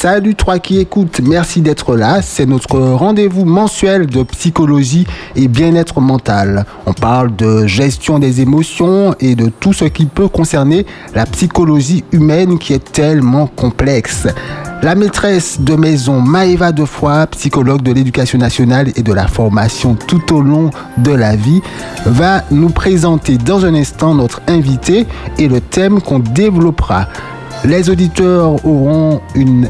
Salut toi qui écoutes, merci d'être là. C'est notre rendez-vous mensuel de psychologie et bien-être mental. On parle de gestion des émotions et de tout ce qui peut concerner la psychologie humaine qui est tellement complexe. La maîtresse de maison Maëva Defoy, psychologue de l'éducation nationale et de la formation tout au long de la vie, va nous présenter dans un instant notre invité et le thème qu'on développera. Les auditeurs auront une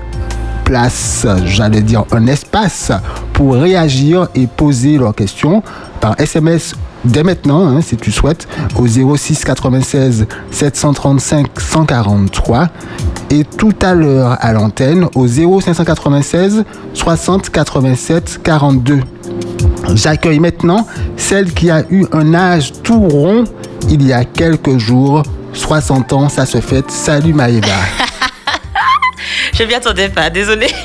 place, j'allais dire un espace pour réagir et poser leurs questions par SMS dès maintenant, hein, si tu souhaites, au 06 96 735 143 et tout à l'heure à l'antenne au 0596 60 87 42. J'accueille maintenant celle qui a eu un âge tout rond il y a quelques jours. 60 ans, ça se fait. Salut Maëva. Je m'y attendais pas, désolé.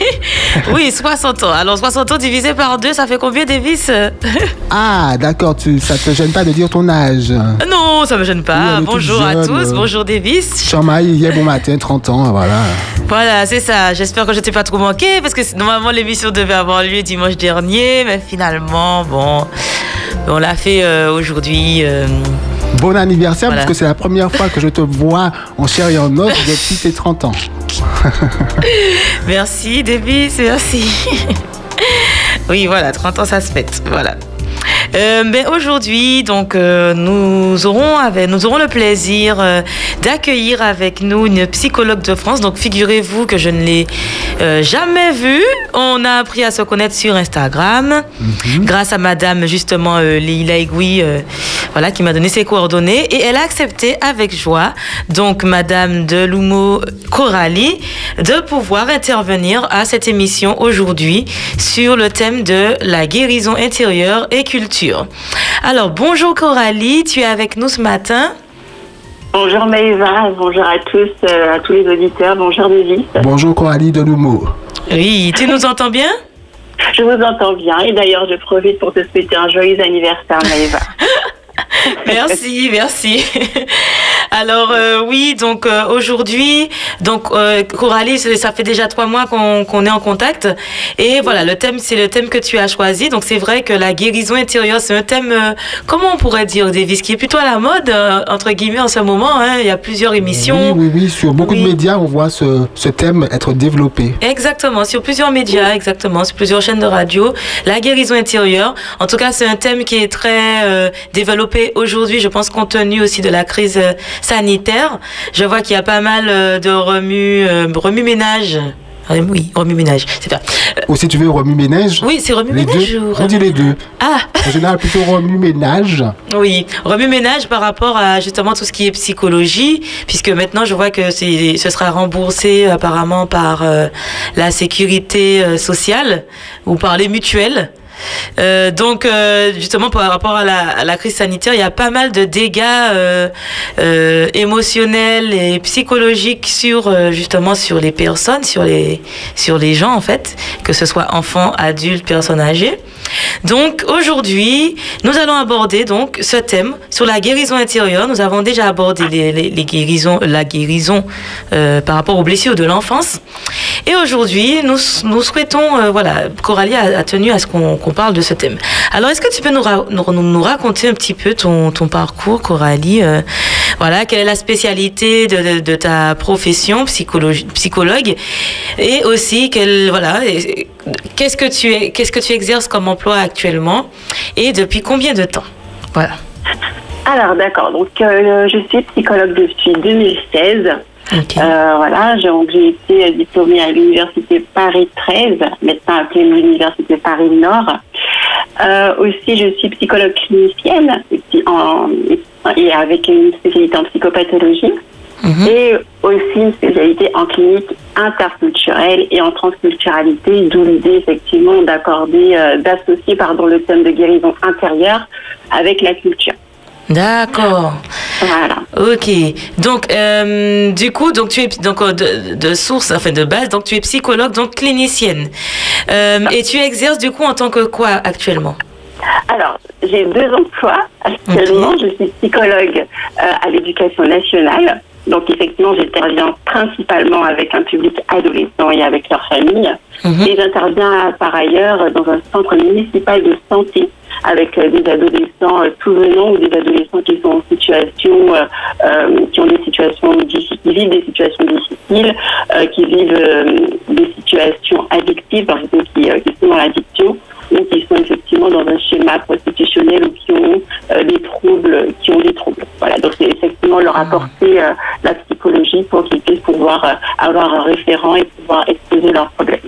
Oui, 60 ans. Alors 60 ans divisé par 2, ça fait combien Davis Ah, d'accord, tu, ça te gêne pas de dire ton âge Non, ça me gêne pas. bonjour à tous, bonjour Davis. Jean-Marie, hier bon matin, 30 ans, voilà. Voilà, c'est ça. J'espère que je t'ai pas trop manqué parce que normalement l'émission devait avoir lieu dimanche dernier, mais finalement, bon, on l'a fait euh, aujourd'hui. Euh, bon anniversaire parce que c'est la première fois que je te vois en chair et en os depuis tes 30 ans. merci Davis, merci. oui, voilà, 30 ans ça se fête. Voilà. Euh, mais aujourd'hui, donc, euh, nous, aurons avec, nous aurons le plaisir euh, d'accueillir avec nous une psychologue de France. Donc, figurez-vous que je ne l'ai jamais vue. On a appris à se connaître sur Instagram mhm. grâce à Madame, justement, Leila Egoui, voilà, qui m'a donné ses coordonnées. Et elle a accepté avec joie, donc, Madame de Lumo Coralie, de pouvoir intervenir à cette émission aujourd'hui sur le thème de la guérison intérieure et culture. Alors, bonjour Coralie, tu es avec nous ce matin. Bonjour Maëva, bonjour à tous, euh, à tous les auditeurs, bonjour David. Bonjour Coralie de l'humour. Oui, tu nous entends bien? Je vous entends bien et d'ailleurs je profite pour te souhaiter un joyeux anniversaire Maëva. merci, merci. Alors euh, oui, donc euh, aujourd'hui, donc euh, Coralie, ça fait déjà trois mois qu'on est en contact et voilà, le thème c'est le thème que tu as choisi. Donc c'est vrai que la guérison intérieure, c'est un thème, comment on pourrait dire, Davis, qui est plutôt à la mode entre guillemets en ce moment. Hein. Il y a plusieurs émissions. Oui, oui, oui. Sur beaucoup de médias, on voit ce, ce thème être développé. Exactement, sur plusieurs médias, exactement, sur plusieurs chaînes de radio. La guérison intérieure, en tout cas, c'est un thème qui est très développé aujourd'hui. Je pense compte tenu aussi de la crise sanitaire. Je vois qu'il y a pas mal euh, de remue, euh, remue-ménage. Oui, remue-ménage, c'est ça. Ou si tu veux remue-ménage Oui, c'est remue-ménage. On dit les deux. Ah En général, plutôt remue-ménage. Oui, remue-ménage par rapport à justement tout ce qui est psychologie, puisque maintenant je vois que ce sera remboursé apparemment par euh, la sécurité sociale ou par les mutuelles. Euh, donc, euh, justement, par rapport à la, crise sanitaire, il y a pas mal de dégâts euh, émotionnels et psychologiques sur, justement, sur les personnes, sur les, sur les gens, en fait, que ce soit enfants, adultes, personnes âgées. Donc aujourd'hui, nous allons aborder donc ce thème sur la guérison intérieure. Nous avons déjà abordé les, guérisons, la guérison par rapport aux blessures de l'enfance. Et aujourd'hui, nous, nous souhaitons, voilà, Coralie a, tenu à ce qu'on parle de ce thème. Alors, est-ce que tu peux nous, nous, raconter un petit peu ton, ton parcours, Coralie euh, Voilà, quelle est la spécialité de, de, ta profession, psychologue, et aussi quelle, voilà, qu'est-ce que tu qu'est-ce que tu exerces comme emploi actuellement et depuis combien de temps? Voilà. Alors, d'accord. Donc, euh, je suis psychologue depuis 2016. Euh, voilà, j'ai été diplômée à l'université Paris 13, maintenant appelée l'université Paris Nord. Euh, aussi, je suis psychologue clinicienne et avec une spécialité en psychopathologie. Mhm. Et aussi une spécialité en clinique interculturelle et en transculturalité, d'où l'idée effectivement d'accorder, euh, d'associer pardon le thème de guérison intérieure avec la culture. D'accord. Voilà. Ok. Donc, euh, du coup, donc tu es donc euh, de, source, enfin de base, donc tu es psychologue, donc clinicienne. Euh, et tu exerces du coup en tant que quoi actuellement? Alors, j'ai deux emplois actuellement. Je suis psychologue à l'éducation nationale. Donc effectivement, j'interviens principalement avec un public adolescent et avec leur famille. Mhm. Et j'interviens par ailleurs dans un centre municipal de santé avec euh, des adolescents euh, tout venant ou des adolescents qui sont en situation, euh, qui ont des situations difficiles, qui vivent des situations difficiles, qui vivent des situations addictives, par exemple, qui, qui sont dans l'addiction ou qui sont effectivement dans un schéma prostitutionnel ou qui ont des troubles, qui ont des troubles. Voilà, donc c'est effectivement leur apporter la psychologie pour qu'ils puissent pouvoir avoir un référent et pouvoir exposer leurs problèmes.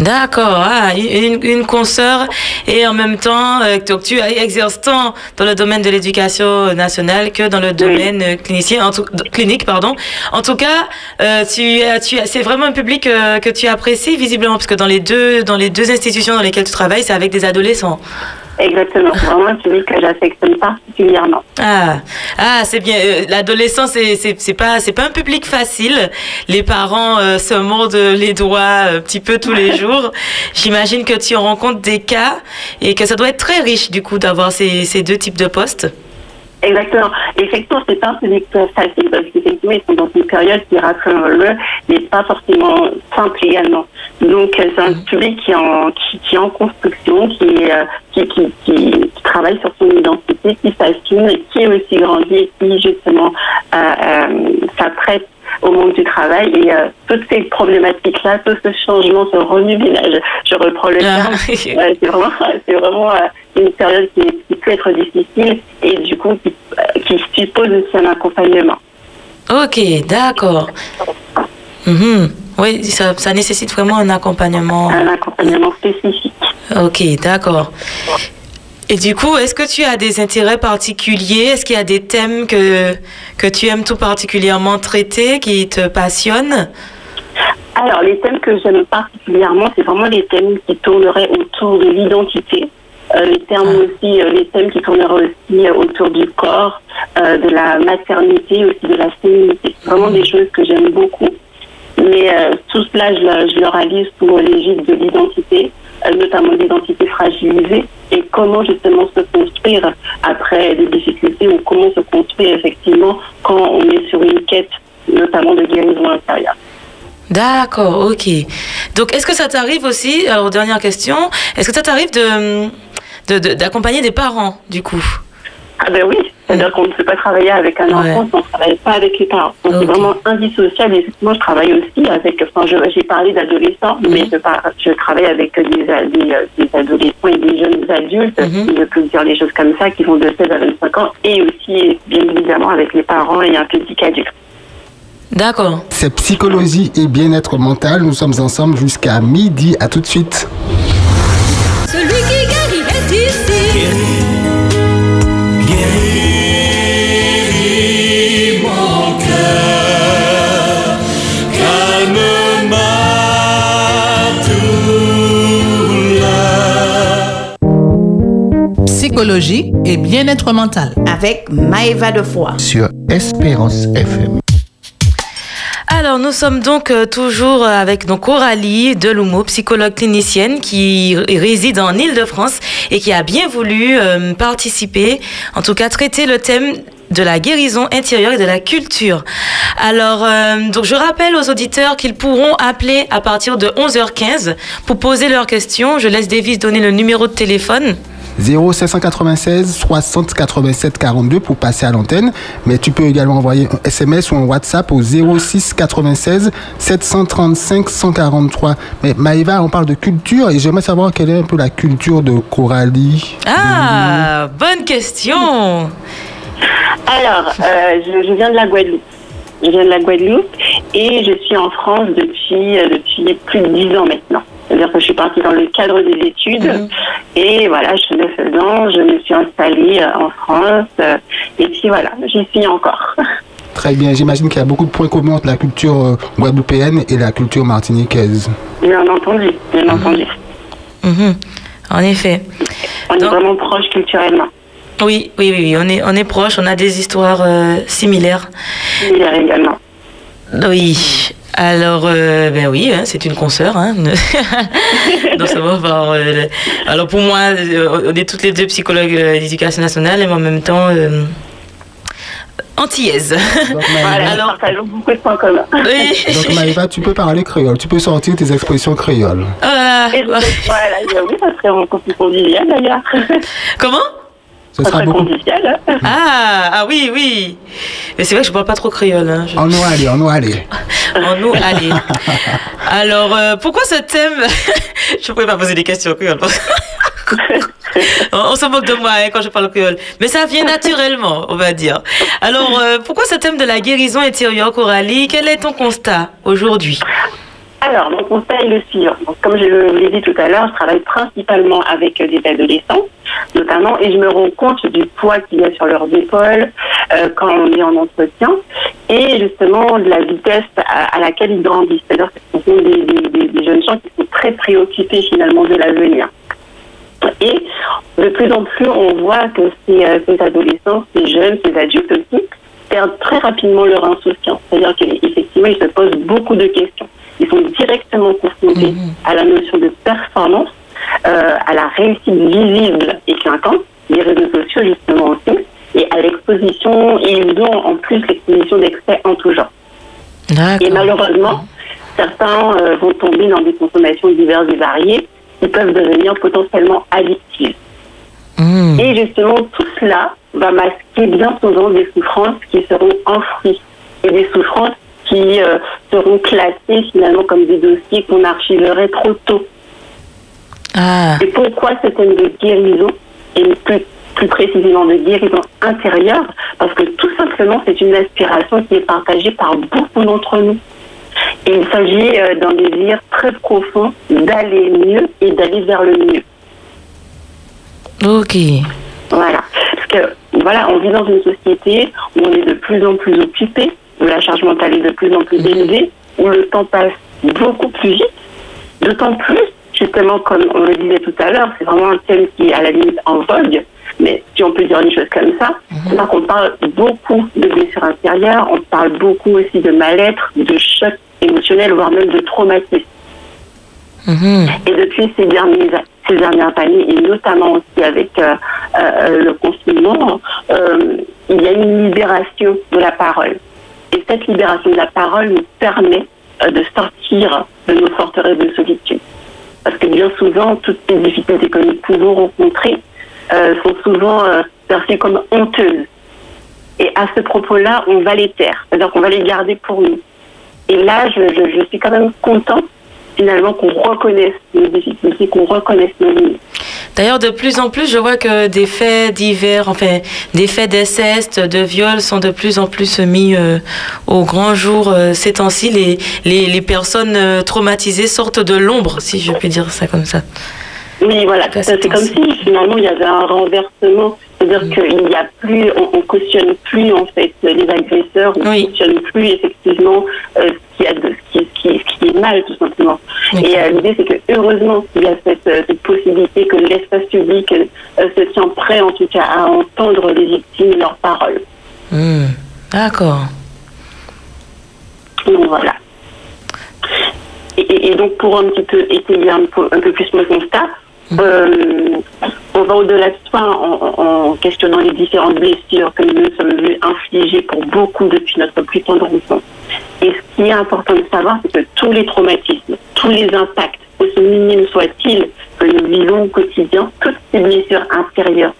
D'accord, ah, une, une consoeur et en même temps, euh, tu exerces tant dans le domaine de l'éducation nationale que dans le domaine euh, clinicien, en tout, clinique. Pardon. En tout cas, euh, tu, tu, c'est vraiment un public que tu apprécies visiblement, parce que dans les, deux, dans les deux institutions dans lesquelles tu travailles, c'est avec des adolescents. Exactement, vraiment public que j'affectionne particulièrement. Ah, ah c'est bien. Euh, l'adolescence, c'est pas, c'est pas un public facile. Les parents euh, se mordent les doigts un petit peu tous les jours. J'imagine que tu rencontres des cas et que ça doit être très riche du coup d'avoir ces, ces deux types de postes. Exactement. Effectivement, c'est pas un public facile parce qu'effectivement, ils sont dans une période qui, rappelons-le, n'est pas forcément simple également. Donc, euh, c'est un mm. public qui est en, qui, qui est en construction, qui, euh, qui, qui, qui, travaille sur son identité, qui s'assume, qui est aussi grandi et qui, justement, euh, euh, s'apprête au monde du travail et euh, toutes ces problématiques-là, tout ce changement, ce remue-ménage, je reprends le ah. terme, c'est vraiment, c'est vraiment une période qui, qui, peut être difficile et du coup qui, qui suppose aussi un accompagnement. Ok, d'accord. Mhm. Oui, ça, ça, nécessite vraiment un accompagnement. Un accompagnement spécifique. Ok, d'accord. Et du coup, est-ce que tu as des intérêts particuliers? Est-ce qu'il y a des thèmes que, que tu aimes tout particulièrement traiter, qui te passionnent? Alors, les thèmes que j'aime particulièrement, c'est vraiment les thèmes qui tourneraient autour de l'identité. Euh, les thèmes ah. aussi, euh, les thèmes qui tourneraient aussi euh, autour du corps, de la maternité, aussi de la féminité. Vraiment des choses que j'aime beaucoup. Mais tout cela, je, je le réalise sous l'égide de l'identité, notamment l'identité fragilisée, et comment justement se construire après des difficultés ou comment se construire effectivement quand on est sur une quête, notamment de guérison intérieure. D'accord, ok. Donc, est-ce que ça t'arrive aussi, alors dernière question, est-ce que ça t'arrive de d'accompagner des parents, du coup? Ah ben oui, c'est-à-dire qu'on ne peut pas travailler avec un enfant si on ne travaille pas avec les parents. Donc c'est vraiment indissociable. Et moi, je travaille aussi avec, enfin, j'ai parlé d'adolescents, mhm. mais je, je, travaille avec des, des, adolescents et des jeunes adultes, mhm. si je peux dire les choses comme ça, qui vont de 16 à 25 ans, et aussi, bien évidemment, avec les parents et un public adulte. D'accord. C'est psychologie et bien-être mental. Nous sommes ensemble jusqu'à midi. À tout de suite. Psychologie et bien-être mental. Avec Maëva Defoy. Sur Espérance FM. Alors, nous sommes donc euh, toujours avec donc Coralie Delumeau, psychologue clinicienne qui réside en Ile-de-France et qui a bien voulu euh, participer, en tout cas traiter le thème de la guérison intérieure et de la culture. Alors, euh, donc je rappelle aux auditeurs qu'ils pourront appeler à partir de 11h15 pour poser leurs questions. Je laisse Davis donner le numéro de téléphone. 0596 60 87 42 pour passer à l'antenne. Mais tu peux également envoyer un SMS ou un WhatsApp au 06 96 735 143. Mais Maïva, on parle de culture et j'aimerais savoir quelle est un peu la culture de Coralie. Ah, bonne question. Alors, euh, je, viens de la Guadeloupe. Je viens de la Guadeloupe et je suis en France depuis, euh, depuis plus de 10 ans maintenant. C'est-à-dire que je suis partie dans le cadre des études mhm. et voilà, je le faisant, je me suis installée euh, en France euh, et puis voilà, j'y suis encore. Très bien, j'imagine qu'il y a beaucoup de points communs entre la culture euh, guadeloupéenne et la culture martiniquaise. Bien entendu, bien mhm. entendu. Mhm. En effet. On est vraiment proches culturellement. Oui, oui, oui, on est, on est proches, on a des histoires similaires. Similaires également. Oui. Alors, euh, ben oui, hein, c'est une consoeur. Hein. Euh, alors pour moi, euh, on est toutes les deux psychologues d'éducation nationale, mais en même temps, antillaise. Donc, Voilà, Alors, partageons beaucoup de points communs. Oui. donc, Maëva, tu peux parler créole. Tu peux sortir tes expressions créoles. Oh Et voilà, oui, ça serait beaucoup plus convivial d'ailleurs. Comment? Ce Ça sera beaucoup. convivial. ah, ah oui, oui. Mais c'est vrai que je parle pas trop créole. Hein. Je- On nous aller, on nous aller. En nous, allez. Alors, euh, pourquoi ce thème Je ne pourrais pas poser des questions créole. on, on se moque de moi hein, quand je parle créole. Mais ça vient naturellement, on va dire. Alors, euh, pourquoi ce thème de la guérison intérieure, Coralie? Quel est ton constat aujourd'hui? Alors, mon conseil est le suivant. Donc, comme je l'ai dit tout à l'heure, je travaille principalement avec euh, des adolescents, notamment, et je me rends compte du poids qu'il y a sur leurs épaules euh, quand on est en entretien, et justement de la vitesse à, à laquelle ils grandissent. C'est-à-dire que ce sont des, des- des- des jeunes gens qui sont très préoccupés finalement de l'avenir. Et de plus en plus, on voit que ces, euh, ces adolescents, ces jeunes, ces adultes aussi, perdent très rapidement leur insouciance. C'est-à-dire qu'effectivement, ils se posent beaucoup de questions. Ils sont directement confrontés à la notion de performance, euh, à la réussite visible et clinquante, les réseaux sociaux justement aussi, et à l'exposition, et ils ont en plus l'exposition d'excès en tout genre. Et malheureusement, certains euh, vont tomber dans des consommations diverses et variées qui peuvent devenir potentiellement addictives. Hmm. Et justement, tout cela va masquer bien souvent des souffrances qui seront enfouies et des souffrances qui euh, seront classées finalement comme des dossiers qu'on archiverait trop tôt. Ah, Et pourquoi ce thème de guérison et plus, plus précisément de guérison intérieure Parce que tout simplement, c'est une aspiration qui est partagée par beaucoup d'entre nous. Et il s'agit euh, d'un désir très profond d'aller mieux et d'aller vers le mieux. ok. Voilà. Parce que, voilà, on vit dans une société où on est de plus en plus occupé, où la charge mentale est de plus en plus élevée, où le temps passe beaucoup plus vite. D'autant plus, justement, comme on le disait tout à l'heure, c'est vraiment un thème qui est à la limite en vogue. Mais si on peut dire les choses comme ça, c'est qu'on parle beaucoup de blessures intérieures, on parle beaucoup aussi de mal-être, de choc émotionnel, voire même de traumatisme. Mhm. Et depuis ces dernières, ces dernières années, et notamment aussi avec euh, euh, le confinement, euh, il y a une libération de la parole. Et cette libération de la parole nous permet de sortir de nos forteresses de solitude. Parce que bien souvent, toutes les difficultés que nous pouvons rencontrer sont souvent perçues comme honteuses. Et à ce propos-là, on va les taire, c'est-à-dire qu'on va les garder pour nous. Et là, je suis quand même contente finalement qu'on reconnaisse nos difficultés, qu'on reconnaisse nos limites. D'ailleurs, de plus en plus, je vois que des faits divers, enfin, des faits d'inceste, de viol sont de plus en plus mis euh, au grand jour euh, ces temps-ci. Les, les, les personnes euh, traumatisées sortent de l'ombre, si je puis dire ça comme ça. Oui, voilà, c'est comme si finalement il y avait un renversement, c'est-à-dire qu'il n'y a plus, on, on cautionne plus en fait les agresseurs, on Oui. cautionne plus effectivement euh, ce, qui a de- ce, qui, ce qui- ce qui est mal tout simplement. Oui. Et euh, l'idée c'est que heureusement il y a cette, euh, cette possibilité que l'espace public euh, se tient prêt en tout cas à entendre les victimes et leurs paroles. Hmm. D'accord. Donc voilà. Et, et- et donc pour un petit peu étayer un peu, un peu plus mon constat, euh, on va au-delà de soi en, questionnant les différentes blessures que nous nous sommes vus infliger pour beaucoup depuis notre plus tendre enfance. Et ce qui est important de savoir, c'est que tous les traumatismes, tous les impacts, aussi minimes soient-ils, que nous vivons au quotidien, toutes ces blessures intérieures,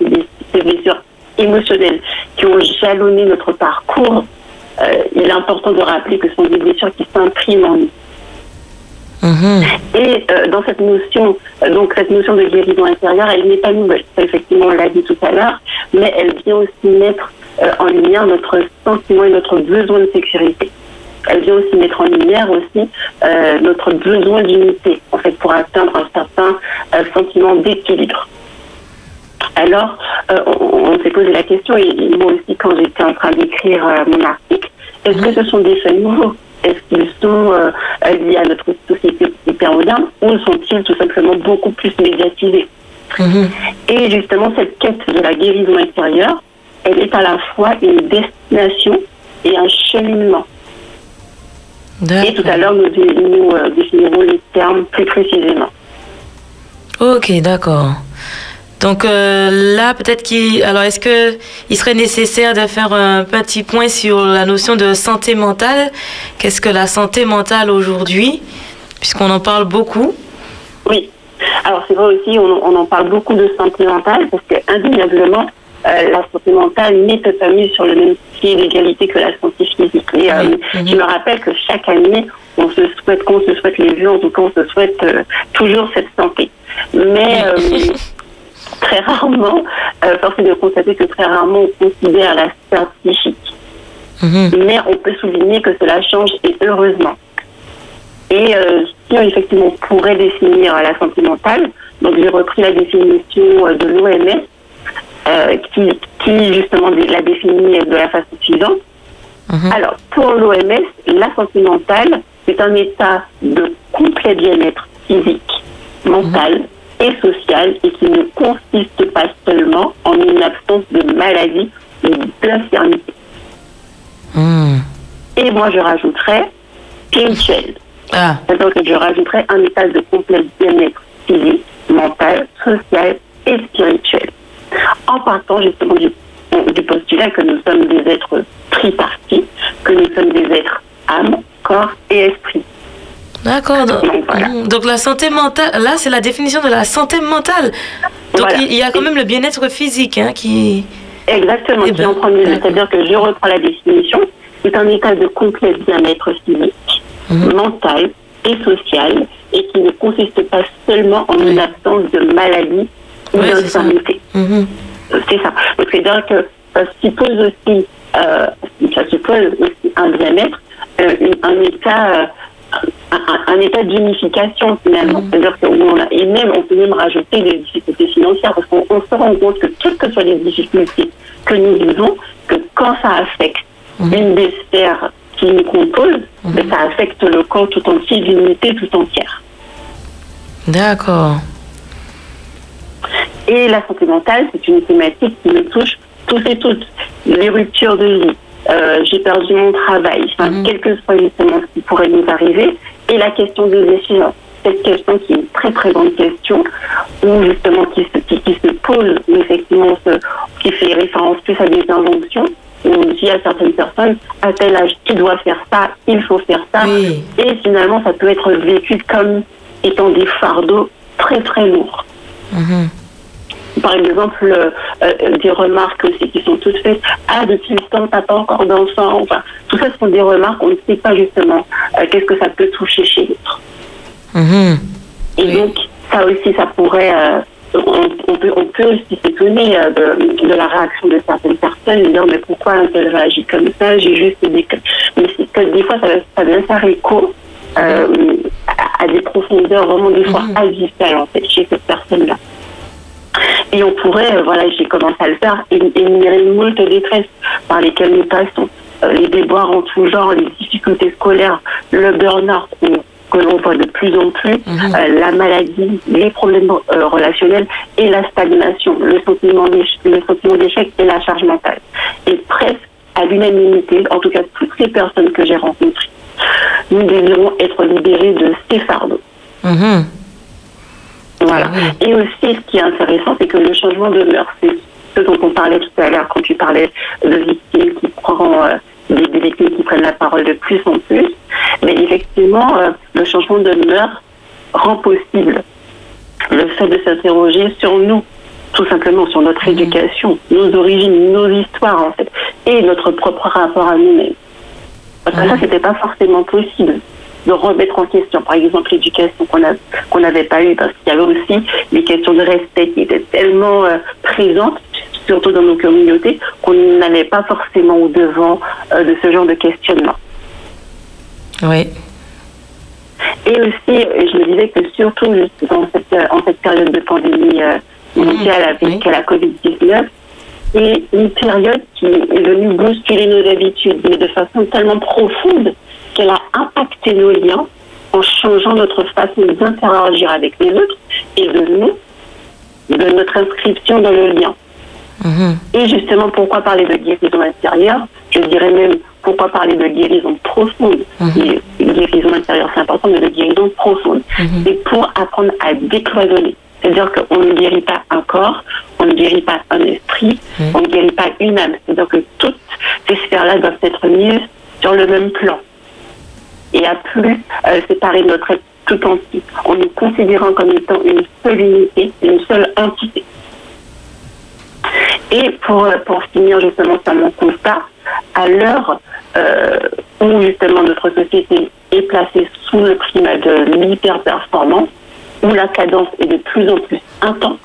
ces blessures émotionnelles qui ont jalonné notre parcours, euh, il est important de rappeler que ce sont des blessures qui s'impriment en nous. Mhm. Et euh, dans cette notion, donc cette notion de guérison intérieure, elle n'est pas nouvelle. Ça, effectivement, on l'a dit tout à l'heure, mais elle vient aussi mettre euh, en lumière notre sentiment et notre besoin de sécurité. Elle vient aussi mettre en lumière aussi euh, notre besoin d'unité, en fait, pour atteindre un certain sentiment d'équilibre. Alors, on, on s'est posé la question, et, et moi aussi, quand j'étais en train d'écrire mon article, est-ce que ce sont des faits nouveaux Est-ce qu'ils sont euh, euh, liés à notre société hyper moderne ou sont-ils tout simplement beaucoup plus médiatisés Mhm. Et justement, cette quête de la guérison intérieure, elle est à la fois une destination et un cheminement. Et tout à l'heure, nous euh, définirons les termes plus précisément. Ok, d'accord. Donc euh, là, peut-être qu'il. Alors, est-ce que il serait nécessaire de faire un petit point sur la notion de santé mentale? Qu'est-ce que la santé mentale aujourd'hui? Puisqu'on en parle beaucoup. Oui. Alors, c'est vrai aussi, on, en parle beaucoup de santé mentale parce que, indéniablement, euh, la santé mentale n'est pas mise sur le même pied d'égalité que la santé physique. Et euh, mhm. je me rappelle que chaque année, on se souhaite, qu'on se souhaite les vues, en tout cas, on se souhaite toujours cette santé. Mais très rarement, euh, force est de constater que très rarement on considère la sphère psychique. Mhm. Mais on peut souligner que cela change et heureusement. Et euh, si effectivement on pourrait définir la santé mentale, donc j'ai repris la définition euh, de l'OMS, euh, qui, qui justement la définit de la façon suivante. Mhm. Alors, pour l'OMS, la santé mentale, c'est un état de complet bien-être physique, mental, et sociale et qui ne consiste pas seulement en une absence de maladie ou d'infirmité. Hmm. Et moi, je rajouterais spirituel. Ah. C'est-à-dire que je rajouterais un état de complet bien-être physique, mental, social et spirituel. En partant justement du, du postulat que nous sommes des êtres tripartis, que nous sommes des êtres âme, corps et esprit. D'accord. Donc, la santé mentale, là, c'est la définition de la santé mentale. Donc il y a quand même le bien-être physique hein, qui. Exactement, eh qui en ben, premier C'est-à-dire que je reprends la définition. C'est un état de complet bien-être physique, mhm. mental et social, et qui ne consiste pas seulement en une absence de maladie ou d'infirmité. Mhm. C'est ça. Donc c'est-à-dire que ça suppose aussi, euh, ça suppose aussi un bien-être, euh, un état. Euh, un, état d'unification finalement. Mhm. C'est-à-dire qu'on a, et même, on peut même rajouter des difficultés financières parce qu'on se rend compte que quelles que soient les difficultés que nous vivons, que quand ça affecte mhm. une des sphères qui nous composent, mhm. ben, ça affecte le corps tout entier, l'unité tout entière. D'accord. Et la santé mentale, c'est une thématique qui nous touche tous et toutes. Les ruptures de vie, euh, j'ai perdu mon travail, enfin, mm que soit justement ce qui pourrait nous arriver, et la question des échéances. Cette question qui est une très très grande question, ou justement qui se, qui, se pose, effectivement, qui fait référence plus à des inventions, où on dit à certaines personnes, à tel âge, tu dois faire ça, il faut faire ça, et finalement, ça peut être vécu comme étant des fardeaux très très lourds. Mhm par exemple, euh, euh, des remarques aussi qui sont toutes faites. Ah, depuis le temps, t'as pas encore d'enfant. Enfin, tout ça, ce sont des remarques, on ne sait pas justement euh, qu'est-ce que ça peut toucher chez l'autre. Mhm. Et donc, ça aussi, ça pourrait. On, peut, on peut aussi s'étonner de, de, la réaction de certaines personnes, dire mais pourquoi elle réagit comme ça? J'ai juste des. Mais que des fois, ça, ça vient faire écho à, des profondeurs vraiment des fois mmh. en fait chez cette personne-là. Et on pourrait, euh, voilà, j'ai commencé à le faire, énumérer une moult détresse par lesquelles nous passons. Euh, les déboires en tout genre, les difficultés scolaires, le burn-out que l'on voit de plus en plus, mhm. euh, la maladie, les problèmes relationnels et la stagnation, le sentiment d'échec et la charge mentale. Et presque à l'unanimité, en tout cas toutes les personnes que j'ai rencontrées, nous désirons être libérés de ces fardeaux. Voilà. Ah Et aussi, ce qui est intéressant, c'est que le changement de mœurs, c'est ce dont on parlait tout à l'heure quand tu parlais de victimes qui prend euh, des, victimes qui prennent la parole de plus en plus. Mais effectivement, euh, le changement de mœurs rend possible le fait de s'interroger sur nous, tout simplement sur notre mmh. éducation, nos origines, nos histoires en fait, et notre propre rapport à nous-mêmes. Parce que ça, c'était pas forcément possible de remettre en question, par exemple, l'éducation qu'on qu'on n'avait pas eue, parce qu'il y avait aussi les questions de respect qui étaient tellement euh, présentes, surtout dans nos communautés, qu'on n'allait pas forcément au devant euh, de ce genre de questionnement. Oui. Et aussi, je me disais que surtout dans cette, euh, en cette période de pandémie mondiale avec la COVID-19, c'est une période qui est venue bousculer nos habitudes, mais de façon tellement profonde qu'elle a impacté nos liens en changeant notre façon d'interagir avec les autres et de nous, de notre inscription dans le lien. Mhm. Et justement, pourquoi parler de guérison intérieure? Je dirais même pourquoi parler de guérison profonde? Mhm. guérison intérieure, c'est important, mais de guérison profonde. Mhm. C'est pour apprendre à décloisonner C'est-à-dire qu'on ne guérit pas un corps, on ne guérit pas un esprit, Mm. on ne guérit pas une âme. C'est-à-dire que toutes ces sphères-là doivent être mises sur le même plan et à plus euh, séparer notre être tout entier en nous considérant comme étant une seule unité, une seule entité. Et pour, euh, pour finir justement sur mon constat, à l'heure euh, où justement notre société est placée sous le climat de l'hyper-performance, où la cadence est de plus en plus intense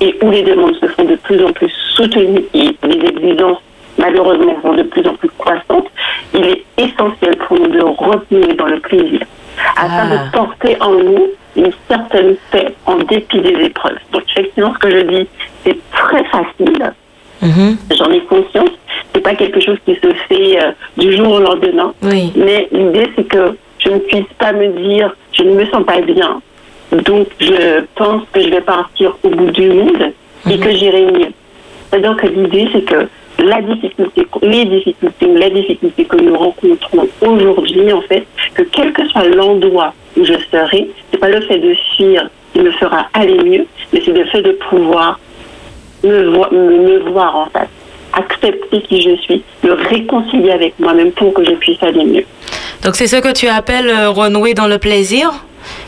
et où les demandes se font de plus en plus soutenues et les exigences malheureusement vont de plus en plus croissantes, il est essentiel pour nous de retenir dans le plaisir afin Ah. de porter en nous une certaine paix en dépit des épreuves. Donc effectivement, ce que je dis, c'est très facile. Mhm. J'en ai conscience. C'est pas quelque chose qui se fait euh, du jour au lendemain. Oui. Mais l'idée, c'est que je ne puisse pas me dire, je ne me sens pas bien. Donc, je pense que je vais partir au bout du monde et que j'irai mieux. Que l'idée, c'est que la difficulté, les difficultés ou la difficulté que nous rencontrons aujourd'hui, en fait, que quel que soit l'endroit où je serai, c'est pas le fait de fuir qui me fera aller mieux, mais c'est le fait de pouvoir me, vo- me, me voir en face, accepter qui je suis, me réconcilier avec moi-même pour que je puisse aller mieux. Donc c'est ce que tu appelles euh, renouer dans le plaisir?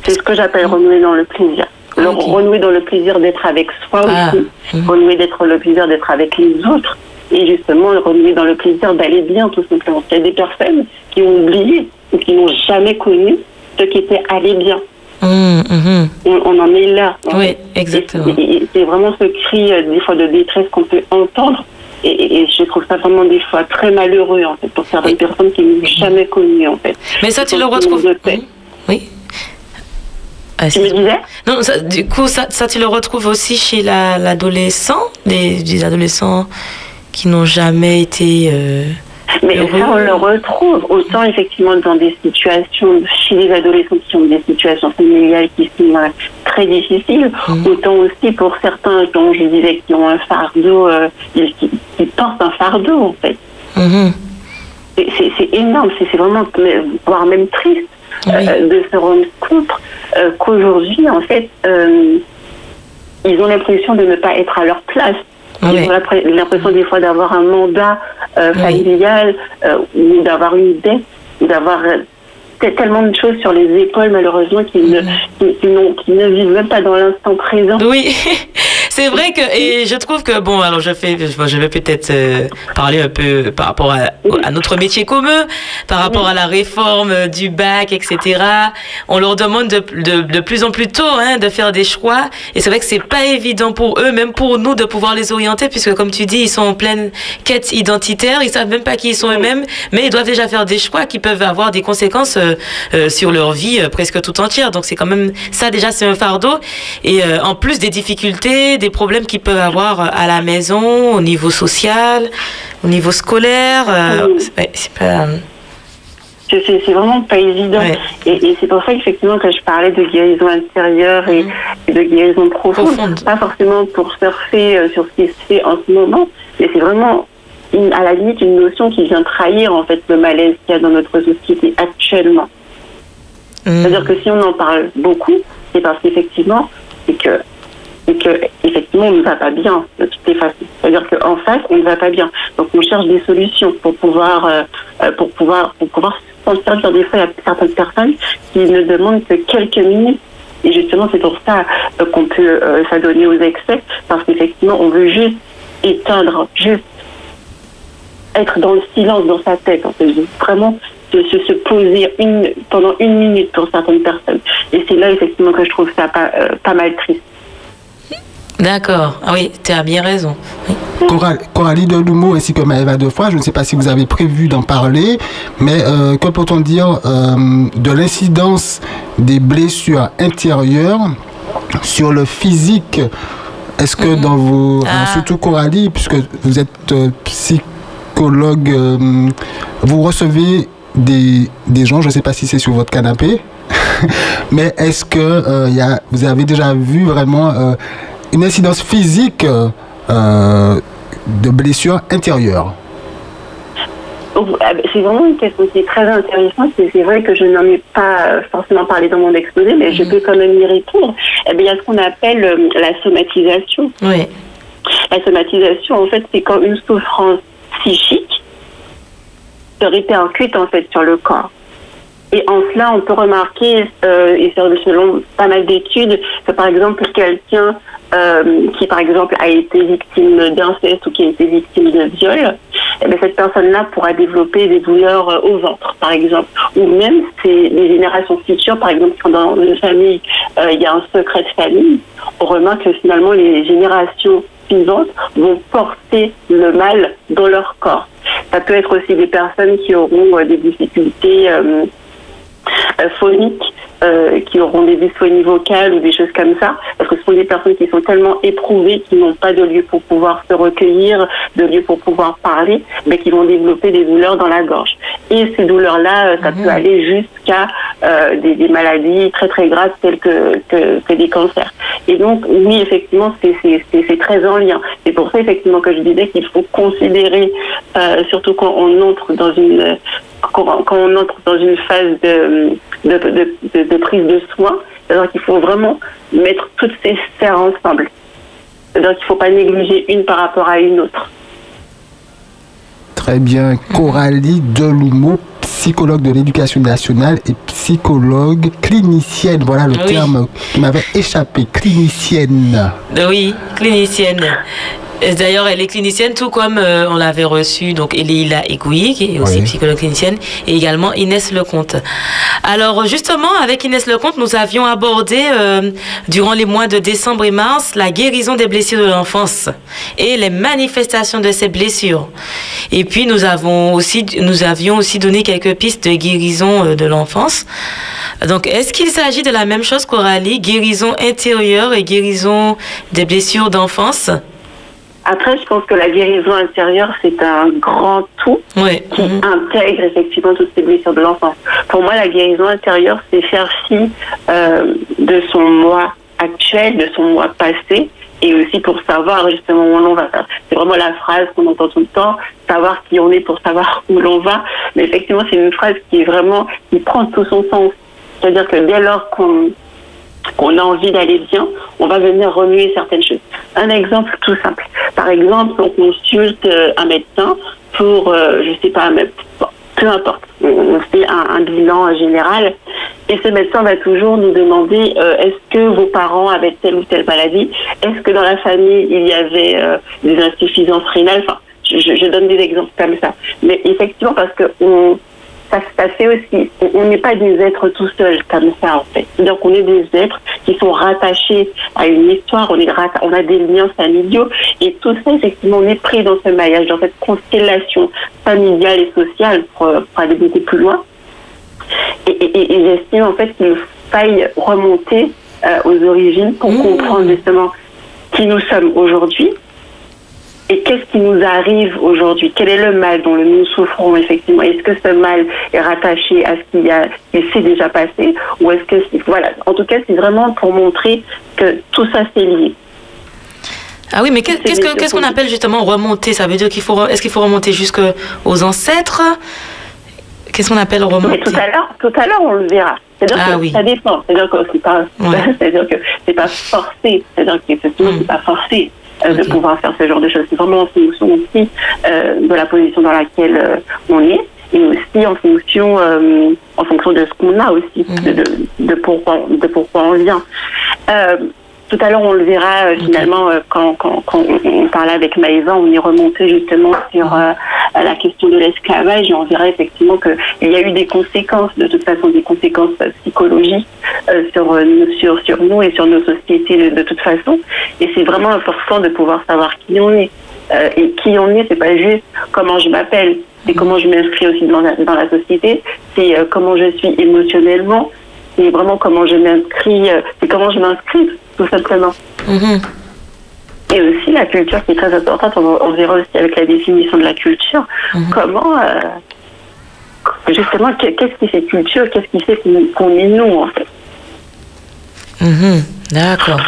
C'est ce que j'appelle renouer dans le plaisir. Le Ok. renouer dans le plaisir d'être avec soi Ah. aussi, renouer d'être le plaisir d'être avec les autres, et justement renouer dans le plaisir d'aller bien tout simplement. Il y a des personnes qui ont oublié ou qui n'ont jamais connu ce qui était aller bien. Mhm, mhm. On, on en est là. en Oui, fait. exactement. C'est vraiment ce cri euh, des fois de détresse qu'on peut entendre. Et, je trouve ça vraiment des fois très malheureux en fait pour certaines personnes qui n'ont jamais connu en fait. Mais ça, tu le retrouves. paient. Mhm. Oui. Ah, Tu me disais? Non, ça, du coup, ça, ça, tu le retrouves aussi chez la- l'adolescent, des, des adolescents qui n'ont jamais été. euh, Mais Heureux. ça, on le retrouve autant effectivement dans des situations, chez les adolescents qui ont des situations familiales qui sont euh, très difficiles, Mhm. autant aussi pour certains, dont je disais, qui ont un fardeau, euh, qui, qui portent un fardeau en fait. mhm. C'est- énorme, c'est c'est vraiment, voire même triste Oui. euh, de se rendre compte qu'aujourd'hui, en fait, ils ont l'impression de ne pas être à leur place. Oui. Ils ont l'impression des fois d'avoir un mandat euh, familial euh, ou d'avoir une dette, ou d'avoir euh, te- tellement de choses sur les épaules malheureusement qu'ils ne, qui, qui n'ont- qui ne vivent même pas dans l'instant présent. Oui, c'est vrai que et je trouve que bon alors je fais je vais peut-être euh, parler un peu par rapport à, notre métier commun, par rapport à la réforme euh, du bac etc. On leur demande de, de, plus en plus tôt hein, de faire des choix. Et c'est vrai que c'est pas évident pour eux même pour nous de pouvoir les orienter puisque comme tu dis ils sont en pleine quête identitaire. Ils savent même pas qui ils sont eux-mêmes mais ils doivent déjà faire des choix qui peuvent avoir des conséquences euh, sur leur vie presque tout entière. Donc c'est quand même ça déjà c'est un fardeau. Et en plus des difficultés, des problèmes qu'ils peuvent avoir euh, à la maison, au niveau social, au niveau scolaire, euh, Oui. c'est- ouais, c'est pas. C'est- C'est vraiment pas évident. Ouais. Et, et c'est pour ça effectivement que je parlais de guérison intérieure et, Mhm. et de guérison profonde. Profonde. Pas forcément pour surfer euh, sur ce qui se fait en ce moment, mais c'est vraiment une- à la limite une notion qui vient trahir en fait le malaise qu'il y a dans notre société actuellement. Mm. C'est-à-dire que si on en parle beaucoup, c'est parce qu'effectivement, c'est que, c'est que effectivement, on ne va pas bien de toutes les façons. C'est-à-dire qu'en face, on ne va pas bien. Donc, on cherche des solutions pour pouvoir, euh, euh, pour pouvoir, pour pouvoir s'en servir. Des fois, il y a certaines personnes qui ne demandent que quelques minutes. Et justement, c'est pour ça euh, qu'on peut euh, s'adonner aux excès, parce qu'effectivement, on veut juste éteindre, juste être dans le silence dans sa tête. Vraiment se, se poser une, pendant une minute pour certaines personnes. Et c'est là effectivement que je trouve ça pas, euh, pas mal triste. D'accord. Ah oui, tu as bien raison. Oui. Coral- Coralie Delumeau ainsi que Maëva Defoy, je ne sais pas si vous avez prévu d'en parler, mais euh, que peut-on dire euh, de l'incidence des blessures intérieures sur le physique? Est-ce que dans vos... Ah. surtout Coralie, puisque vous êtes euh, psychologue, vous recevez des, des gens, je ne sais pas si c'est sur votre canapé, mais est-ce que y a, vous avez déjà vu vraiment une incidence physique euh, euh, de blessures intérieures Ah, ben, c'est vraiment une question qui est très intéressante. C'est vrai que je n'en ai pas forcément parlé dans mon exposé, mais je mhm. peux quand même y répondre. Eh bien, il y a ce qu'on appelle euh, la somatisation. Oui. La somatisation, en fait, c'est quand une souffrance psychique se répercute en fait sur le corps. Et en cela, on peut remarquer, euh, et selon pas mal d'études, que par exemple quelqu'un euh, qui par exemple a été victime d'inceste ou qui a été victime de viol, eh bien, cette personne-là pourra développer des douleurs euh, au ventre, par exemple. Ou même c'est les générations futures, par exemple, quand dans une famille euh, il y a un secret de famille, on remarque que finalement les générations suivantes vont porter le mal dans leur corps. Ça peut être aussi des personnes qui auront des difficultés phoniques euh, qui auront des dysphonies vocales ou des choses comme ça, parce que ce sont des personnes qui sont tellement éprouvées qu'ils n'ont pas de lieu pour pouvoir se recueillir, de lieu pour pouvoir parler, mais qui vont développer des douleurs dans la gorge. Et ces douleurs-là, euh, ça peut mhm. aller jusqu'à euh, des, des, maladies très très graves telles que, que, que des cancers. Et donc, oui, effectivement, c'est très en lien. C'est pour ça, effectivement, que je disais qu'il faut considérer, euh, surtout quand on entre dans une quand, on entre dans une phase de, de, de, de prise de soin, c'est-à-dire qu'il faut vraiment mettre toutes ces sphères ensemble. C'est-à-dire qu'il ne faut pas négliger une par rapport à une autre. Très bien. Coralie Deloumo, psychologue de l'éducation nationale et psychologue clinicienne. Voilà le terme qui m'avait échappé. Clinicienne. Oui, clinicienne. D'ailleurs, elle est clinicienne, tout comme euh, on l'avait reçu, donc Elila Egouy, qui est aussi psychologue clinicienne, et également Inès Lecomte. Alors, justement, avec Inès Lecomte, nous avions abordé, euh, durant les mois de décembre et mars, la guérison des blessures de l'enfance et les manifestations de ces blessures. Et puis, nous, avons aussi, nous avions aussi donné quelques pistes de guérison euh, de l'enfance. Donc, est-ce qu'il s'agit de la même chose, Coralie, guérison intérieure et guérison des blessures d'enfance? Après, je pense que la guérison intérieure, c'est un grand tout qui mhm. intègre effectivement toutes ces blessures de l'enfance. Pour moi, la guérison intérieure, c'est faire fi euh, de son moi actuel, de son moi passé, et aussi pour savoir justement où l'on va. C'est vraiment la phrase qu'on entend tout le temps, savoir qui on est pour savoir où l'on va. Mais effectivement, c'est une phrase qui est vraiment, qui prend tout son sens. C'est-à-dire que dès lors qu'on qu'on a envie d'aller bien, on va venir remuer certaines choses. Un exemple tout simple. Par exemple, on consulte euh, un médecin pour, euh, je sais pas, peu importe, on fait un, bilan général et ce médecin va toujours nous demander euh, est-ce que vos parents avaient telle ou telle maladie? Est-ce que dans la famille il y avait des insuffisances rénales? Enfin, je, je, donne des exemples comme ça. Mais effectivement, parce que on, ça se passait aussi. On n'est pas des êtres tout seuls comme ça, en fait. Donc, on est des êtres qui sont rattachés à une histoire, on, est on a des liens familiaux, et tout ça, effectivement, on est pris dans ce maillage, dans cette constellation familiale et sociale pour, aller beaucoup plus loin. Et, j'estime, en fait, qu'il faille remonter euh, aux origines pour mmh. comprendre justement qui nous sommes aujourd'hui et qu'est-ce qui nous arrive aujourd'hui? Quel est le mal dont nous souffrons effectivement? Est-ce que ce mal est rattaché à ce qui, a, qui s'est déjà passé? Ou est-ce que voilà En tout cas, c'est vraiment pour montrer que tout ça c'est lié. Ah oui, mais qu'est-ce qu'on appelle justement remonter? Ça veut dire qu'il faut est-ce qu'il faut remonter jusqu'aux ancêtres? Qu'est-ce qu'on appelle remonter? Tout à l'heure, tout à l'heure, on le verra. C'est-à-dire ah, que oui. ça dépend. C'est-à-dire que c'est pas, c'est-à-dire que c'est pas forcé. C'est-à-dire que c'est hmm. pas forcé. Euh, de pouvoir faire ce genre de choses. C'est vraiment en fonction aussi euh, de la position dans laquelle euh, on est et aussi en fonction, en fonction de ce qu'on a aussi, mhm. de, de, pourquoi, de pourquoi on vient. Tout à l'heure, on le verra euh, finalement euh, quand, quand, quand, on parlait avec Maëva, on y remontait justement sur euh, la question de l'esclavage et on verra effectivement qu'il y a eu des conséquences, de toute façon des conséquences psychologiques sur, sur, sur nous et sur nos sociétés de, toute façon. Et c'est vraiment important de pouvoir savoir qui on est. et qui on est, c'est pas juste comment je m'appelle, c'est comment je m'inscris aussi dans la, dans la société, c'est comment je suis émotionnellement, c'est vraiment comment je m'inscris, c'est comment je m'inscris tout simplement. Mhm. Et aussi la culture qui est très importante, on, verra aussi avec la définition de la culture, mhm. comment, euh, justement, qu'est-ce qui fait culture, qu'est-ce qui fait qu'on est nous, en fait. Mhm. D'accord.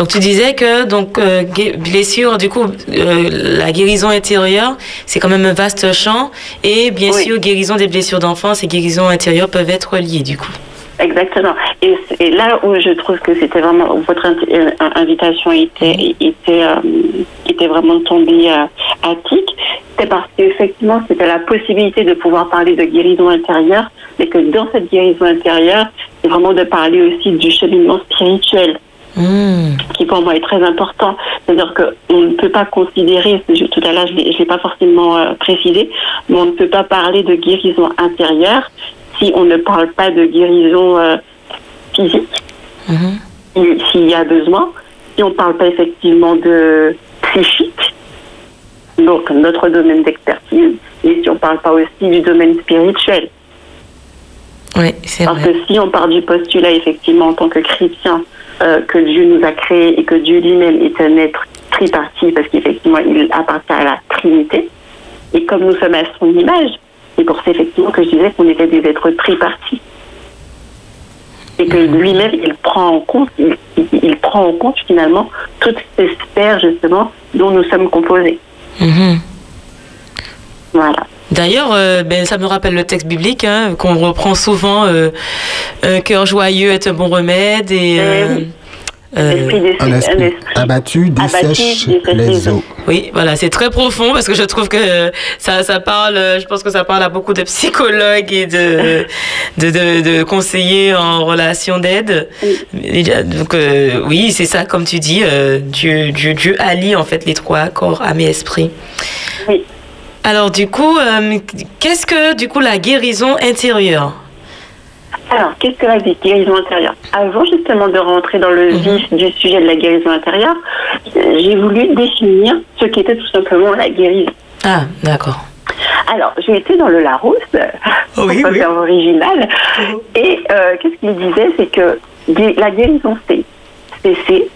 Donc tu disais que donc euh, blessure, du coup, euh, la guérison intérieure, c'est quand même un vaste champ. Et bien sûr, guérison des blessures d'enfance et guérison intérieure peuvent être liées, du coup. Exactement. Et, là où je trouve que c'était vraiment votre euh, invitation était était était vraiment tombée à tic, c'est parce qu'effectivement c'était la possibilité de pouvoir parler de guérison intérieure, mais que dans cette guérison intérieure, c'est vraiment de parler aussi du cheminement spirituel. Hmm. qui pour moi est très important. C'est-à-dire qu'on ne peut pas considérer, tout à l'heure je ne l'ai pas forcément euh, précisé, mais on ne peut pas parler de guérison intérieure si on ne parle pas de guérison euh, physique, hmm. s'il y a besoin, si on ne parle pas effectivement de psychique, donc notre domaine d'expertise, et si on ne parle pas aussi du domaine spirituel. Oui, c'est Parce que si on part du postulat, effectivement, en tant que chrétien, euh, que Dieu nous a créés et que Dieu lui-même est un être tripartite, parce qu'effectivement, il appartient à la Trinité, et comme nous sommes à son image, c'est pour ça, effectivement, que je disais qu'on était des êtres tripartis. Et que mhm. lui-même, il prend en compte, il, prend en compte finalement toutes ces sphères, justement, dont nous sommes composés. Mhm. Voilà. D'ailleurs, euh, ben, ça me rappelle le texte biblique hein, qu'on reprend souvent. Euh, un cœur joyeux est un bon remède et. Euh, euh un esprit abattu dessèche les eaux. Oui, voilà, c'est très profond parce que je trouve que ça, ça parle, je pense que ça parle à beaucoup de psychologues et de, de, de, conseillers en relation d'aide. Donc, oui, c'est ça, comme tu dis, Dieu, Dieu, Dieu allie en fait les trois corps, âme et esprit. Oui. Alors du coup, euh, qu'est-ce que du coup la guérison intérieure? Alors, qu'est-ce que la guérison intérieure Avant justement de rentrer dans le mhm. vif du sujet de la guérison intérieure, j'ai voulu définir ce qu'était tout simplement la guérison. Ah, d'accord. Alors, j'ai été dans le Larousse, oh oui, oui. original, mhm. et euh, qu'est-ce qu'il disait C'est que la guérison, c'est cesser,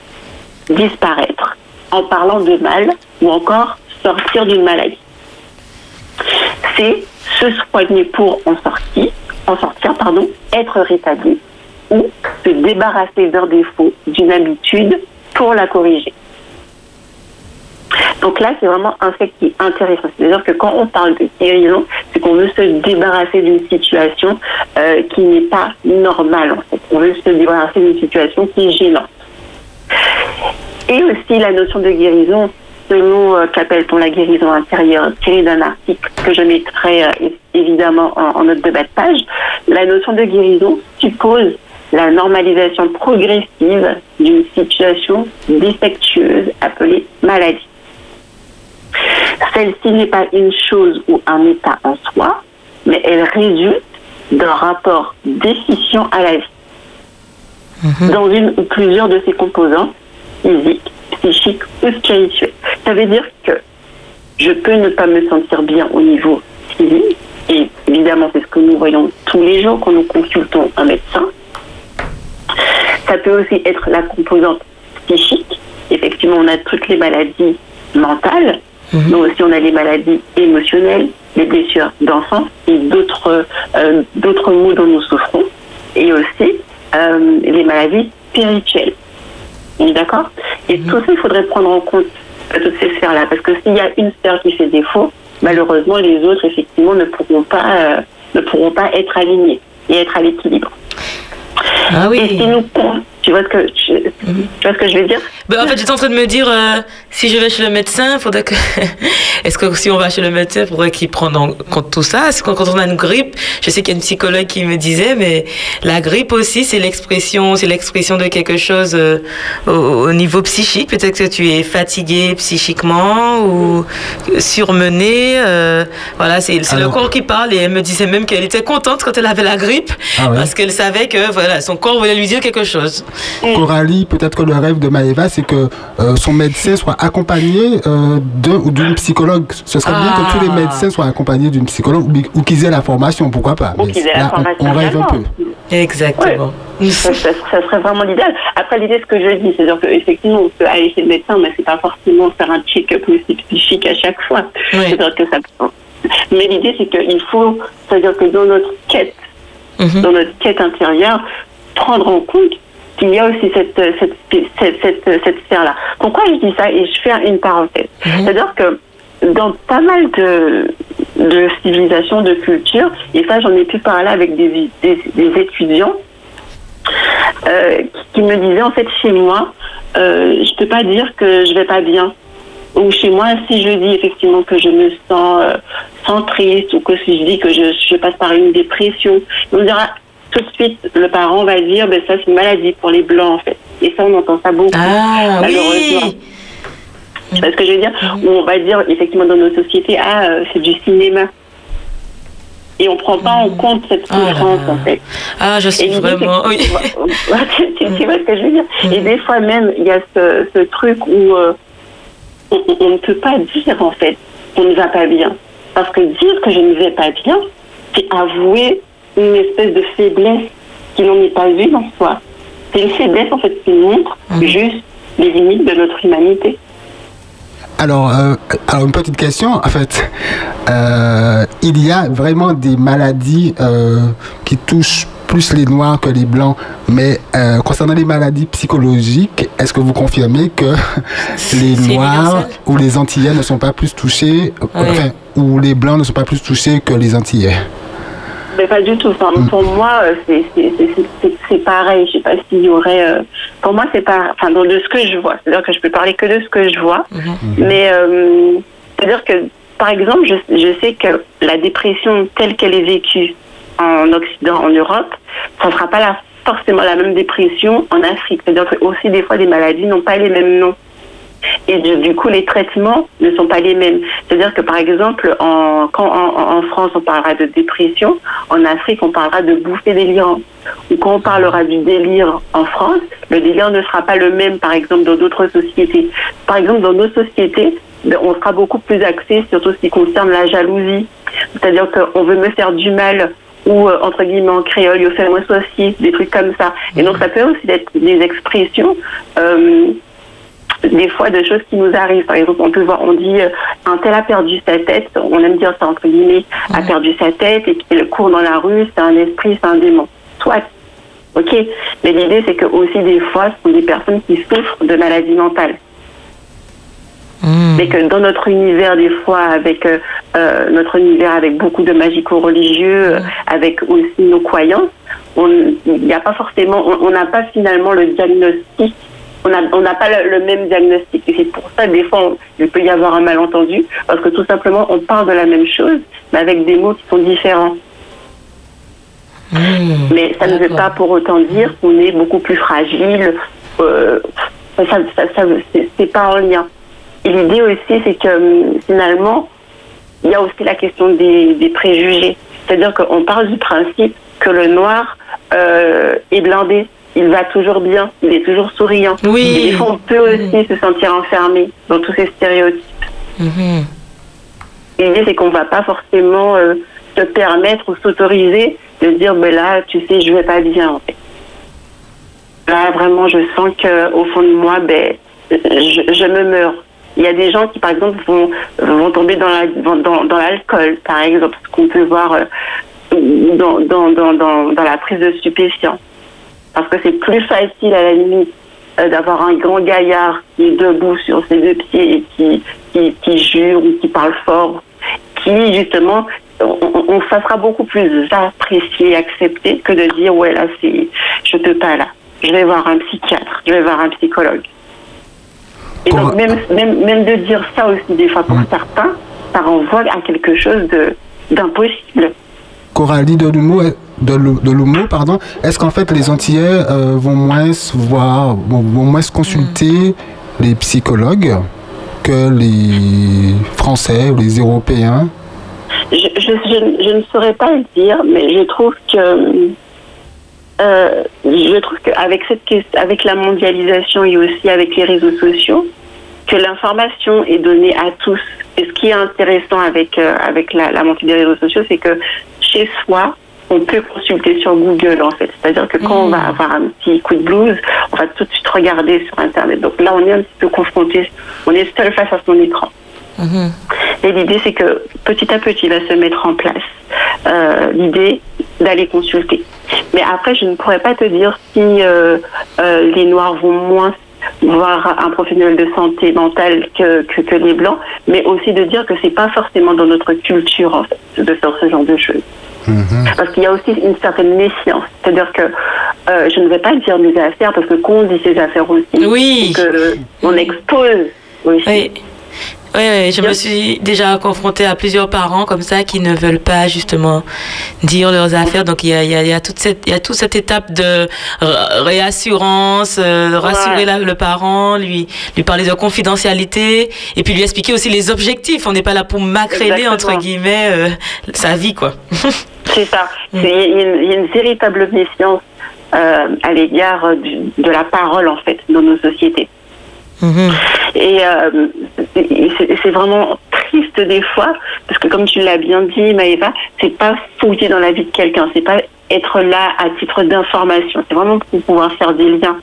disparaître, en parlant de mal, ou encore sortir d'une maladie c'est se soigner pour en sortir, en sortir pardon, être rétabli ou se débarrasser d'un défaut, d'une habitude pour la corriger. Donc là, c'est vraiment un fait qui est intéressant. C'est-à-dire que quand on parle de guérison, c'est qu'on veut se débarrasser d'une situation euh, qui n'est pas normale. En fait. On veut se débarrasser d'une situation qui est gênante. Et aussi la notion de guérison, selon euh, qu'appelle-t-on la guérison intérieure, tiré d'un article que je mettrai euh, évidemment en, note de bas de page, la notion de guérison suppose la normalisation progressive d'une situation défectueuse appelée maladie. Celle-ci n'est pas une chose ou un état en soi, mais elle résulte d'un rapport déficient à la vie. Mhm. Dans une ou plusieurs de ses composantes, physiques, psychiques ou spirituelles. Ça veut dire que je peux ne pas me sentir bien au niveau physique, et évidemment c'est ce que nous voyons tous les jours quand nous consultons un médecin. Ça peut aussi être la composante psychique. Effectivement, on a toutes les maladies mentales, mhm. mais aussi on a les maladies émotionnelles, les blessures d'enfance et d'autres euh, d'autres maux dont nous souffrons, et aussi euh, les maladies spirituelles. D'accord? Et mhm. tout ça, il faudrait prendre en compte toutes ces sphères-là. Parce que s'il y a une sphère qui fait défaut, malheureusement, les autres, effectivement, ne pourront pas, euh, ne pourront pas être alignés et être à l'équilibre. Ah oui. Et si nous, tu vois ce que, je, tu vois ce que je veux dire? Ben, En fait, j'étais en train de me dire, euh, si je vais chez le médecin, faudrait que. Est-ce que si on va chez le médecin, il faudrait qu'il prenne en compte tout ça? Est-ce que quand on a une grippe, je sais qu'il y a une psychologue qui me disait, mais la grippe aussi, c'est l'expression, c'est l'expression de quelque chose euh, au, niveau psychique. Peut-être que tu es fatigué psychiquement ou surmené. Euh, voilà, c'est le corps qui parle. Et elle me disait même qu'elle était contente quand elle avait la grippe ah parce qu'elle savait que voilà, son corps voulait lui dire quelque chose. Coralie, peut-être que le rêve de Maëva, c'est que euh, son médecin soit accompagné euh, d'un ou d'une psychologue. Ce serait bien que tous les ah. médecins soient accompagnés d'une psychologue ou, qu'ils aient la formation, pourquoi pas. Ou qu'ils aient la formation. On, rêve un peu. Exactement. Ça, serait vraiment l'idéal. Après, l'idée, ce que je dis, c'est-à-dire qu'effectivement, on peut aller chez le médecin, mais c'est pas forcément faire un check-up psychique à chaque fois. C'est-à-dire que ça. Mais l'idée, c'est qu'il faut, c'est-à-dire que dans notre quête, mhm. dans notre quête intérieure, prendre en compte qu'il y a aussi cette, cette, cette, cette, sphère-là. Pourquoi je dis ça Et je fais une parenthèse. Mhm. C'est-à-dire que dans pas mal de, de civilisations, de cultures, et ça j'en ai pu parler avec des, des, étudiants, euh, qui me disaient en fait chez moi, euh, je peux pas dire que je vais pas bien. Ou chez moi, si je dis effectivement que je me sens, euh, sans triste ou que si je dis que je, je passe par une dépression, on dira tout de suite, le parent va dire, ben ça c'est une maladie pour les blancs en fait. Et ça, on entend ça beaucoup, ah, malheureusement. Oui. C'est ce que je veux dire? on va dire effectivement dans nos sociétés, ah, euh, c'est du cinéma. Et on ne prend pas en mm. compte cette ah souffrance, en fait. Ah, je suis vraiment. Oui. tu, vois ce que je veux dire? Mm. Et des fois même, il y a ce, ce truc où euh, on, on, ne peut pas dire, en fait, qu'on ne va pas bien. Parce que dire que je ne vais pas bien, c'est avouer une espèce de faiblesse qui n'en est pas une en soi. C'est une faiblesse, en fait, qui montre mm. juste les limites de notre humanité. Alors, euh, alors, une petite question, en fait. Euh, il y a vraiment des maladies euh, qui touchent plus les Noirs que les Blancs. Mais concernant les maladies psychologiques, est-ce que vous confirmez que les Noirs ou les Antillais ne sont pas plus touchés, enfin, ou les Blancs ne sont pas plus touchés que les Antillais? Mais pas du tout. Mm. Pour moi, euh, c'est pareil. Je sais pas s'il y aurait. Euh, pour moi, c'est pas. Enfin, de ce que je vois. C'est-à-dire que je peux parler que de ce que je vois. Mm-hmm. Mm-hmm. Mais euh, c'est-à-dire que, par exemple, je, je sais que la dépression telle qu'elle est vécue en Occident, en Europe, ça ne sera pas la, forcément la même dépression en Afrique. C'est-à-dire que aussi des fois, les maladies n'ont pas les mêmes noms. Et du, coup, les traitements ne sont pas les mêmes. C'est-à-dire que, par exemple, en, quand en, France, on parlera de dépression, en Afrique, on parlera de bouffée délirante. Ou quand on parlera du délire en France, le délire ne sera pas le même, par exemple, dans d'autres sociétés. Par exemple, dans nos sociétés, ben, on sera beaucoup plus axé sur tout ce qui concerne la jalousie. C'est-à-dire qu'on veut me faire du mal ou euh, entre guillemets en créole, yo fait moi aussi, des trucs comme ça. Et donc ça peut aussi être des expressions euh, des fois de choses qui nous arrivent. Par exemple, on peut voir, on dit euh, un tel a perdu sa tête, on aime dire ça entre guillemets, a perdu sa tête et qu'il court dans la rue, c'est un esprit, c'est un démon. Soit, ok. Mais l'idée, c'est que aussi des fois, ce sont des personnes qui souffrent de maladies mentales. Hmm. Mais que dans notre univers, des fois, avec euh, euh, notre univers avec beaucoup de magico-religieux, avec aussi nos croyances, il n'y a pas forcément, on n'a pas finalement le diagnostic on n'a pas le, même diagnostic. Et c'est pour ça, des fois, il peut y avoir un malentendu, parce que tout simplement, on parle de la même chose, mais avec des mots qui sont différents. Hmm. mais ça ne veut pas pour autant dire qu'on est beaucoup plus fragile. Euh, ça, ça, c'est pas en lien. Et l'idée aussi, c'est que hum, finalement, il y a aussi la question des, préjugés. C'est-à-dire qu'on parle du principe que le noir euh, est blindé il va toujours bien, il est toujours souriant. Oui. Et on peut aussi se sentir enfermé dans tous ces stéréotypes. Mhm. L'idée, c'est qu'on ne va pas forcément euh, se permettre ou s'autoriser de dire, ben là, tu sais, je vais pas bien, en fait. Là, vraiment, je sens qu'au fond de moi, ben, je, me meurs. Il y a des gens qui, par exemple, vont, vont tomber dans l'alcool, dans, dans par exemple, ce qu'on peut voir euh, dans, dans, dans, dans la prise de stupéfiants parce que c'est plus facile à la limite euh, d'avoir un grand gaillard qui est debout sur ses deux pieds et qui, qui, qui jure ou qui parle fort, qui justement, on, ça sera beaucoup plus apprécié, accepté que de dire ouais là c'est, je peux pas là, je vais voir un psychiatre, je vais voir un psychologue. Et donc même, même, même de dire ça aussi des fois pour certains, ça renvoie à quelque chose de d'impossible. Coralie de l'humour, de l'humour, pardon, est-ce qu'en fait les Antillais euh, vont moins voir, vont, moins consulter les psychologues que les Français ou les Européens? Je, je, ne saurais pas le dire, mais je trouve que euh, je trouve qu'avec cette avec la mondialisation et aussi avec les réseaux sociaux, que l'information est donnée à tous. Et ce qui est intéressant avec euh, avec la, la montée des réseaux sociaux, c'est que chez soi, on peut consulter sur Google en fait. C'est-à-dire que quand on va hmm. avoir un petit coup de blues, on va tout de suite regarder sur Internet. Donc là, on est un petit peu confronté, on est seul face à son écran. Et l'idée, c'est que petit à petit, il va se mettre en place euh, l'idée d'aller consulter. Mais après, je ne pourrais pas te dire si euh, euh, les Noirs vont moins voir un professionnel de santé mentale que, que, que les Blancs, mais aussi de dire que c'est pas forcément dans notre culture en fait, de faire ce genre de choses. Parce qu'il y a aussi une certaine méfiance. C'est-à-dire que euh, je ne vais pas dire mes affaires parce que qu'on dit ses affaires aussi, Oui. que on expose aussi. Oui. Oui, oui, je me suis déjà confrontée à plusieurs parents comme ça qui ne veulent pas justement dire leurs affaires. Donc il y a, il y a, il y a toute cette, il y a toute cette étape de réassurance, euh, de rassurer Ouais. le parent, lui, lui parler de confidentialité et puis lui expliquer aussi les objectifs. On n'est pas là pour macréler entre guillemets euh, sa vie, quoi. C'est ça. Il y, a une- véritable méfiance euh, à l'égard de la parole en fait dans nos sociétés. Mhm. Et euh, c'est- vraiment triste des fois, parce que comme tu l'as bien dit, Maëva, c'est pas fouiller dans la vie de quelqu'un, c'est pas être là à titre d'information, c'est vraiment pour pouvoir faire des liens.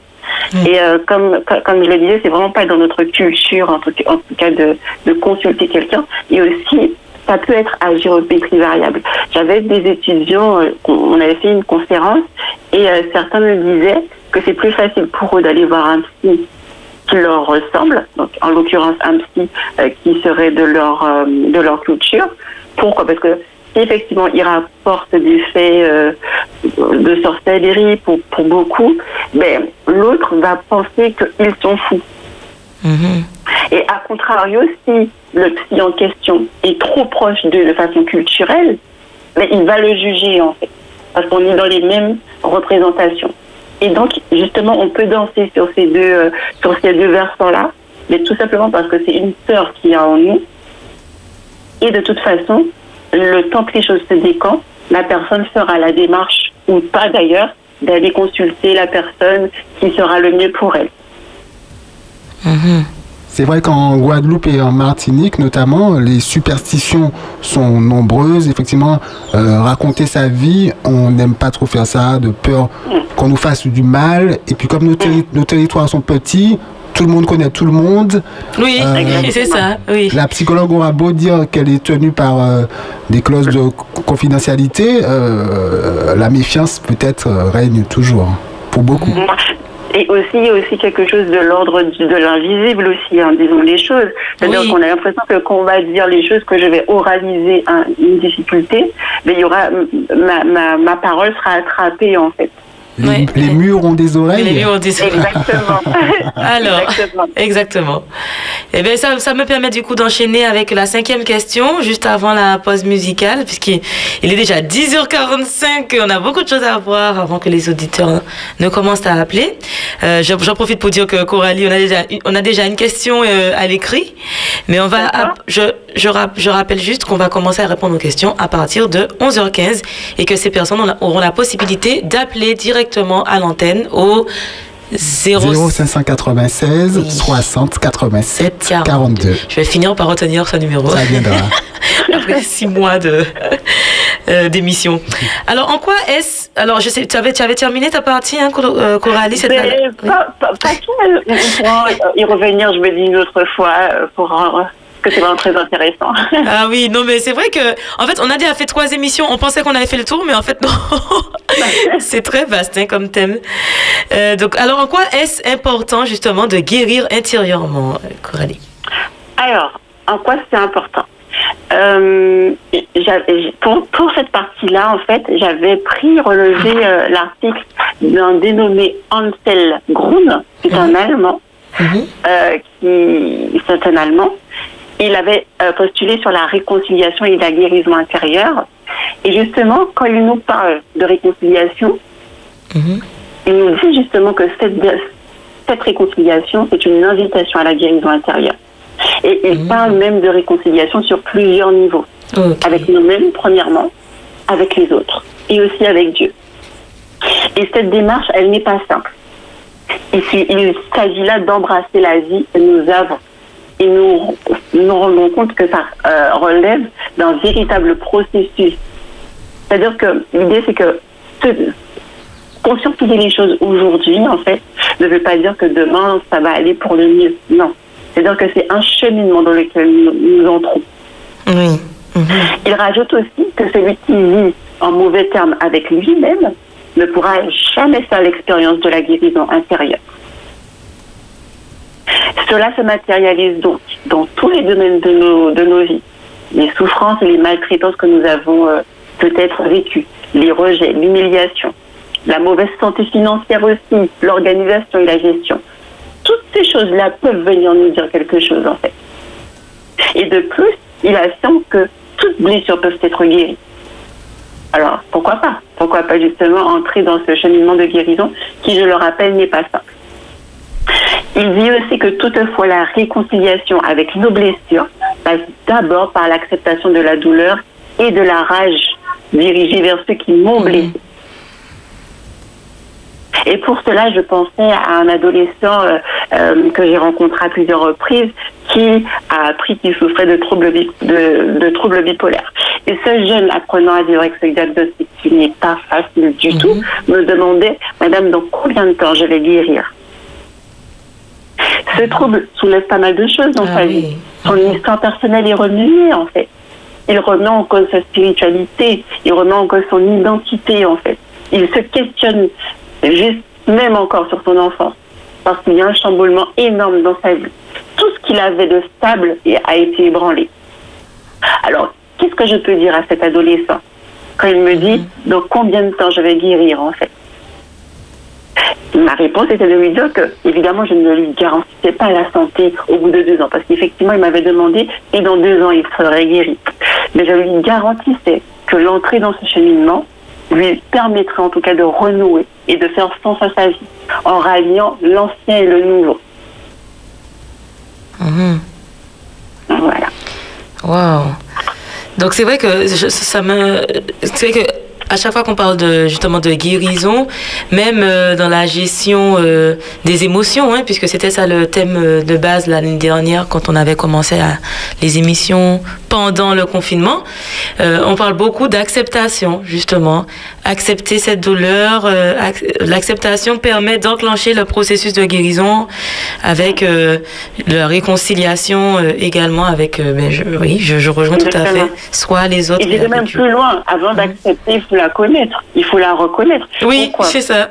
Et euh, comme, co- comme je le disais, c'est vraiment pas dans notre culture, en tout, en tout cas, de, de consulter quelqu'un. Et aussi, ça peut être à géométrie variable. J'avais des étudiants, euh, on avait fait une conférence, et certains me disaient que c'est plus facile pour eux d'aller voir un psy qui leur ressemble, donc en l'occurrence un psy euh, qui serait de leur euh, de leur culture. Pourquoi? Parce que si effectivement il rapporte des faits euh, de sorcellerie pour, pour beaucoup, ben l'autre va penser qu'ils sont fous. Mhm. Et à contrario, si le psy en question est trop proche d'eux de façon culturelle, ben, il va le juger en fait, parce qu'on est dans les mêmes représentations. Et donc, justement, on peut danser sur ces deux, euh, deux versants-là, mais tout simplement parce que c'est une sœur qui a en nous. Et de toute façon, le temps que les choses se décantent, la personne fera la démarche, ou pas d'ailleurs, d'aller consulter la personne qui sera le mieux pour elle. Mhm. C'est vrai qu'en Guadeloupe et en Martinique notamment, les superstitions sont nombreuses. Effectivement, euh, raconter sa vie, on n'aime pas trop faire ça, de peur qu'on nous fasse du mal. Et puis comme nos, terri- nos territoires sont petits, tout le monde connaît tout le monde. Oui, Euh, c'est ça. Oui. La psychologue aura beau dire qu'elle est tenue par euh, des clauses de co- confidentialité, euh, la méfiance peut-être règne toujours pour beaucoup. Et aussi, il y a aussi quelque chose de l'ordre de l'invisible aussi, hein, disons les choses. C'est-à-dire Oui. qu'on a l'impression que quand on va dire les choses, que je vais oraliser un- une difficulté, mais il y aura, ma, ma, ma parole sera attrapée en fait. Les, Ouais. les murs ont des oreilles. Les murs ont des oreilles. Exactement. Alors, Exactement. exactement. Eh bien, ça, ça me permet du coup d'enchaîner avec la cinquième question, juste avant la pause musicale, puisqu'il il est déjà 10h45 et on a beaucoup de choses à voir avant que les auditeurs ne commencent à appeler. Euh, J'en profite pour dire que Coralie, on a déjà, on a déjà une question euh, à l'écrit, mais on va, je, je, je rappelle juste qu'on va commencer à répondre aux questions à partir de 11h15 et que ces personnes auront la possibilité d'appeler directement à l'antenne au 0 0596 Oui. 60 87 42. 42. Je vais finir par retenir ce numéro Ça viendra. après six mois de euh, d'émission. Alors, en quoi est-ce Alors, je sais, tu avais, tu avais terminé ta partie, hein, Cor- euh, Coralie cette Mais pas, pas, pas pourra y revenir, je me dis une autre fois, euh, pour euh, que c'est vraiment très intéressant. Ah oui, non, mais c'est vrai que, en fait, on a déjà fait trois émissions. On pensait qu'on avait fait le tour, mais en fait, non. c'est très vaste hein, comme thème. Euh, donc, alors, en quoi est-ce important, justement, de guérir intérieurement, Coralie? Alors, en quoi c'est important? Euh, pour, pour cette partie-là, en fait, j'avais pris, relevé euh, l'article d'un dénommé Ansel Grun, c'est un Allemand, Mhm. euh, qui, c'est un Allemand. Il avait euh, postulé sur la réconciliation et la guérison intérieure. Et justement, quand il nous parle de réconciliation, Mhm. il nous dit justement que cette, cette réconciliation, c'est une invitation à la guérison intérieure. Et il parle même de réconciliation sur plusieurs niveaux. Avec nous-mêmes, premièrement, avec les autres, et aussi avec Dieu. Et cette démarche, elle n'est pas simple. S'il- il s'agit là d'embrasser la vie que nous avons. Et nous nous rendons compte que ça euh, relève d'un véritable processus. C'est-à-dire que l'idée, c'est que conscientiser les choses aujourd'hui, en fait, ne veut pas dire que demain, ça va aller pour le mieux. Non. C'est-à-dire que c'est un cheminement dans lequel nous, nous entrons. Oui. Mhm. Il rajoute aussi que celui qui vit en mauvais termes avec lui-même ne pourra jamais faire l'expérience de la guérison intérieure. Cela se matérialise donc dans tous les domaines de nos, vies. Les souffrances et les maltraitances que nous avons euh, peut-être vécues, les rejets, l'humiliation, la mauvaise santé financière aussi, l'organisation et la gestion. Toutes ces choses-là peuvent venir nous dire quelque chose en fait. Et de plus, il affirme que toutes blessures peuvent être guéries. Alors, pourquoi pas? Pourquoi pas justement entrer dans ce cheminement de guérison qui, je le rappelle, n'est pas simple. Il dit aussi que toutefois la réconciliation avec nos blessures passe d'abord par l'acceptation de la douleur et de la rage dirigée vers ceux qui m'ont blessé. Et pour cela, je pensais à un adolescent euh, euh, que j'ai rencontré à plusieurs reprises qui a appris qu'il souffrait de troubles, de, troubles bipolaires. Et ce jeune apprenant à vivre avec ce diagnostic qui n'est pas facile du tout mhm. me demandait, Madame, dans combien de temps je vais guérir? Ce trouble soulève pas mal de choses dans ah sa vie. Son histoire personnelle est remuée, en fait. Il remet en cause sa spiritualité, il remet en cause son identité, en fait. Il se questionne juste même encore sur son enfance, parce qu'il y a un chamboulement énorme dans sa vie. Tout ce qu'il avait de stable a été ébranlé. Alors, qu'est-ce que je peux dire à cet adolescent quand il me dit mhm. dans combien de temps je vais guérir en fait? Ma réponse était de lui dire que, évidemment, je ne lui garantissais pas la santé au bout de deux ans, parce qu'effectivement, il m'avait demandé et dans deux ans, il serait guéri. Mais je lui garantissais que l'entrée dans ce cheminement lui permettrait en tout cas de renouer et de faire sens à sa vie en ralliant l'ancien et le nouveau. Mhm. Voilà. Wow. Donc c'est vrai que ça me, c'est que à chaque fois qu'on parle de justement de guérison, même euh, dans la gestion euh, des émotions, hein, puisque c'était ça le thème euh, de base l'année dernière quand on avait commencé à, les émissions pendant le confinement, on parle beaucoup d'acceptation justement, accepter cette douleur. L'acceptation permet d'enclencher le processus de guérison avec la réconciliation également avec. Ben, je, oui, je, rejoins tout à fait. Soit les autres. Et même plus loin. Avant d'accepter, la connaître, il faut la reconnaître. Oui, c'est ça.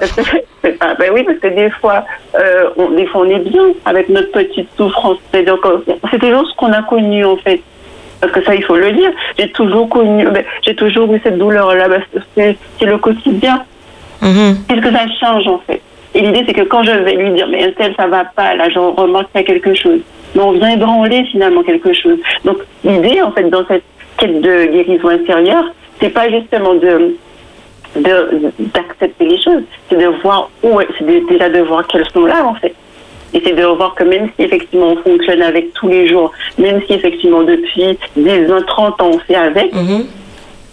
ben oui, parce que des fois, euh, on, des fois, on est bien avec notre petite souffrance. C'est-à-dire c'est toujours ce qu'on a connu, en fait. Parce que ça, il faut le dire. J'ai toujours connu, ben, j'ai toujours eu cette douleur-là. c'est, le quotidien. Qu'est-ce que ça change, en fait Et l'idée, c'est que quand je vais lui dire, mais un tel, ça va pas, là, je remarque qu'il y a quelque chose. Mais on vient ébranler, finalement, quelque chose. Donc, l'idée, en fait, dans cette quête de guérison intérieure, c'est pas justement de d'accepter les choses, c'est de voir où, c'est déjà de voir qu'elles sont là en fait. Et c'est de voir que même si effectivement on fonctionne avec tous les jours, même si effectivement depuis 10, 20, 30 ans on fait avec, mm-hmm.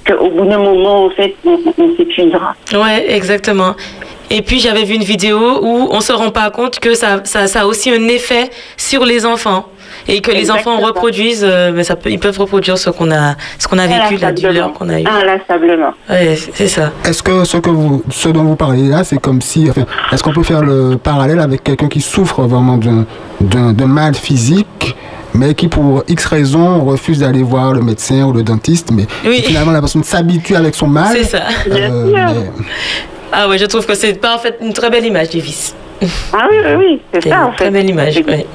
qu'au bout d'un moment en fait on, on s'épuisera. Ouais, exactement. Et puis j'avais vu une vidéo où on se rend pas compte que ça, ça, ça a aussi un effet sur les enfants et que les enfants reproduisent, euh, mais ça peut, ils peuvent reproduire ce qu'on a, ce qu'on a vécu, la douleur qu'on a eu. Inlassablement. Ouais, c'est ça. Est-ce que ce que vous, ce dont vous parlez là, c'est comme si, enfin, est-ce qu'on peut faire le parallèle avec quelqu'un qui souffre vraiment d'un mal physique? mais qui pour X raisons refuse d'aller voir le médecin ou le dentiste, mais finalement la personne s'habitue avec son mal? C'est ça. Euh, ah oui, je trouve que c'est pas en fait une très belle image du vice. Ah oui, oui, oui c'est ça en fait. Très belle image, oui.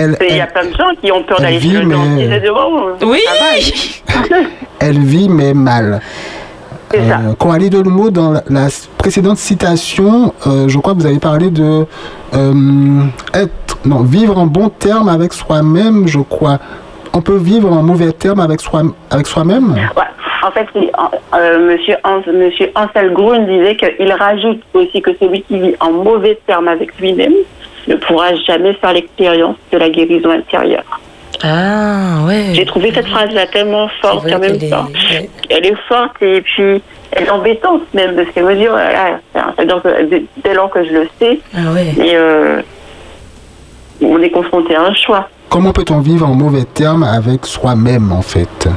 Il y a plein de gens qui ont peur d'aller chez le dentiste. oui Elle vit, mais mal. Euh, Coralie Delumeau, dans la, précédente citation, euh, je crois que vous avez parlé de euh, être, non, vivre en bon terme avec soi-même, je crois. On peut vivre en mauvais terme avec soi, avec soi-même? Ouais. En fait, euh, monsieur, monsieur Ansel Grun disait qu'il rajoute aussi que celui qui vit en mauvais terme avec lui-même ne pourra jamais faire l'expérience de la guérison intérieure. Ah, ouais. J'ai trouvé cette phrase-là tellement forte en même temps. Elle est forte et puis elle est embêtante même, parce qu'elle me dit, voilà, dès lors que je le sais, ah, ouais. et, euh, on est confronté à un choix. Comment peut-on vivre en mauvais termes avec soi-même, en fait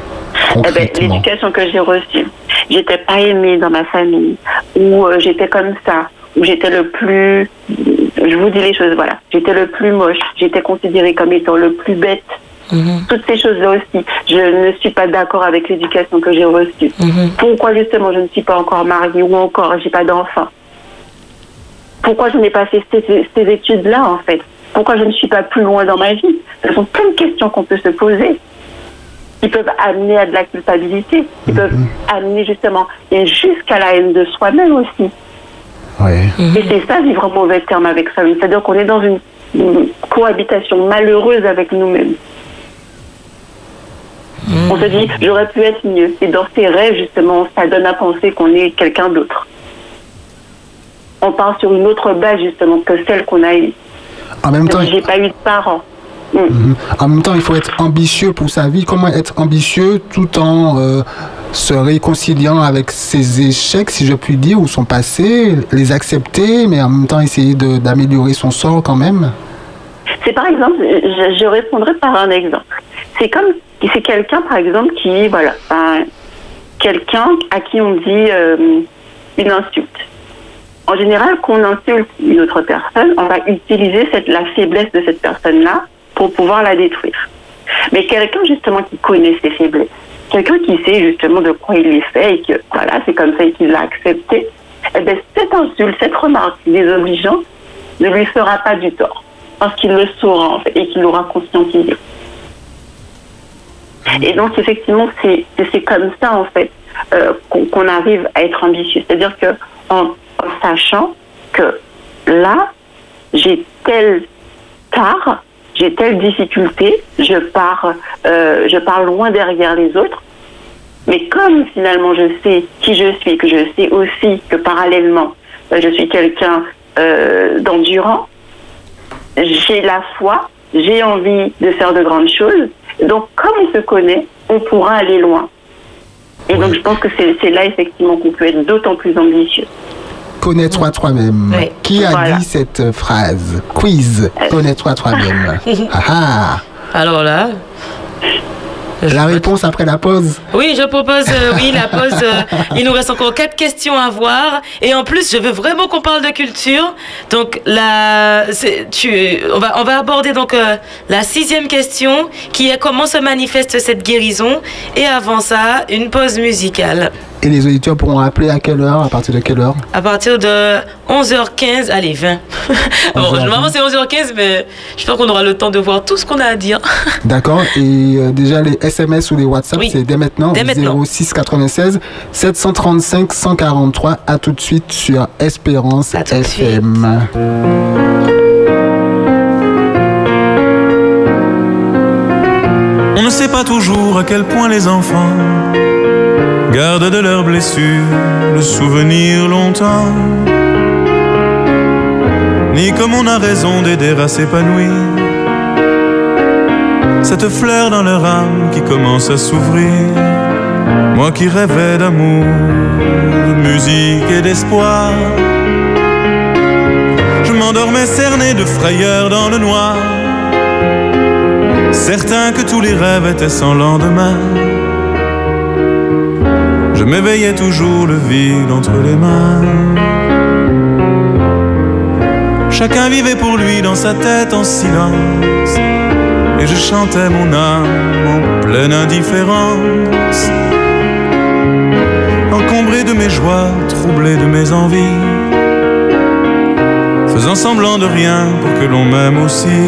eh ben, L'éducation que j'ai reçue. J'étais pas aimée dans ma famille, ou euh, j'étais comme ça, où j'étais le plus, je vous dis les choses, voilà, j'étais le plus moche, j'étais considérée comme étant le plus bête, Mhm. Toutes ces choses-là aussi. Je ne suis pas d'accord avec l'éducation que j'ai reçue. Mhm. Pourquoi justement je ne suis pas encore mariée ou encore j'ai pas d'enfant? Pourquoi je n'ai pas fait ces, ces études-là en fait? Pourquoi je ne suis pas plus loin dans ma vie? Ce sont plein de questions qu'on peut se poser qui peuvent amener à de la culpabilité, qui peuvent mhm. amener justement et jusqu'à la haine de soi-même aussi. Et c'est ça vivre en mauvais terme avec ça. C'est-à-dire qu'on est dans une, cohabitation malheureuse avec nous-mêmes. On se dit, j'aurais pu être mieux. Et dans ces rêves, justement, ça donne à penser qu'on est quelqu'un d'autre. On part sur une autre base, justement, que celle qu'on a eue. En même temps, j'ai pas eu de parents. Mhm. En même temps, il faut être ambitieux pour sa vie. Comment être ambitieux tout en euh, se réconciliant avec ses échecs, si je puis dire, ou son passé, les accepter, mais en même temps essayer d'améliorer son sort quand même? C'est par exemple, je, répondrai par un exemple. C'est comme, c'est quelqu'un par exemple qui, voilà, quelqu'un à qui on dit euh, une insulte. En général, quand on insulte une autre personne, on va utiliser cette, la faiblesse de cette personne-là pour pouvoir la détruire. Mais quelqu'un justement qui connaît ses faiblesses, quelqu'un qui sait justement de quoi il est fait et que voilà, c'est comme ça qu'il l'a accepté, eh bien, cette insulte, cette remarque désobligeante ne lui fera pas du tort parce qu'il le saura et qu'il l'aura conscientisé. Et donc, effectivement, c'est comme ça, en fait, euh, qu'on arrive à être ambitieux. C'est-à-dire que en, sachant que là, j'ai tel tard j'ai telle difficulté, je pars, euh, je pars loin derrière les autres. Mais comme finalement je sais qui je suis, que je sais aussi que parallèlement euh, je suis quelqu'un euh, d'endurant, j'ai la foi, j'ai envie de faire de grandes choses. Donc comme on se connaît, on pourra aller loin. Et donc je pense que c'est là effectivement qu'on peut être d'autant plus ambitieux. Connais-toi toi-même. Qui a dit cette phrase? Quiz, connais-toi toi-même. ah, ah. Alors là, la réponse après la pause. Oui, je propose, euh, oui, la pause. Euh, il nous reste encore quatre questions à voir. Et en plus, je veux vraiment qu'on parle de culture. Donc, la, tu, on, va, on va aborder donc euh, la sixième question, qui est comment se manifeste cette guérison. Et avant ça, une pause musicale. Et les auditeurs pourront appeler à quelle heure À partir de quelle heure À partir de 11h15, allez, 20. bon, normalement c'est 11h15, mais je pense qu'on aura le temps de voir tout ce qu'on a à dire. D'accord. Et euh, déjà, les SMS ou les WhatsApp, c'est dès maintenant. Dès 06 96 735 143. À tout de suite sur Espérance FM. On ne sait pas toujours à quel point les enfants gardent de leurs blessures le souvenir longtemps. Ni comme on a raison d'aider à s'épanouir cette fleur dans leur âme qui commence à s'ouvrir. Moi qui rêvais d'amour, de musique et d'espoir, je m'endormais cerné de frayeur dans le noir, certain que tous les rêves étaient sans lendemain. Je m'éveillais toujours le vide entre les mains. Chacun vivait pour lui dans sa tête en silence. Et je chantais mon âme en pleine indifférence. Encombré de mes joies, troublé de mes envies. Faisant semblant de rien pour que l'on m'aime aussi.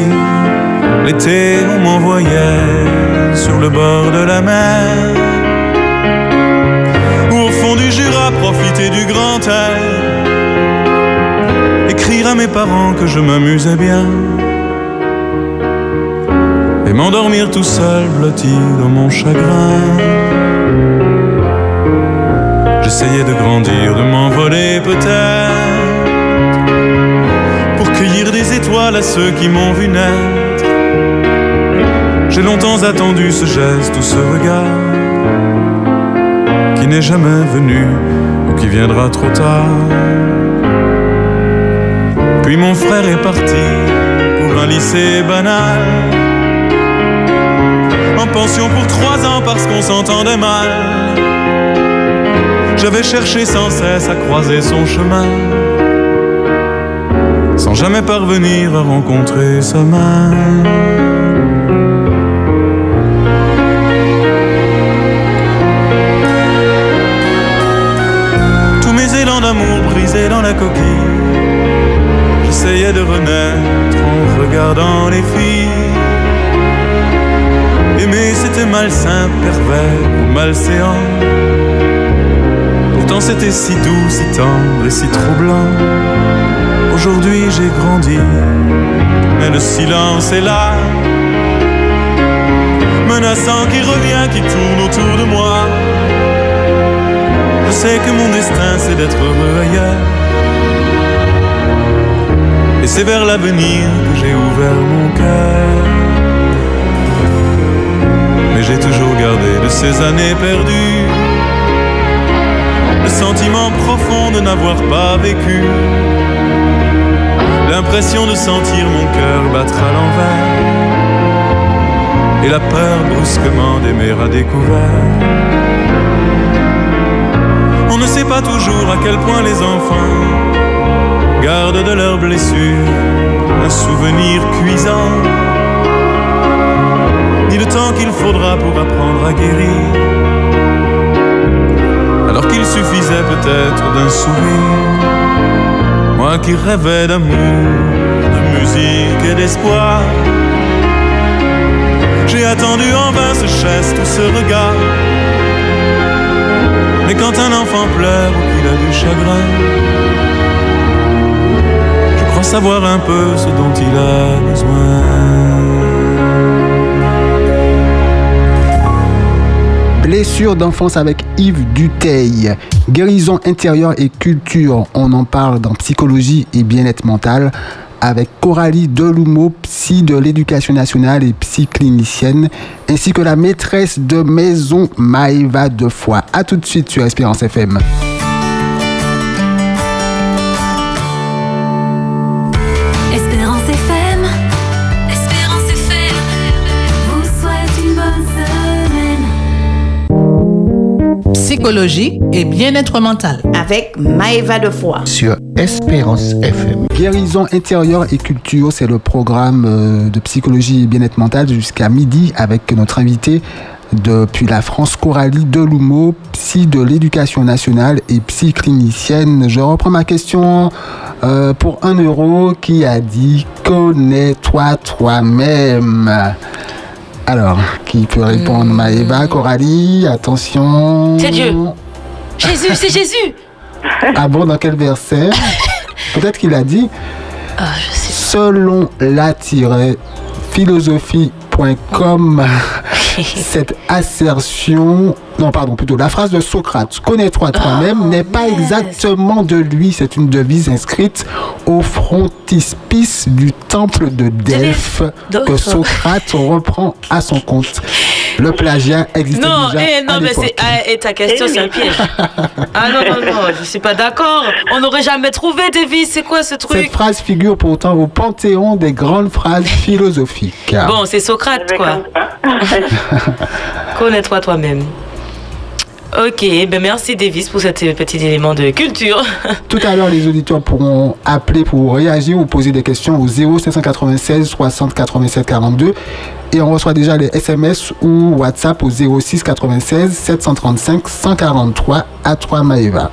L'été, on m'envoyait sur le bord de la mer profiter du grand air. Écrire à mes parents que je m'amusais bien. Et m'endormir tout seul, blotti dans mon chagrin. J'essayais de grandir, de m'envoler peut-être. Pour cueillir des étoiles à ceux qui m'ont vu naître. J'ai longtemps attendu ce geste ou ce regard qui n'est jamais venu ou qui viendra trop tard. Puis mon frère est parti pour un lycée banal. En pension pour trois ans parce qu'on s'entendait mal. J'avais cherché sans cesse à croiser son chemin. Sans jamais parvenir à rencontrer sa main. Troublant. Aujourd'hui j'ai grandi, mais le silence est là. Menaçant qui revient, qui tourne autour de moi. Je sais que mon destin c'est d'être heureux ailleurs. Et c'est vers l'avenir que j'ai ouvert mon cœur. Mais j'ai toujours gardé de ces années perdues le sentiment profond de n'avoir pas vécu. L'impression de sentir mon cœur battre à l'envers. Et la peur brusquement d'aimer à découvert. On ne sait pas toujours à quel point les enfants gardent de leurs blessures un souvenir cuisant, ni le temps qu'il faudra pour apprendre à guérir, peut-être d'un sourire. Moi qui rêvais d'amour, de musique et d'espoir, j'ai attendu en vain ce geste ou ce regard. Mais quand un enfant pleure ou qu'il a du chagrin, je crois savoir un peu ce dont il a besoin. Blessure d'enfance avec Yves Duteil. Guérison intérieure et culture. On en parle dans psychologie et bien-être mental avec Coralie Delumeau, psy de l'éducation nationale et psy clinicienne, ainsi que la maîtresse de maison Maëva Defoy. A tout de suite sur Espérance FM. Psychologie et bien-être mental. Avec Maëva de Foix. sur Espérance FM. Guérison intérieure et culture, c'est le programme euh, de psychologie et bien-être mental jusqu'à midi avec notre invité depuis la France, Coralie Delumeau, psy de l'éducation nationale et psy clinicienne. Je reprends ma question euh, pour un euro qui a dit connais-toi toi-même. Alors, qui peut répondre? Maëva, Coralie Attention. C'est Dieu. Jésus, c'est Jésus. Ah bon, dans quel verset? Peut-être qu'il a dit Ah, je sais. selon la-philosophie.com cette assertion non pardon plutôt la phrase de Socrate connais-toi toi-même n'est pas exactement de lui c'est une devise inscrite au frontispice du temple de Delphes que Socrate reprend à son compte le plagiat existait Non, déjà eh, à non, mais c'est. ah, et ta question, c'est un piège. Ah non, non, non, je suis pas d'accord. On n'aurait jamais trouvé, Davis. C'est quoi ce cette truc phrase figure pourtant au panthéon des grandes phrases philosophiques Bon, c'est Socrate, quoi. Connais-toi toi-même. Ok, ben merci Davis pour cet petit élément de culture. Tout à l'heure, les auditeurs pourront appeler pour réagir ou poser des questions au 0596 60 87 42. Et on reçoit déjà les SMS ou WhatsApp au 06 96 735 143 à 3 Maëva.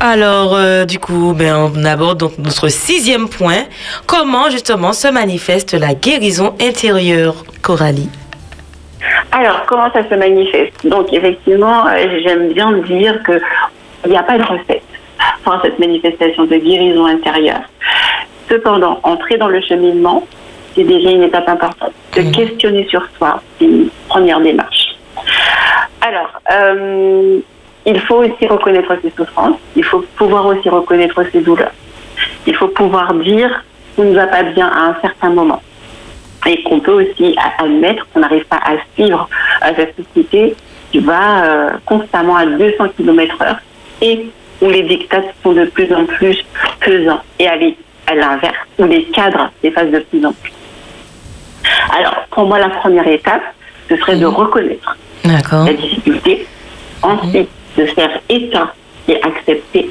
Alors, euh, du coup, ben, on aborde donc notre sixième point. Comment justement se manifeste la guérison intérieure, Coralie? Alors, comment ça se manifeste Donc, effectivement, euh, j'aime bien dire que il n'y a pas de recette pour cette manifestation de guérison intérieure. Cependant, entrer dans le cheminement, c'est déjà une étape importante. Se questionner sur soi, c'est une première démarche. Alors, euh, il faut aussi reconnaître ses souffrances, il faut pouvoir aussi reconnaître ses douleurs. Il faut pouvoir dire qu'on ne va pas bien à un certain moment et qu'on peut aussi admettre qu'on n'arrive pas à suivre cette société qui va euh, constamment à 200 km heure et où les dictats sont de plus en plus pesants et à, l'é- à l'inverse, où les cadres s'effacent de plus en plus. Alors, pour moi, la première étape, ce serait de reconnaître D'accord. la difficulté, ensuite de faire état et accepter.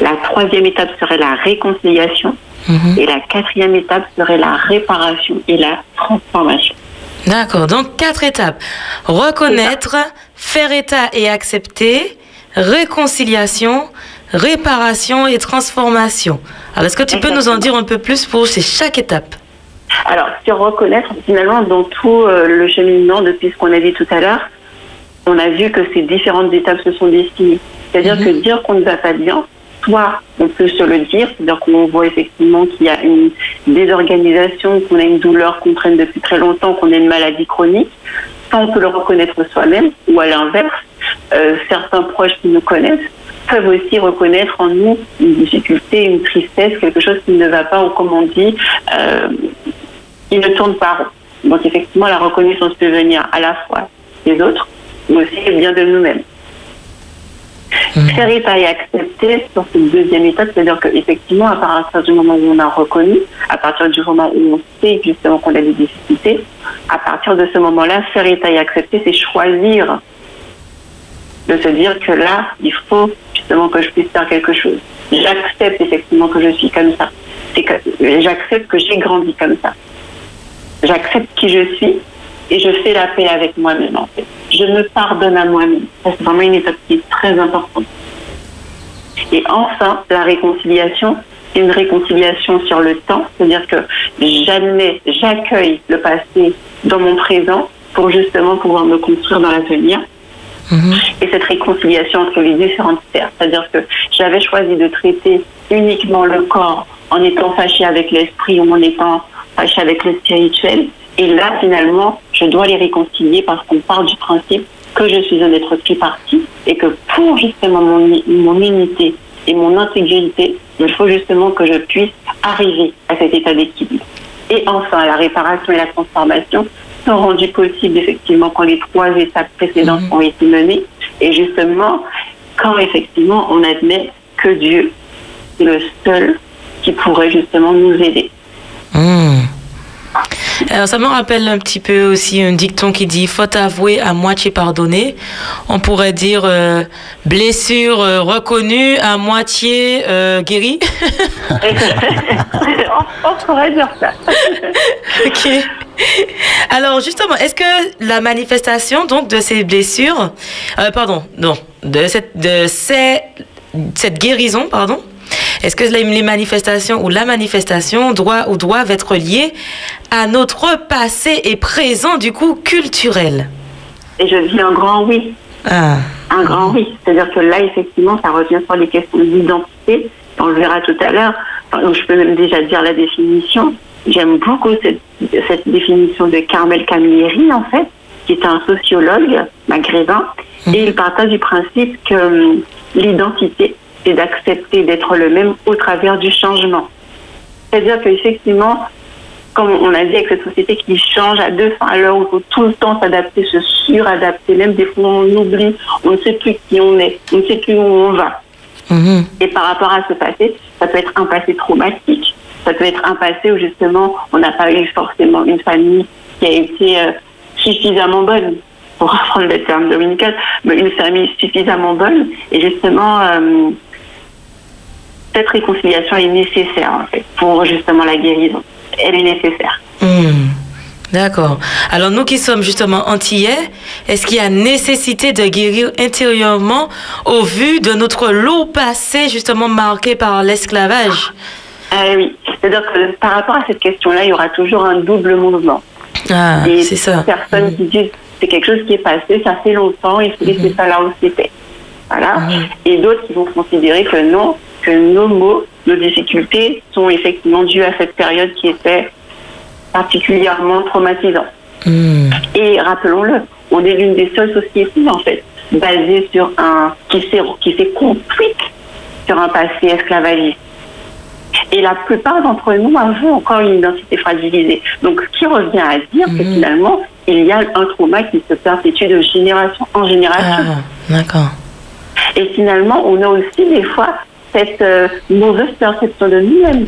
La troisième étape serait la réconciliation Mhm. et la quatrième étape serait la réparation et la transformation. D'accord. Donc, quatre étapes. Reconnaître, faire état et accepter, réconciliation, réparation et transformation. Alors, est-ce que tu peux nous en dire un peu plus pour chaque étape? Alors, sur reconnaître, finalement, dans tout euh, le cheminement, depuis ce qu'on a dit tout à l'heure, on a vu que ces différentes étapes se sont destinées. C'est-à-dire mhm. que dire qu'on ne va pas bien, soit on peut se le dire, c'est-à-dire qu'on voit effectivement qu'il y a une désorganisation, qu'on a une douleur qu'on traîne depuis très longtemps, qu'on a une maladie chronique, soit on peut le reconnaître soi-même, ou à l'inverse, euh, certains proches qui nous connaissent peuvent aussi reconnaître en nous une difficulté, une tristesse, quelque chose qui ne va pas, ou comme on dit, euh, qui ne tourne pas rond. Donc effectivement, la reconnaissance peut venir à la fois des autres, mais aussi bien de nous-mêmes. Faire et accepter sur cette deuxième étape, c'est-à-dire qu'effectivement, à partir du moment où on a reconnu, à partir du moment où on sait justement qu'on a des difficultés, à partir de ce moment-là, faire état et accepter, c'est choisir de se dire que là, il faut justement que je puisse faire quelque chose. J'accepte effectivement que je suis comme ça. J'accepte que j'ai grandi comme ça. J'accepte qui je suis et je fais la paix avec moi-même en fait. Je me pardonne à moi-même. C'est vraiment une étape qui est très importante. Et enfin, la réconciliation, une réconciliation sur le temps, c'est-à-dire que jamais j'accueille le passé dans mon présent pour justement pouvoir me construire dans l'avenir. Mhm. Et cette réconciliation entre les différentes sphères, c'est-à-dire que j'avais choisi de traiter uniquement le corps en étant fâché avec l'esprit ou en étant fâché avec le spirituel, et là, finalement, je dois les réconcilier parce qu'on part du principe que je suis un être tripartite et que pour justement mon, mon unité et mon intégrité, il faut justement que je puisse arriver à cet état d'équilibre. Et enfin, la réparation et la transformation sont rendues possibles effectivement quand les trois étapes précédentes mhm. ont été menées et justement quand effectivement on admet que Dieu est le seul qui pourrait justement nous aider. Mhm. Alors, ça me rappelle un petit peu aussi un dicton qui dit faute avouée à moitié pardonnée. On pourrait dire euh, blessure euh, reconnue à moitié euh, guérie. on, pourrait dire ça. ok. Alors justement, est-ce que la manifestation donc de ces blessures, pardon, non, de cette de ces, cette guérison, pardon, est-ce que les manifestations ou la manifestation doit ou doivent être liées à notre passé et présent, du coup, culturel? Et je dis un grand oui. Ah. Un grand oui. C'est-à-dire que là, effectivement, ça revient sur les questions d'identité. On le verra tout à l'heure. je peux même déjà dire la définition. J'aime beaucoup cette, cette, définition de Carmel Camilleri, en fait, qui est un sociologue maghrébin. Et mhm. il partage du principe que hum, l'identité, et d'accepter d'être le même au travers du changement. C'est-à-dire qu'effectivement, comme on a dit avec cette société qui change à deux fins à l'heure, il faut tout le temps s'adapter, se suradapter, même des fois on oublie, on ne sait plus qui on est, on ne sait plus où on va. Mhm. Et par rapport à ce passé, ça peut être un passé traumatique, ça peut être un passé où justement on n'a pas eu forcément une famille qui a été euh, suffisamment bonne, pour reprendre le terme dominical, mais une famille suffisamment bonne. Et justement, euh, cette réconciliation est nécessaire en fait, pour justement la guérison. Elle est nécessaire. Hmm. D'accord. Alors nous qui sommes justement antillais, est-ce qu'il y a nécessité de guérir intérieurement au vu de notre lot passé justement marqué par l'esclavage? Ah Oui, c'est-à-dire que par rapport à cette question-là, il y aura toujours un double mouvement. Ah, c'est ça. Personnes qui disent c'est quelque chose qui est passé, ça fait longtemps, il faut laisser ça là où c'était. Voilà. Et d'autres qui vont considérer que non, que nos maux, nos difficultés sont effectivement dues à cette période qui était particulièrement traumatisante. Hmm. Et rappelons-le, on est l'une des seules sociétés en fait basée sur un qui s'est qui s'est construite sur un passé esclavagiste. Et la plupart d'entre nous avons encore une identité fragilisée. Donc, ce qui revient à dire que hmm. finalement, il y a un trauma qui se perpétue de génération en génération. Ah, d'accord. Et finalement, on a aussi des fois cette euh, mauvaise perception de nous-mêmes.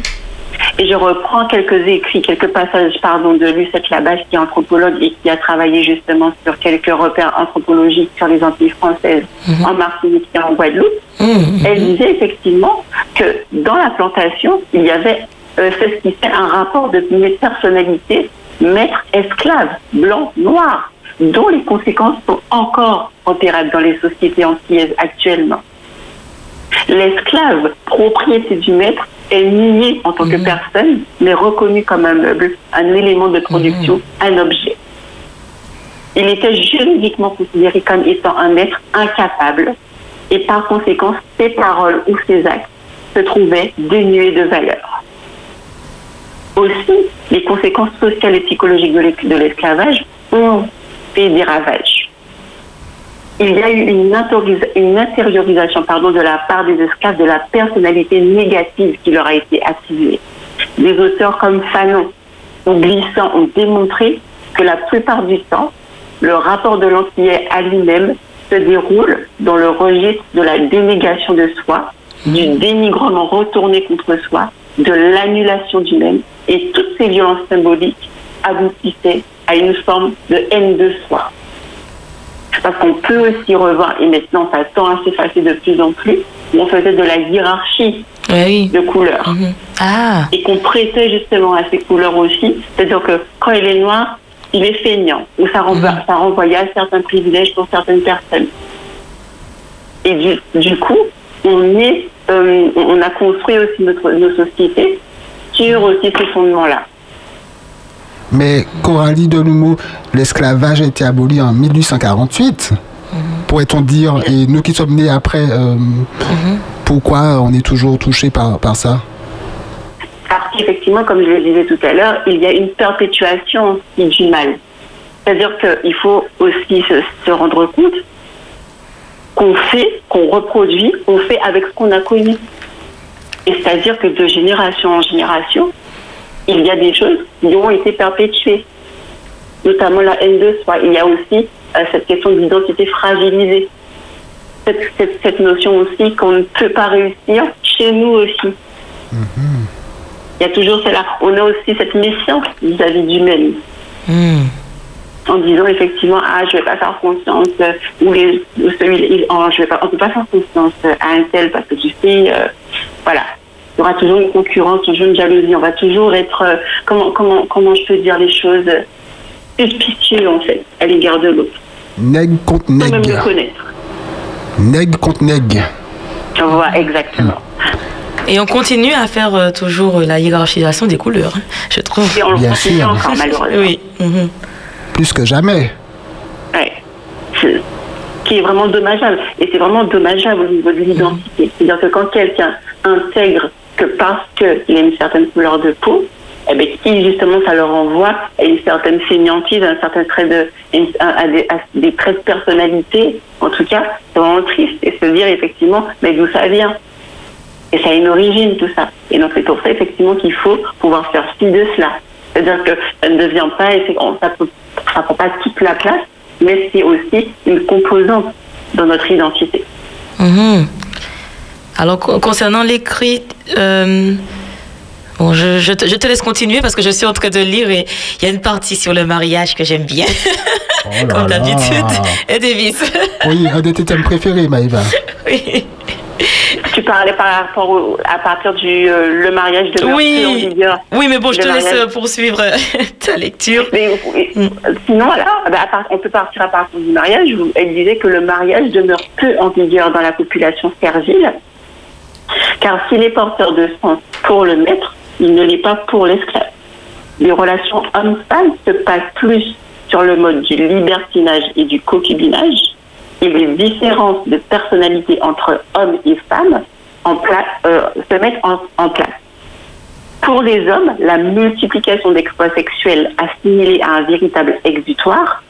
Et je reprends quelques écrits, quelques passages pardon, de Lucette Labache, qui est anthropologue et qui a travaillé justement sur quelques repères anthropologiques sur les Antilles françaises mhm. en Martinique et en Guadeloupe. Mhm. Elle disait effectivement que dans la plantation, il y avait euh, ce qui fait un rapport de personnalité maître-esclave, blanc, noir, dont les conséquences sont encore opérables dans les sociétés antillaises actuellement. L'esclave, propriété du maître, est nié en tant que personne, mais reconnu comme un meuble, un élément de production, un objet. Il était juridiquement considéré comme étant un être incapable et par conséquent, ses paroles ou ses actes se trouvaient dénués de valeur. Aussi, les conséquences sociales et psychologiques de l'esclavage ont fait des ravages. Il y a eu une, intériorisation pardon, de la part des esclaves de la personnalité négative qui leur a été attribuée. Des auteurs comme Fanon ou Glissant ont démontré que la plupart du temps, le rapport de l'antillais à lui-même se déroule dans le registre de la dénégation de soi, du dénigrement retourné contre soi, de l'annulation du même, et toutes ces violences symboliques aboutissaient à une forme de haine de soi. Parce qu'on peut aussi revoir, et maintenant ça tend à s'effacer de plus en plus, on faisait de la hiérarchie de couleurs. Mhm. Ah. Et qu'on prêtait justement à ces couleurs aussi. C'est-à-dire que quand il est noir, il est feignant, ou ça, renvoie, mhm. ça renvoyait à certains privilèges pour certaines personnes. Et du, du coup, on, est, euh, on a construit aussi notre, nos sociétés sur aussi ces fondements-là. Mais Coralie Delumeau, l'esclavage a été aboli en 1848, mhm. pourrait-on dire, et nous qui sommes nés après, euh, mhm. pourquoi on est toujours touché par, par ça? Parce qu'effectivement, comme je le disais tout à l'heure, il y a une perpétuation du mal. C'est-à-dire qu'il faut aussi se, se rendre compte qu'on fait, qu'on reproduit, on fait avec ce qu'on a connu. Et c'est-à-dire que de génération en génération, il y a des choses qui ont été perpétuées, notamment la haine de soi. Il y a aussi euh, cette question d'identité fragilisée. Cette, cette, notion aussi qu'on ne peut pas réussir chez nous aussi. Mm-hmm. Il y a toujours cela. On a aussi cette méfiance vis-à-vis du même. Mm. En disant effectivement, ah, je vais pas faire confiance, euh, ou, les, celui, oh, je vais pas, on peut pas faire confiance à un tel parce que tu sais, euh, voilà aura toujours une concurrence, toujours une jalousie. On va toujours être, euh, comment, comment, comment je peux dire les choses, suspicieux en fait, à l'égard de l'autre. Nègre contre nègre. Sans même le connaître. Nègre contre nègre. Voilà, exactement. Et on continue à faire euh, toujours la hiérarchisation des couleurs, hein, je trouve. Et on le continue encore, malheureusement. Oui. Mhm. Plus que jamais. Oui. Qui est vraiment dommageable. Et c'est vraiment dommageable au niveau de l'identité. C'est-à-dire que quand quelqu'un intègre que parce qu'il a une certaine couleur de peau, eh bien, qui justement ça leur envoie à une certaine fainéantise, un certain trait de, à des, traits de personnalité, en tout cas, c'est vraiment triste et se dire effectivement, mais d'où ça vient? Et ça a une origine tout ça. Et donc c'est pour ça effectivement qu'il faut pouvoir faire fi de cela. C'est-à-dire que ça ne devient pas, ça ne prend pas toute la place, mais c'est aussi une composante dans notre identité. Mmh. Alors, concernant l'écrit, euh, bon, je, je, te, laisse continuer parce que je suis en train de lire et il y a une partie sur le mariage que j'aime bien. Oh Comme d'habitude. Et Davis. oui, un de tes thèmes préférés, Maïva. Oui. Tu parlais par rapport à partir du euh, le mariage de oui. Oui, mais bon, je te laisse poursuivre ta lecture. Mm. Sinon, alors, bah, on peut partir à partir du mariage. Elle disait que le mariage demeure peu en vigueur dans la population servile car s'il est porteur de sens pour le maître, il ne l'est pas pour l'esclave. Les relations hommes-femmes se passent plus sur le mode du libertinage et du concubinage, et les différences de personnalité entre hommes et femmes en place, euh, se mettent en, place. Pour les hommes, la multiplication d'exploits sexuels assimilés à un véritable exutoire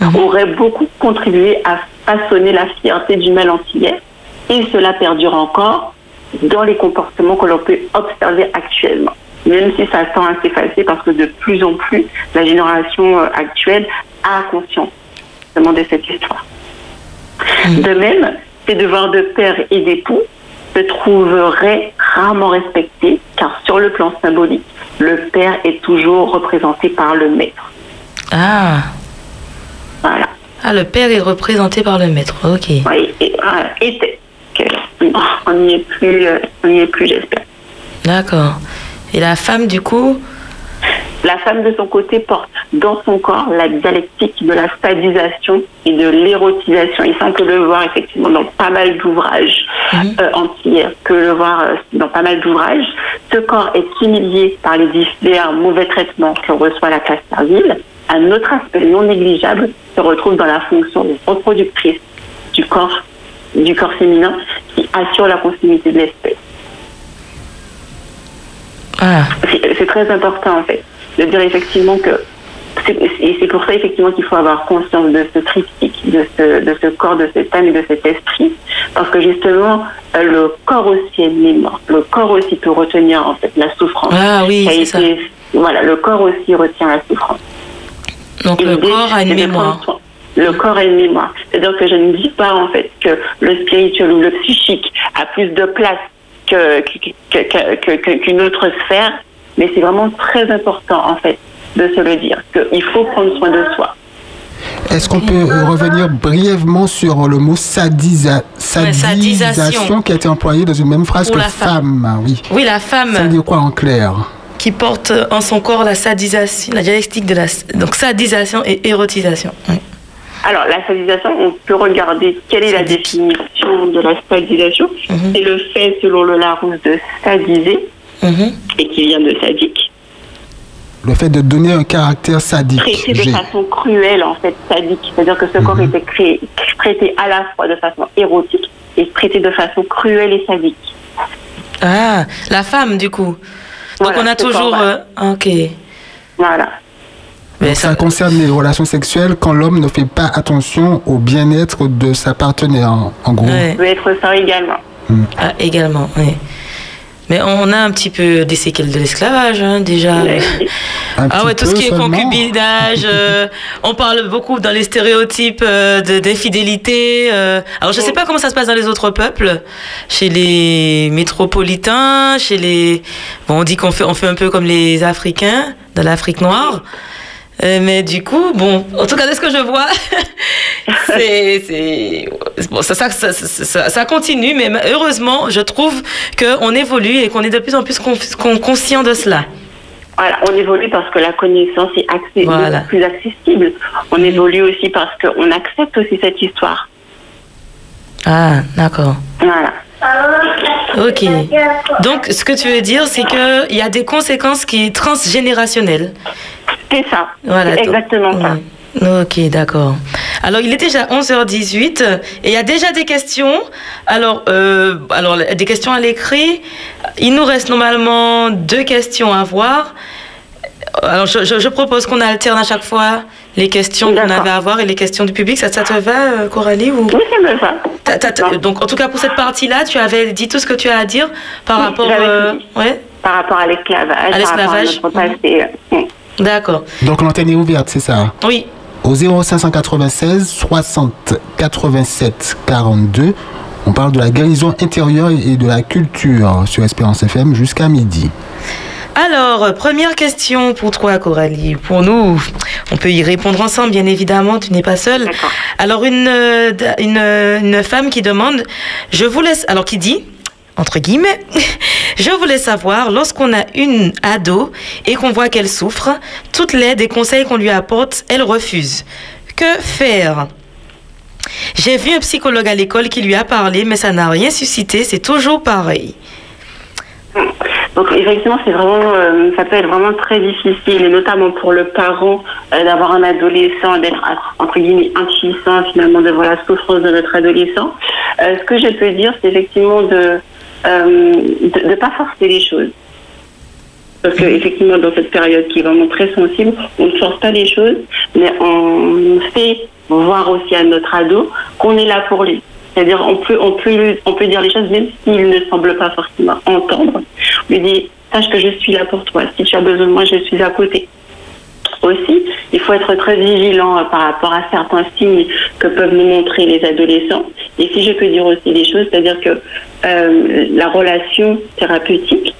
mhm. aurait beaucoup contribué à façonner la fierté du mal antillais, et cela perdure encore dans les comportements que l'on peut observer actuellement. Même si ça tend à s'effacer parce que de plus en plus, la génération euh, actuelle a conscience de cette histoire. Mm. De même, ces devoirs de père et d'époux se trouveraient rarement respectés car sur le plan symbolique, le père est toujours représenté par le maître. Ah. Voilà. Ah, le père est représenté par le maître, ok. Oui, et, était on n'y est plus, euh, on est plus, j'espère. D'accord. Et la femme, du coup? La femme, de son côté, porte dans son corps la dialectique de la stadisation et de l'érotisation. Il semble que le voir effectivement dans pas mal d'ouvrages Mhm. euh, entiers, que le voir euh, dans pas mal d'ouvrages. Ce corps est humilié par les divers mauvais traitements que reçoit la classe servile. Un autre aspect non négligeable se retrouve dans la fonction reproductrice du corps, du corps féminin qui assure la continuité de l'espèce. Ah, C'est très important en fait de dire effectivement que et c'est pour ça effectivement qu'il faut avoir conscience de ce triptyque, de ce, de ce corps, de cette âme et de cet esprit, parce que justement euh, le corps aussi est une mémoire. Le corps aussi peut retenir en fait la souffrance. Ah oui, c'est ça. Voilà, le corps aussi retient la souffrance. donc Et le corps a une mémoire. soin. Le corps a une mémoire. C'est-à-dire que je ne dis pas en fait que le spirituel ou le psychique a plus de place que- que- que- que- que- qu'une autre sphère, mais c'est vraiment très important en fait de se le dire, qu'il faut prendre soin de soi. Est-ce qu'on peut revenir brièvement sur le mot sadisa- sadisation sadisation. qui a été employé dans une même phrase Pour que la femme. femme Ah Oui. Oui, la femme Ça veut dire quoi en clair? Qui porte en son corps la sadisation, la dialectique de la donc sadisation et érotisation. Oui. Alors, la sadisation, on peut regarder quelle est la définition de la sadisation. Mhm. C'est le fait, selon le Larousse, de sadiser, Mhm. et qui vient de sadique. Le fait de donner un caractère sadique. traité de façon cruelle, en fait, sadique. C'est-à-dire que ce corps Mhm. était créé, traité à la fois de façon érotique et traité de façon cruelle et sadique. Ah, la femme du coup. Donc Voilà, on a toujours. euh, ok. Voilà. Mais ça concerne les relations sexuelles quand l'homme ne fait pas attention au bien-être de sa partenaire, en, en gros. Ouais. peut être ça également. Ah, également, oui. Mais on a un petit peu des séquelles de l'esclavage, hein, déjà. Un Ah ouais, tout ce qui est concubinage, euh, on parle beaucoup dans les stéréotypes euh, de- d'infidélité. euh. alors je sais pas comment ça se passe dans les autres peuples, chez les métropolitains, chez les... Bon, on dit qu'on fait, on fait un peu comme les Africains, dans l'Afrique noire. Euh, mais du coup, bon, en tout cas, de ce que je vois, c'est, bon, ça, ça, ça, ça- ça continue, mais heureusement, je trouve qu'on évolue et qu'on est de plus en plus con- con- conscient de cela. Voilà, on évolue parce que la connaissance est accès- Voilà. plus accessible. On évolue aussi parce qu'on accepte aussi cette histoire. Ah, d'accord. Voilà. Ok. Donc, ce que tu veux dire, c'est qu'il y a des conséquences qui sont transgénérationnelles. C'est ça. Voilà. Donc- exactement ça. Ouais. Ok, d'accord. Alors, il est déjà 11h18 et il y a déjà des questions. Alors, euh, alors des questions à l'écrit. Il nous reste normalement deux questions à voir. Alors, je, je- je propose qu'on alterne à chaque fois les questions qu'on avait à voir et les questions du public. Ça, ça te va, euh, Coralie ou... Oui, ça me va. Donc, en tout cas, pour cette partie-là, tu avais dit tout ce que tu as à dire par Oui, rapport. euh, ouais, Par rapport à l'esclavage, À. Mm. d'accord. Donc l'antenne est ouverte, c'est ça? Oui, Au 0596 60 87 42, on parle de la guérison intérieure et de la culture sur Espérance FM jusqu'à midi. Alors, première question pour toi, Coralie. Pour nous, on peut y répondre ensemble, bien évidemment, tu n'es pas seule. Alors, une, euh, une, une femme qui demande, je vous laisse, alors qui dit, entre guillemets, je voulais savoir, lorsqu'on a une ado et qu'on voit qu'elle souffre, toute l'aide et conseils qu'on lui apporte, elle refuse. Que faire? J'ai vu un psychologue à l'école qui lui a parlé, mais ça n'a rien suscité, c'est toujours pareil. Donc effectivement, c'est vraiment, euh, ça peut être vraiment très difficile, et notamment pour le parent euh, d'avoir un adolescent, d'être entre guillemets impuissant finalement devant la souffrance de notre adolescent. Euh, ce que je peux dire, c'est effectivement de ne pas forcer les choses. Parce que effectivement, dans cette période qui est vraiment très sensible, on ne force pas les choses, mais on fait voir aussi à notre ado qu'on est là pour lui. C'est-à-dire, on peut, on peut, on peut dire les choses même s'il ne semble pas forcément entendre. On lui dit, sache que je suis là pour toi. Si tu as besoin de moi, je suis à côté. Aussi, il faut être très vigilant euh, par rapport à certains signes que peuvent nous montrer les adolescents. Et si je peux dire aussi des choses, c'est-à-dire que euh, la relation thérapeutique,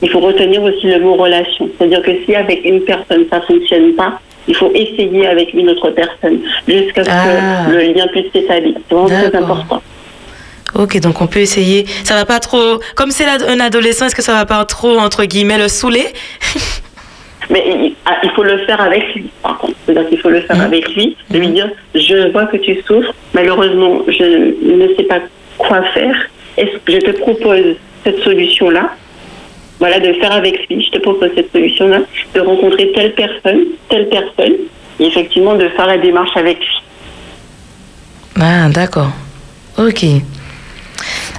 il faut retenir aussi le mot relation. C'est-à-dire que si avec une personne ça fonctionne pas, il faut essayer avec une autre personne jusqu'à ce Ah. que le lien puisse s'établir. C'est vraiment très important. Ok, donc on peut essayer. Ça va pas trop. Comme c'est un adolescent, est-ce que ça va pas trop, entre guillemets, le saouler? Mais il, ah, il faut le faire avec lui, par contre. C'est-à-dire qu'il faut le faire Mhm. avec lui, de lui dire Je vois que tu souffres, malheureusement, je ne sais pas quoi faire. Est-ce que je te propose cette solution-là Voilà, de faire avec lui. Je te propose cette solution-là, de rencontrer telle personne, telle personne, et effectivement de faire la démarche avec lui. Ah, d'accord. Ok.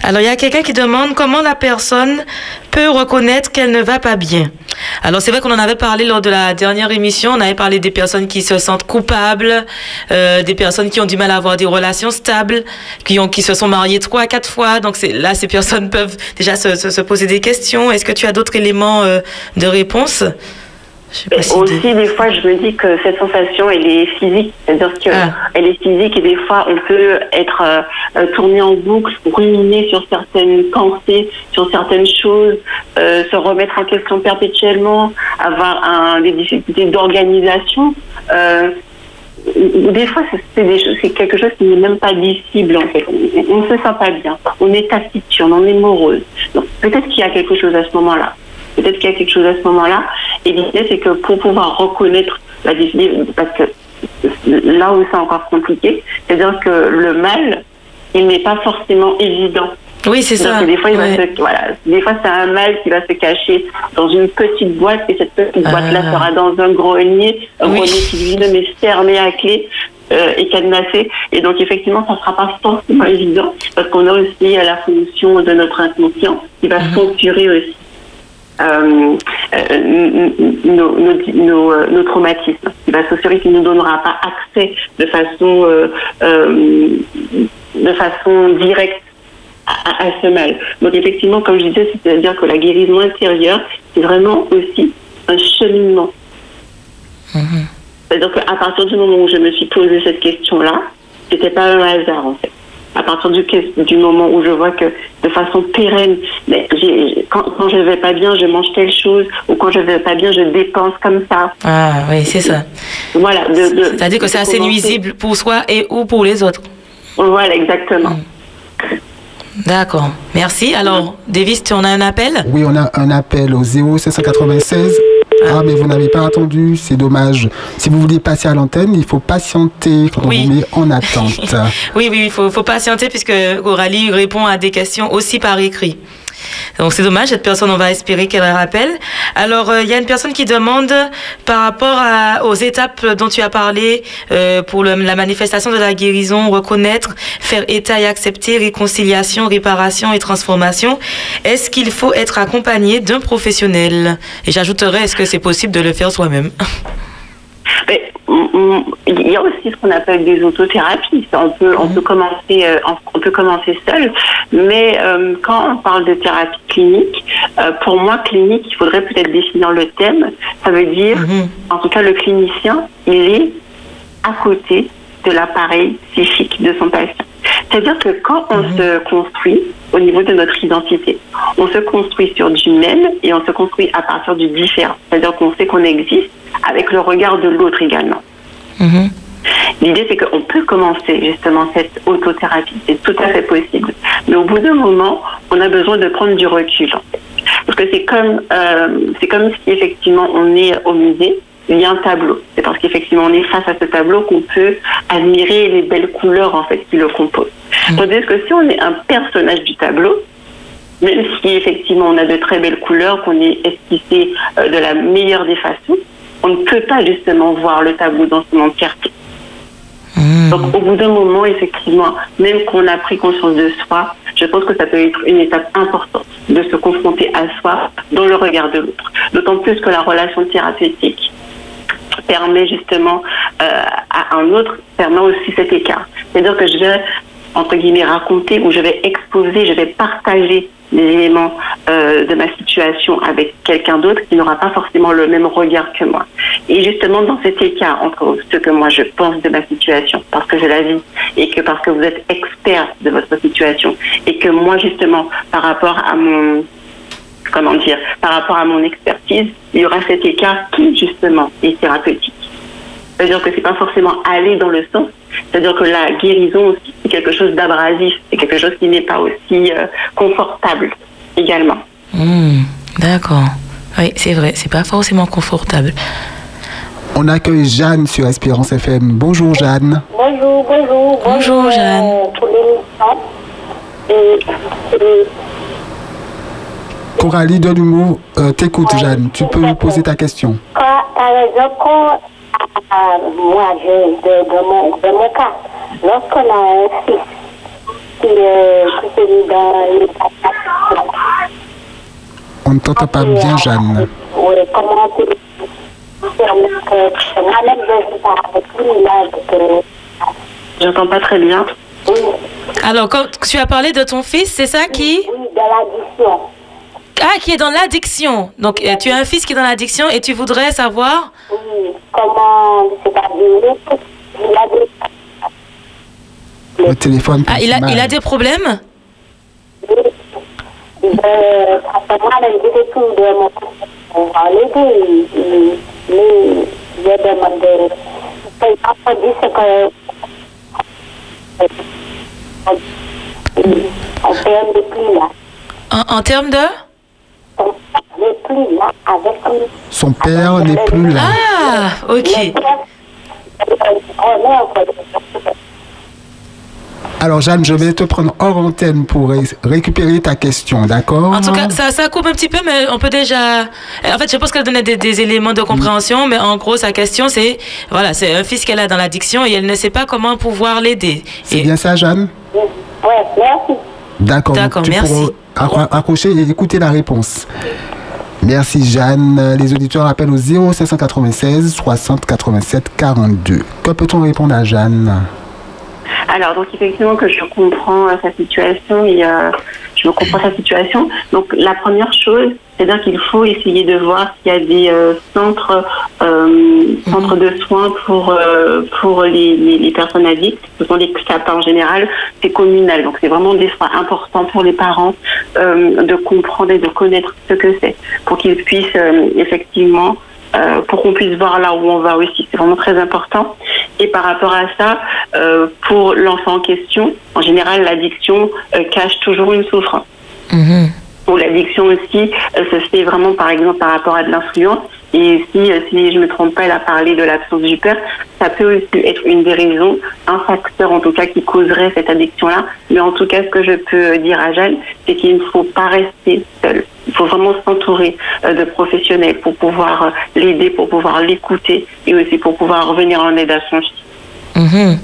Alors, il y a quelqu'un qui demande comment la personne peut reconnaître qu'elle ne va pas bien. Alors, c'est vrai qu'on en avait parlé lors de la dernière émission. On avait parlé des personnes qui se sentent coupables, euh, des personnes qui ont du mal à avoir des relations stables, qui, ont, qui se sont mariées trois, quatre fois. Donc, là, ces personnes peuvent déjà se, se, se poser des questions. Est-ce que tu as d'autres éléments euh, de réponse? Si Aussi, des fois, je me dis que cette sensation, elle est physique. C'est-à-dire qu'elle Ah. est physique et des fois, on peut être euh, euh, tourné en boucle, ruminer sur certaines pensées, sur certaines choses, euh, se remettre en question perpétuellement, avoir un, des difficultés d'organisation. Euh, des fois, c'est- quelque chose qui n'est même pas dissible en fait. On- On ne se sent pas bien. On est taciturne, on est morose. Donc peut-être qu'il y a quelque chose à ce moment-là. Peut-être qu'il y a quelque chose à ce moment-là. Et l'idée, c'est que pour pouvoir reconnaître la difficulté, parce que là où c'est encore compliqué, c'est-à-dire que le mal, il n'est pas forcément évident. Oui, c'est ça. que Des fois, il va Ouais. se, voilà, des fois, c'est un mal qui va se cacher dans une petite boîte et cette petite Ah. boîte-là sera dans un grenier, un Oui. grenier qui lui-même est fermé à clé euh, et cadenassé. Et donc, effectivement, ça ne sera pas forcément évident parce qu'on a aussi euh, la fonction de notre inconscient qui va censurer aussi. Euh, euh, nos, nos, nos, euh, nos traumatismes, censurer, qui ne nous donnera pas accès de façon, euh, de façon directe à, à ce mal. Donc effectivement, comme je disais, c'est-à-dire que la guérison intérieure, c'est vraiment aussi un cheminement. C'est-à-dire qu'à partir du moment où je me suis posé cette question-là, c'était pas un hasard en fait. À partir du, moment où je vois que de façon pérenne, mais quand, quand je vais pas bien, je mange telle chose, ou quand je vais pas bien, je dépense comme ça. Ah, oui, c'est ça. Voilà. C'est-à-dire que c'est assez commencer- nuisible pour soi et ou pour les autres. Voilà, exactement. D'accord. Merci. Alors, Davis, tu en as un appel? Oui, on a un appel au 0796. Ah, mais vous n'avez pas attendu, c'est dommage. Si vous voulez passer à l'antenne, il faut patienter quand Oui. on vous met en attente. Oui, oui, il faut, faut patienter puisque Coralie répond à des questions aussi par écrit. Donc c'est dommage, cette personne, on va espérer qu'elle rappelle. Alors, euh, il y a une personne qui demande par rapport aux étapes dont tu as parlé euh, pour la manifestation de la guérison, reconnaître, faire état et accepter, réconciliation, réparation et transformation. Est-ce qu'il faut être accompagné d'un professionnel? Et j'ajouterais, est-ce que c'est possible de le faire soi-même? Mais, mm, mm, il y a aussi ce qu'on appelle des autothérapies. On peut, on peut commencer, euh, on- on peut commencer seul, mais euh, quand on parle de thérapie clinique, euh, pour moi clinique, il faudrait peut-être définir le thème. Ça veut dire, Mhm. en tout cas, le clinicien, il est à côté de l'appareil psychique de son patient. C'est-à-dire que quand on se construit au niveau de notre identité, on se construit sur du même et on se construit à partir du différent. C'est-à-dire qu'on sait qu'on existe avec le regard de l'autre également. Mhm. L'idée, c'est qu'on peut commencer justement cette autothérapie, c'est tout à fait possible. Mais au bout d'un moment, on a besoin de prendre du recul. Parce que c'est comme, euh, c'est comme si effectivement on est au musée, il y a un tableau. C'est parce qu'effectivement on est face à ce tableau qu'on peut admirer les belles couleurs en fait qui le composent. Tandis que si on est un personnage du tableau, même si effectivement on a de très belles couleurs, qu'on est esquissé euh, de la meilleure des façons, on ne peut pas justement voir le tableau dans son entièreté. Mhm. Donc au bout d'un moment, effectivement, même qu'on a pris conscience de soi, je pense que ça peut être une étape importante de se confronter à soi dans le regard de l'autre. D'autant plus que la relation thérapeutique permet justement euh, à un autre, permet aussi cet écart. C'est-à-dire que je vais, entre guillemets, raconter ou je vais exposer, je vais partager des éléments euh, de ma situation avec quelqu'un d'autre qui n'aura pas forcément le même regard que moi. Et justement, dans cet écart entre ce que moi je pense de ma situation, parce que je la vis, et que parce que vous êtes expert de votre situation, et que moi, justement, par rapport à mon comment dire, par rapport à mon expertise, il y aura cet écart qui, justement, est thérapeutique. C'est-à-dire que c'est pas forcément aller dans le sens, c'est-à-dire que la guérison aussi, c'est quelque chose d'abrasif, c'est quelque chose qui n'est pas aussi euh, confortable également. Hmm, D'accord. Oui, c'est vrai, c'est pas forcément confortable. On accueille Jeanne sur Espérance FM. Bonjour Jeanne. Bonjour, bonjour. Bonjour, Jeanne. euh, Pour. Et, et Coralie de l'humour, euh, t'écoute Jeanne. Tu peux poser ta question. quand, par exemple, quand, ah, moi, je, de, de, mon, de mon cas, lorsqu'on a un fils qui, euh, qui est mis dans les On ne t'entend pas bien Jeanne. Oui, comment tu moi-même je vis pas avec lui, là, euh, J'entends pas très bien. oui, Alors, quand tu as parlé de ton fils, c'est ça qui oui, de l'addition. Ah, qui est dans l'addiction. Donc, euh, tu as un fils qui est dans l'addiction et tu voudrais savoir Oui, comment, c'est-à-dire, il a des Le téléphone Ah, il a, mal. il a des problèmes Euh, en termes de Là avec. Son père n'est plus là. Ah, ok. Alors Jeanne, je vais te prendre hors antenne pour ré- récupérer ta question, d'accord En tout cas, ça, ça coupe un petit peu, mais on peut déjà. En fait, je pense qu'elle donnait des, des éléments de compréhension, mais en gros, sa question, c'est voilà, c'est un fils qu'elle a dans l'addiction et elle ne sait pas comment pouvoir l'aider. C'est Et- bien ça Jeanne? Ouais, merci. D'accord. tu merci. pourras accro- accrocher et écouter la réponse. Merci Jeanne. Les auditeurs appellent au 0596 60 87 42. Que peut-on répondre à Jeanne? Alors, donc effectivement que je comprends euh, sa situation et euh, je comprends sa situation. Donc, la première chose, c'est-à-dire qu'il faut essayer de voir s'il y a des euh, centres, euh, centres de soins pour euh, pour les, les, les personnes addictes. Ce sont des CAPA en général, c'est communal. Donc, c'est vraiment des soins importants pour les parents de comprendre et de connaître ce que c'est pour qu'ils puissent effectivement euh, pour qu'on puisse voir là où on va aussi. C'est vraiment très important. Et par rapport à ça, euh, pour l'enfant en question, en général, l'addiction euh, cache toujours une souffrance. Mhm. Ou l'addiction aussi euh, se fait vraiment, par exemple, par rapport à de l'influence. Et si, euh, si je me trompe pas, elle a parlé de l'absence du père, ça peut aussi être une des raisons, un facteur en tout cas qui causerait cette addiction-là. Mais en tout cas, ce que je peux dire à Jeanne, c'est qu'il ne faut pas rester seul. Il faut vraiment s'entourer euh, de professionnels pour pouvoir euh, l'aider, pour pouvoir l'écouter et aussi pour pouvoir revenir en aide à son fils. Mhm.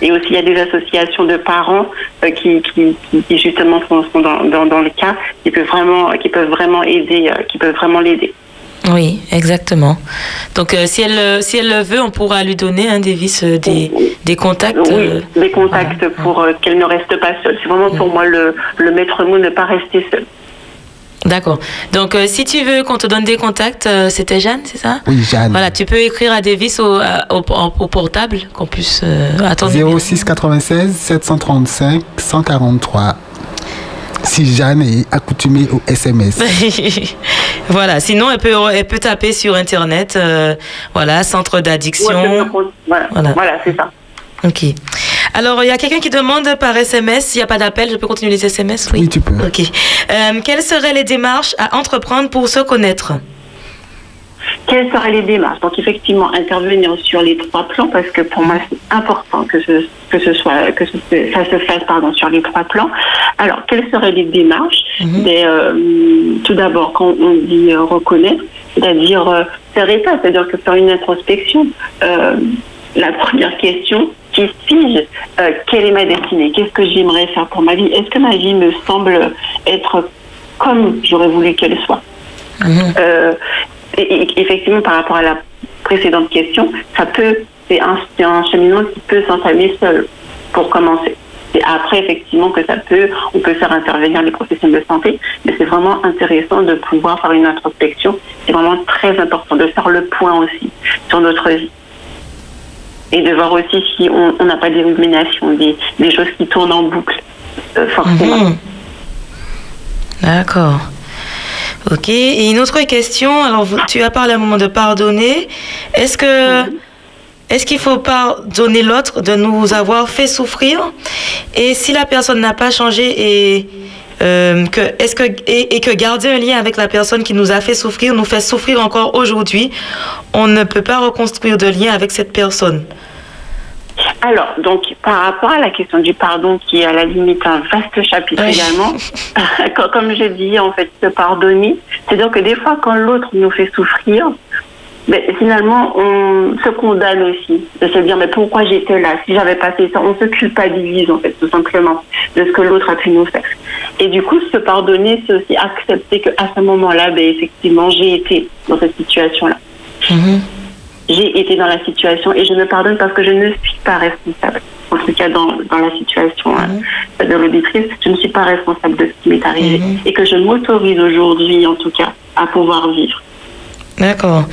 Et aussi, il y a des associations de parents euh, qui, qui, qui, qui, justement sont, sont dans, dans, dans, le cas, qui peuvent vraiment, qui peuvent vraiment aider, euh, qui peuvent vraiment l'aider. Oui, exactement. Donc, euh, si, elle, si elle le veut, on pourra lui donner un des vices, euh, des, des contacts. Oui, euh, des contacts voilà. pour euh, qu'elle ne reste pas seule. C'est vraiment pour moi le, le maître mot, ne pas rester seule. D'accord. Donc, euh, si tu veux qu'on te donne des contacts, euh, c'était Jeanne, c'est ça? Oui, Jeanne. Voilà, tu peux écrire à Davis au, au, au portable, qu'on puisse euh, attendre. 06 96 735 143. Si Jeanne est accoutumée au SMS. voilà, sinon elle peut, elle peut taper sur Internet, euh, voilà, centre d'addiction. Ouais, voilà, voilà. voilà c'est ça. Ok. Alors, il y a quelqu'un qui demande par SMS, s'il n'y a pas d'appel, je peux continuer les SMS Oui, oui tu peux. Ok. Euh, quelles seraient les démarches à entreprendre pour se connaître? Quelles seraient les démarches Donc effectivement intervenir sur les trois plans parce que pour moi c'est important que ce, que ce soit que ce, ça se fasse pardon sur les trois plans. Alors quelles seraient les démarches. Des, euh, Tout d'abord quand on dit euh, reconnaître, c'est-à-dire euh, faire état, c'est-à-dire que faire une introspection. la première question qui suis-je Quelle est ma destinée? Qu'est-ce que j'aimerais faire pour ma vie? Est-ce que ma vie me semble être comme j'aurais voulu qu'elle soit? -hmm. Et, effectivement, par rapport à la précédente question, ça peut, c'est un, un cheminement qui peut s'entamer seul pour commencer. Et après, effectivement, que ça peut, on peut faire intervenir les professionnels de santé, mais c'est vraiment intéressant de pouvoir faire une introspection. C'est vraiment très important de faire le point aussi sur notre vie. Et de voir aussi si on n'a pas des ruminations, des, choses qui tournent en boucle, euh, forcément. Mmh. D'accord. Ok. Et une autre question. Alors, tu as parlé à un moment de pardonner. Est-ce que est-ce qu'il faut pardonner l'autre de nous avoir fait souffrir? Et si la personne n'a pas changé et euh, que, est-ce que, et, et que garder un lien avec la personne qui nous a fait souffrir nous fait souffrir encore aujourd'hui, on ne peut pas reconstruire de lien avec cette personne. Alors, donc, par rapport à la question du pardon, qui est à la limite un vaste chapitre Oui. également, co- comme je dis, en fait, se pardonner, c'est-à-dire que des fois, quand l'autre nous fait souffrir, ben, finalement, on se condamne aussi de se dire, mais pourquoi j'étais là? Si j'avais pas fait ça, on se culpabilise, en fait, tout simplement, de ce que l'autre a pu nous faire. Et du coup, se pardonner, c'est aussi accepter qu'à ce moment-là, ben, effectivement, j'ai été dans cette situation-là j'ai été dans la situation et je me pardonne parce que je ne suis pas responsable. En tout cas, dans, dans la situation euh, de l'auditrice, je ne suis pas responsable de ce qui m'est arrivé et que je m'autorise aujourd'hui, en tout cas, à pouvoir vivre. D'accord.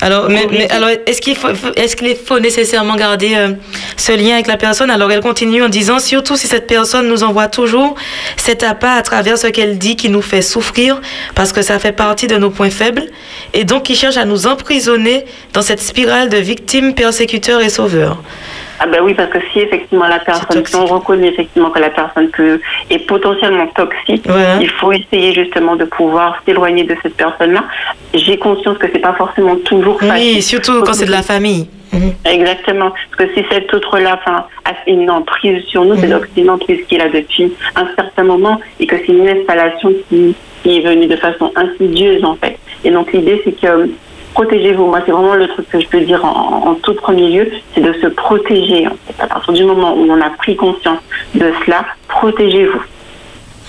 Alors, mais, mais alors, est-ce qu'il faut, est-ce qu'il faut nécessairement garder euh, ce lien avec la personne? Alors, elle continue en disant, surtout si cette personne nous envoie toujours cet appât à travers ce qu'elle dit qui nous fait souffrir, parce que ça fait partie de nos points faibles, et donc qui cherche à nous emprisonner dans cette spirale de victimes, persécuteurs et sauveurs. Ah ben oui, parce que si effectivement la personne, si on reconnaît effectivement que la personne peut, est potentiellement toxique, il faut essayer justement de pouvoir s'éloigner de cette personne-là. J'ai conscience que c'est pas forcément toujours facile. Oui, surtout quand c'est de la famille. Mhm. Exactement. Parce que si cet autre-là a une emprise sur nous, c'est donc une emprise qu'il a depuis un certain moment et que c'est une installation qui, qui est venue de façon insidieuse en fait. Et donc l'idée c'est que protégez-vous. Moi c'est vraiment le truc que je peux dire en, en tout premier lieu, c'est de se protéger. En fait. À partir du moment où on a pris conscience de cela, protégez-vous.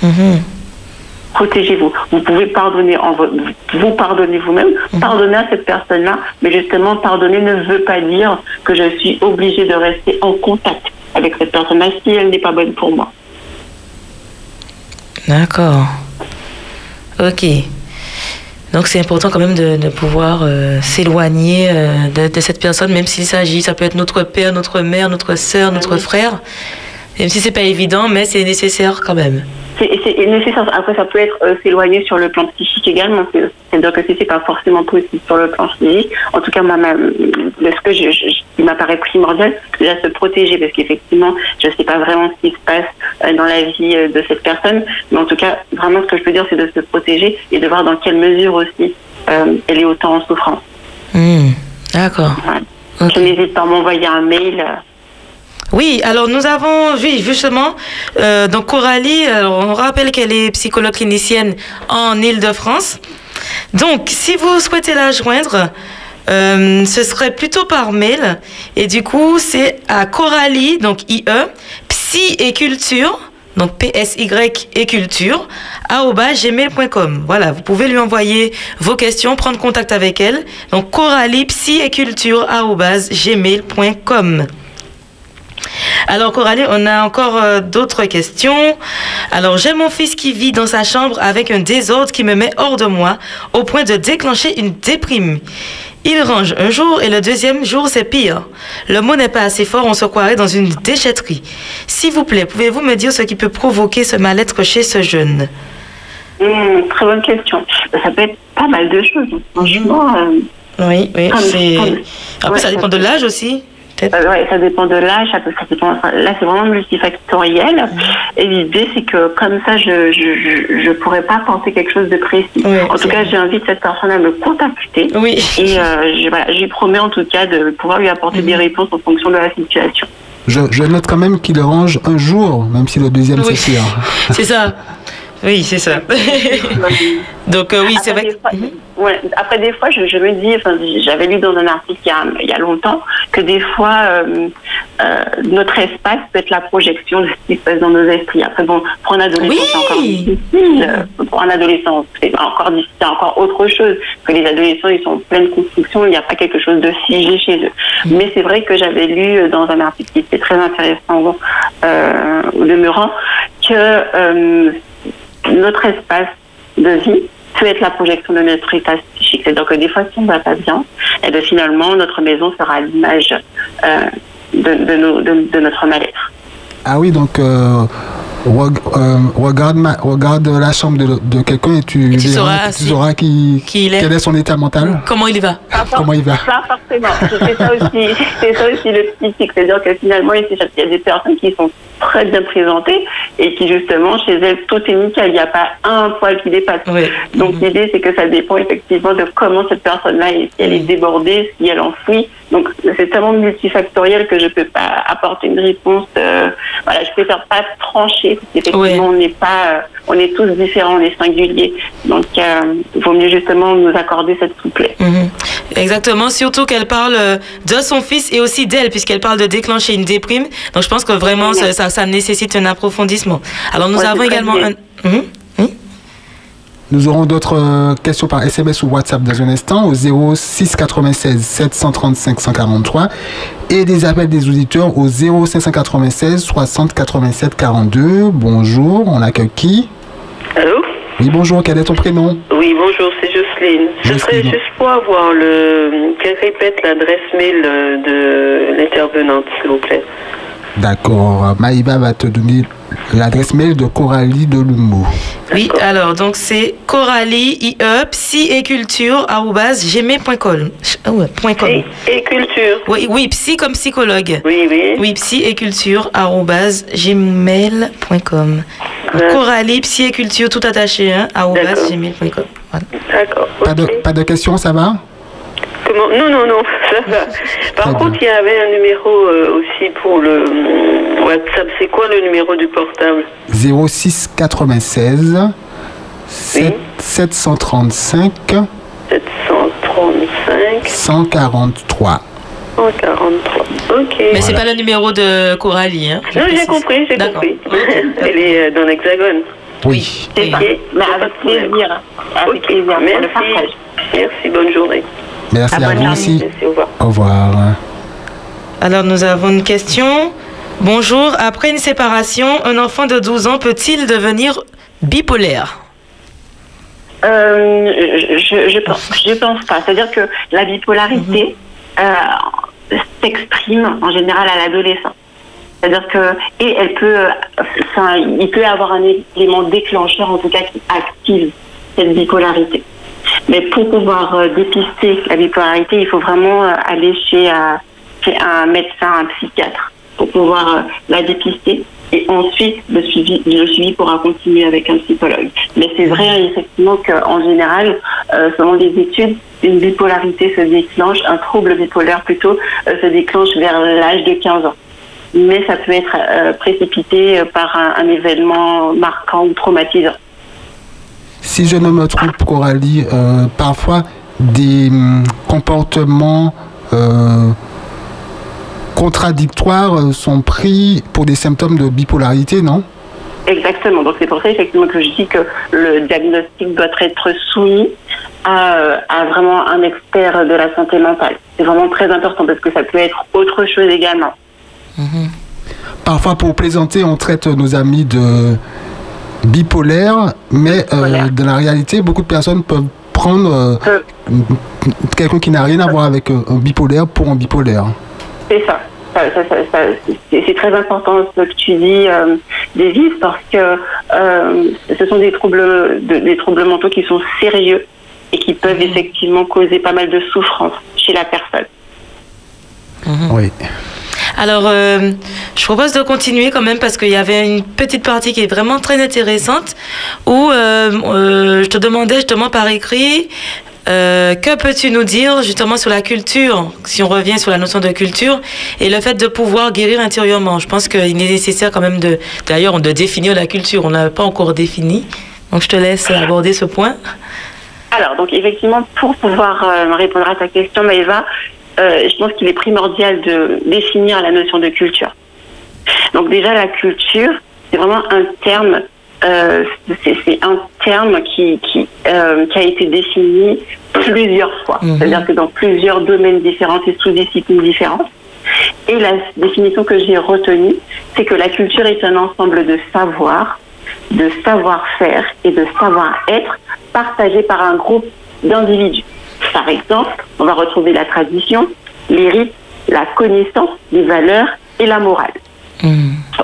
Mhm. Protégez-vous. Vous pouvez pardonner en vo- vous pardonnez vous-même, pardonner à cette personne-là, mais justement pardonner ne veut pas dire que je suis obligée de rester en contact avec cette personne-là si elle n'est pas bonne pour moi. D'accord. Ok. Donc c'est important quand même de, de pouvoir euh, s'éloigner euh, de, de cette personne, même s'il s'agit, ça peut être notre père, notre mère, notre sœur, notre frère. Même si c'est pas évident, mais c'est nécessaire quand même. C'est nécessaire. Après, ça peut être euh, s'éloigner sur le plan psychique également. C'est- C'est-à-dire que si c'est pas forcément possible sur le plan physique, en tout cas, moi, ma, ce que je, je- il m'apparaît primordial, c'est déjà se protéger parce qu'effectivement, je sais pas vraiment ce qui se passe euh, dans la vie euh, de cette personne. Mais en tout cas, vraiment, ce que je peux dire, c'est de se protéger et de voir dans quelle mesure aussi elle est autant en souffrance. Hmm, D'accord. Je n'hésite pas à m'envoyer un mail. Oui, alors nous avons vu justement, euh, donc Coralie, alors on rappelle qu'elle est psychologue clinicienne en Ile-de-France. Donc, si vous souhaitez la joindre, euh, ce serait plutôt par mail. Et du coup, c'est à Coralie, donc IE, psy et culture, donc P-S-Y et culture, gmail.com. Voilà, vous pouvez lui envoyer vos questions, prendre contact avec elle. Donc, Coralie, psy et culture, gmail.com. Alors Coralie, on a encore euh, d'autres questions. Alors j'ai mon fils qui vit dans sa chambre avec un désordre qui me met hors de moi au point de déclencher une déprime. Il range un jour et le deuxième jour c'est pire. Le mot n'est pas assez fort, on se croirait dans une déchetterie. S'il vous plaît, pouvez-vous me dire ce qui peut provoquer ce mal-être chez ce jeune? Hum, très bonne question. Ça peut être pas mal de choses. Franchement. euh, Oui, oui. Comme- c'est- Après, ouais, ça dépend de l'âge aussi. Peut-être. Euh, ouais, ça dépend de l'âge, ça peut- ça dépend. enfin, Là, c'est vraiment multifactoriel. Et l'idée, c'est que comme ça, je je, je je pourrais pas penser quelque chose de précis. En tout cas, j'invite cette personne à me contacter. Oui. Et euh, je, voilà, je lui promets en tout cas de pouvoir lui apporter Mhm. des réponses en fonction de la situation. Je, je note quand même qu'il range un jour, même si le deuxième Oui. c'est. C'est ça. Oui, c'est ça. Donc euh, oui, c'est vrai. fois, ouais, après, des fois, je, je me dis, enfin, j'avais lu dans un article il y a, il y a longtemps que des fois, euh, euh, notre espace peut être la projection de ce qui se passe dans nos esprits. Après, bon, pour un adolescent, Oui. c'est encore difficile. Pour un adolescent, c'est encore difficile, c'est encore autre chose. Parce que les adolescents, ils sont en pleine construction, il n'y a pas quelque chose de figé chez eux. Mais c'est vrai que j'avais lu dans un article qui était très intéressant au demeurant que notre espace de vie peut être la projection de notre état psychique. C'est-à-dire que des fois, si on ne va pas bien, et bien finalement, notre maison sera l'image euh, de, notre mal-être. Ah oui, donc euh, regarde, ma- regarde la chambre de, de quelqu'un et tu, tu verras, sauras tu sauras qui, qui il est. quel est son état mental. Comment il va? Comment il va? Pas forcément. C'est ça aussi, c'est ça aussi le psychique. C'est-à-dire que finalement, il y a des personnes qui sont très bien présentées et qui justement, chez elles, tout est nickel. Il n'y a pas un poil qui dépasse. Oui. Donc l'idée, c'est que ça dépend effectivement de comment cette personne-là est, si elle est débordée, si elle enfouit. Donc c'est tellement multifactoriel que je peux pas apporter une réponse. euh, voilà, je préfère pas trancher parce qu'effectivement Ouais. on n'est pas, euh, on est tous différents, on est singuliers. Donc euh, il vaut mieux justement nous accorder cette souplesse. Mhm. Exactement, surtout qu'elle parle euh, de son fils et aussi d'elle, puisqu'elle parle de déclencher une déprime. Donc je pense que vraiment, ça, ça, ça nécessite un approfondissement. Alors nous Ouais, avons également un... Mhm. Nous aurons d'autres euh, questions par SMS ou WhatsApp dans un instant au 06 96 735 143 et des appels des auditeurs au 0596 60 87 42. Bonjour, on accueille qui? Allô? Oui, bonjour, quel est ton prénom? Oui, bonjour, c'est Jocelyne. Ce serait Jocelyne. juste pour avoir le. qu'elle répète l'adresse mail euh, de l'intervenante, s'il vous plaît. D'accord, Maïva va te donner l'adresse mail de Coralie de Lumbo. Oui, alors donc c'est Coralie IE psy et culture gmail.com. Ah ouais, point com. Et, et culture. Oui, oui, psy comme psychologue. Oui, oui. Oui, psy et culture gmail.com. Ouais. Coralie psy et culture tout attaché hein, gmail.com. Voilà. D'accord. Pas de, pas de questions, ça va? Comment Non, non, non, ça va. Par contre, il y avait un numéro euh, aussi pour le hum, WhatsApp. C'est quoi le numéro du portable? 06 96 7- 735 735 143. 143. Ok. Mais c'est pas le numéro de Coralie. Hein, Non, j'ai compris, j'ai compris. Elle est euh, dans l'hexagone. Oui. Ça. Ok. Mais avec plaisir. Avec Ok, plaisir. Merci. Merci, bonne journée. Merci Ah, à vous aussi. Merci, au revoir. Au revoir. Alors nous avons une question. Bonjour, après une séparation, un enfant de 12 ans peut-il devenir bipolaire? Euh, je, je, pense, je pense pas. C'est-à-dire que la bipolarité euh, s'exprime en général à l'adolescent. C'est-à-dire que et elle peut, enfin, il peut y avoir un élément déclencheur en tout cas qui active cette bipolarité. Mais pour pouvoir euh, dépister la bipolarité, il faut vraiment euh, aller chez, euh, chez un médecin, un psychiatre, pour pouvoir la dépister. Et ensuite, le suivi, pourra continuer avec un psychologue. Mais c'est vrai effectivement qu'en général, selon les études, une bipolarité se déclenche, un trouble bipolaire plutôt, se déclenche vers l'âge de 15 ans. Mais ça peut être précipité par un événement marquant ou traumatisant. Si je ne me trompe, Coralie, euh, parfois des hum, comportements euh, contradictoires euh, sont pris pour des symptômes de bipolarité, non? Exactement. Donc c'est pour ça effectivement que je dis que le diagnostic doit être soumis à, à vraiment un expert de la santé mentale. C'est vraiment très important parce que ça peut être autre chose également. Parfois, pour plaisanter, on traite nos amis de bipolaires, mais euh, dans la réalité, beaucoup de personnes peuvent prendre euh, quelqu'un qui n'a rien à voir avec euh, un bipolaire pour un bipolaire. C'est ça. Ça, ça, ça, ça, c'est très important ce que tu dis, euh, Davis, parce que euh, ce sont des troubles, de- des troubles mentaux qui sont sérieux et qui peuvent effectivement causer pas mal de souffrance chez la personne. Oui. Alors, euh, je propose de continuer quand même parce qu'il y avait une petite partie qui est vraiment très intéressante où euh, euh, je te demandais justement par écrit que peux-tu nous dire justement sur la culture, si on revient sur la notion de culture et le fait de pouvoir guérir intérieurement? Je pense qu'il est nécessaire quand même de, d'ailleurs, de définir la culture. On n'a pas encore défini. Donc, je te laisse aborder ce point. Alors, donc effectivement, pour pouvoir répondre à ta question, Maëva, je pense qu'il est primordial de définir la notion de culture. Donc déjà, la culture, c'est vraiment un terme, euh, c'est un terme qui, qui, euh, qui a été défini plusieurs fois. C'est-à-dire que dans plusieurs domaines différents et sous-disciplines différentes. Et la définition que j'ai retenue, c'est que la culture est un ensemble de savoirs, de savoir-faire et de savoir-être partagés par un groupe d'individus. Par exemple, on va retrouver la tradition, les rites, la connaissance, les valeurs et la morale.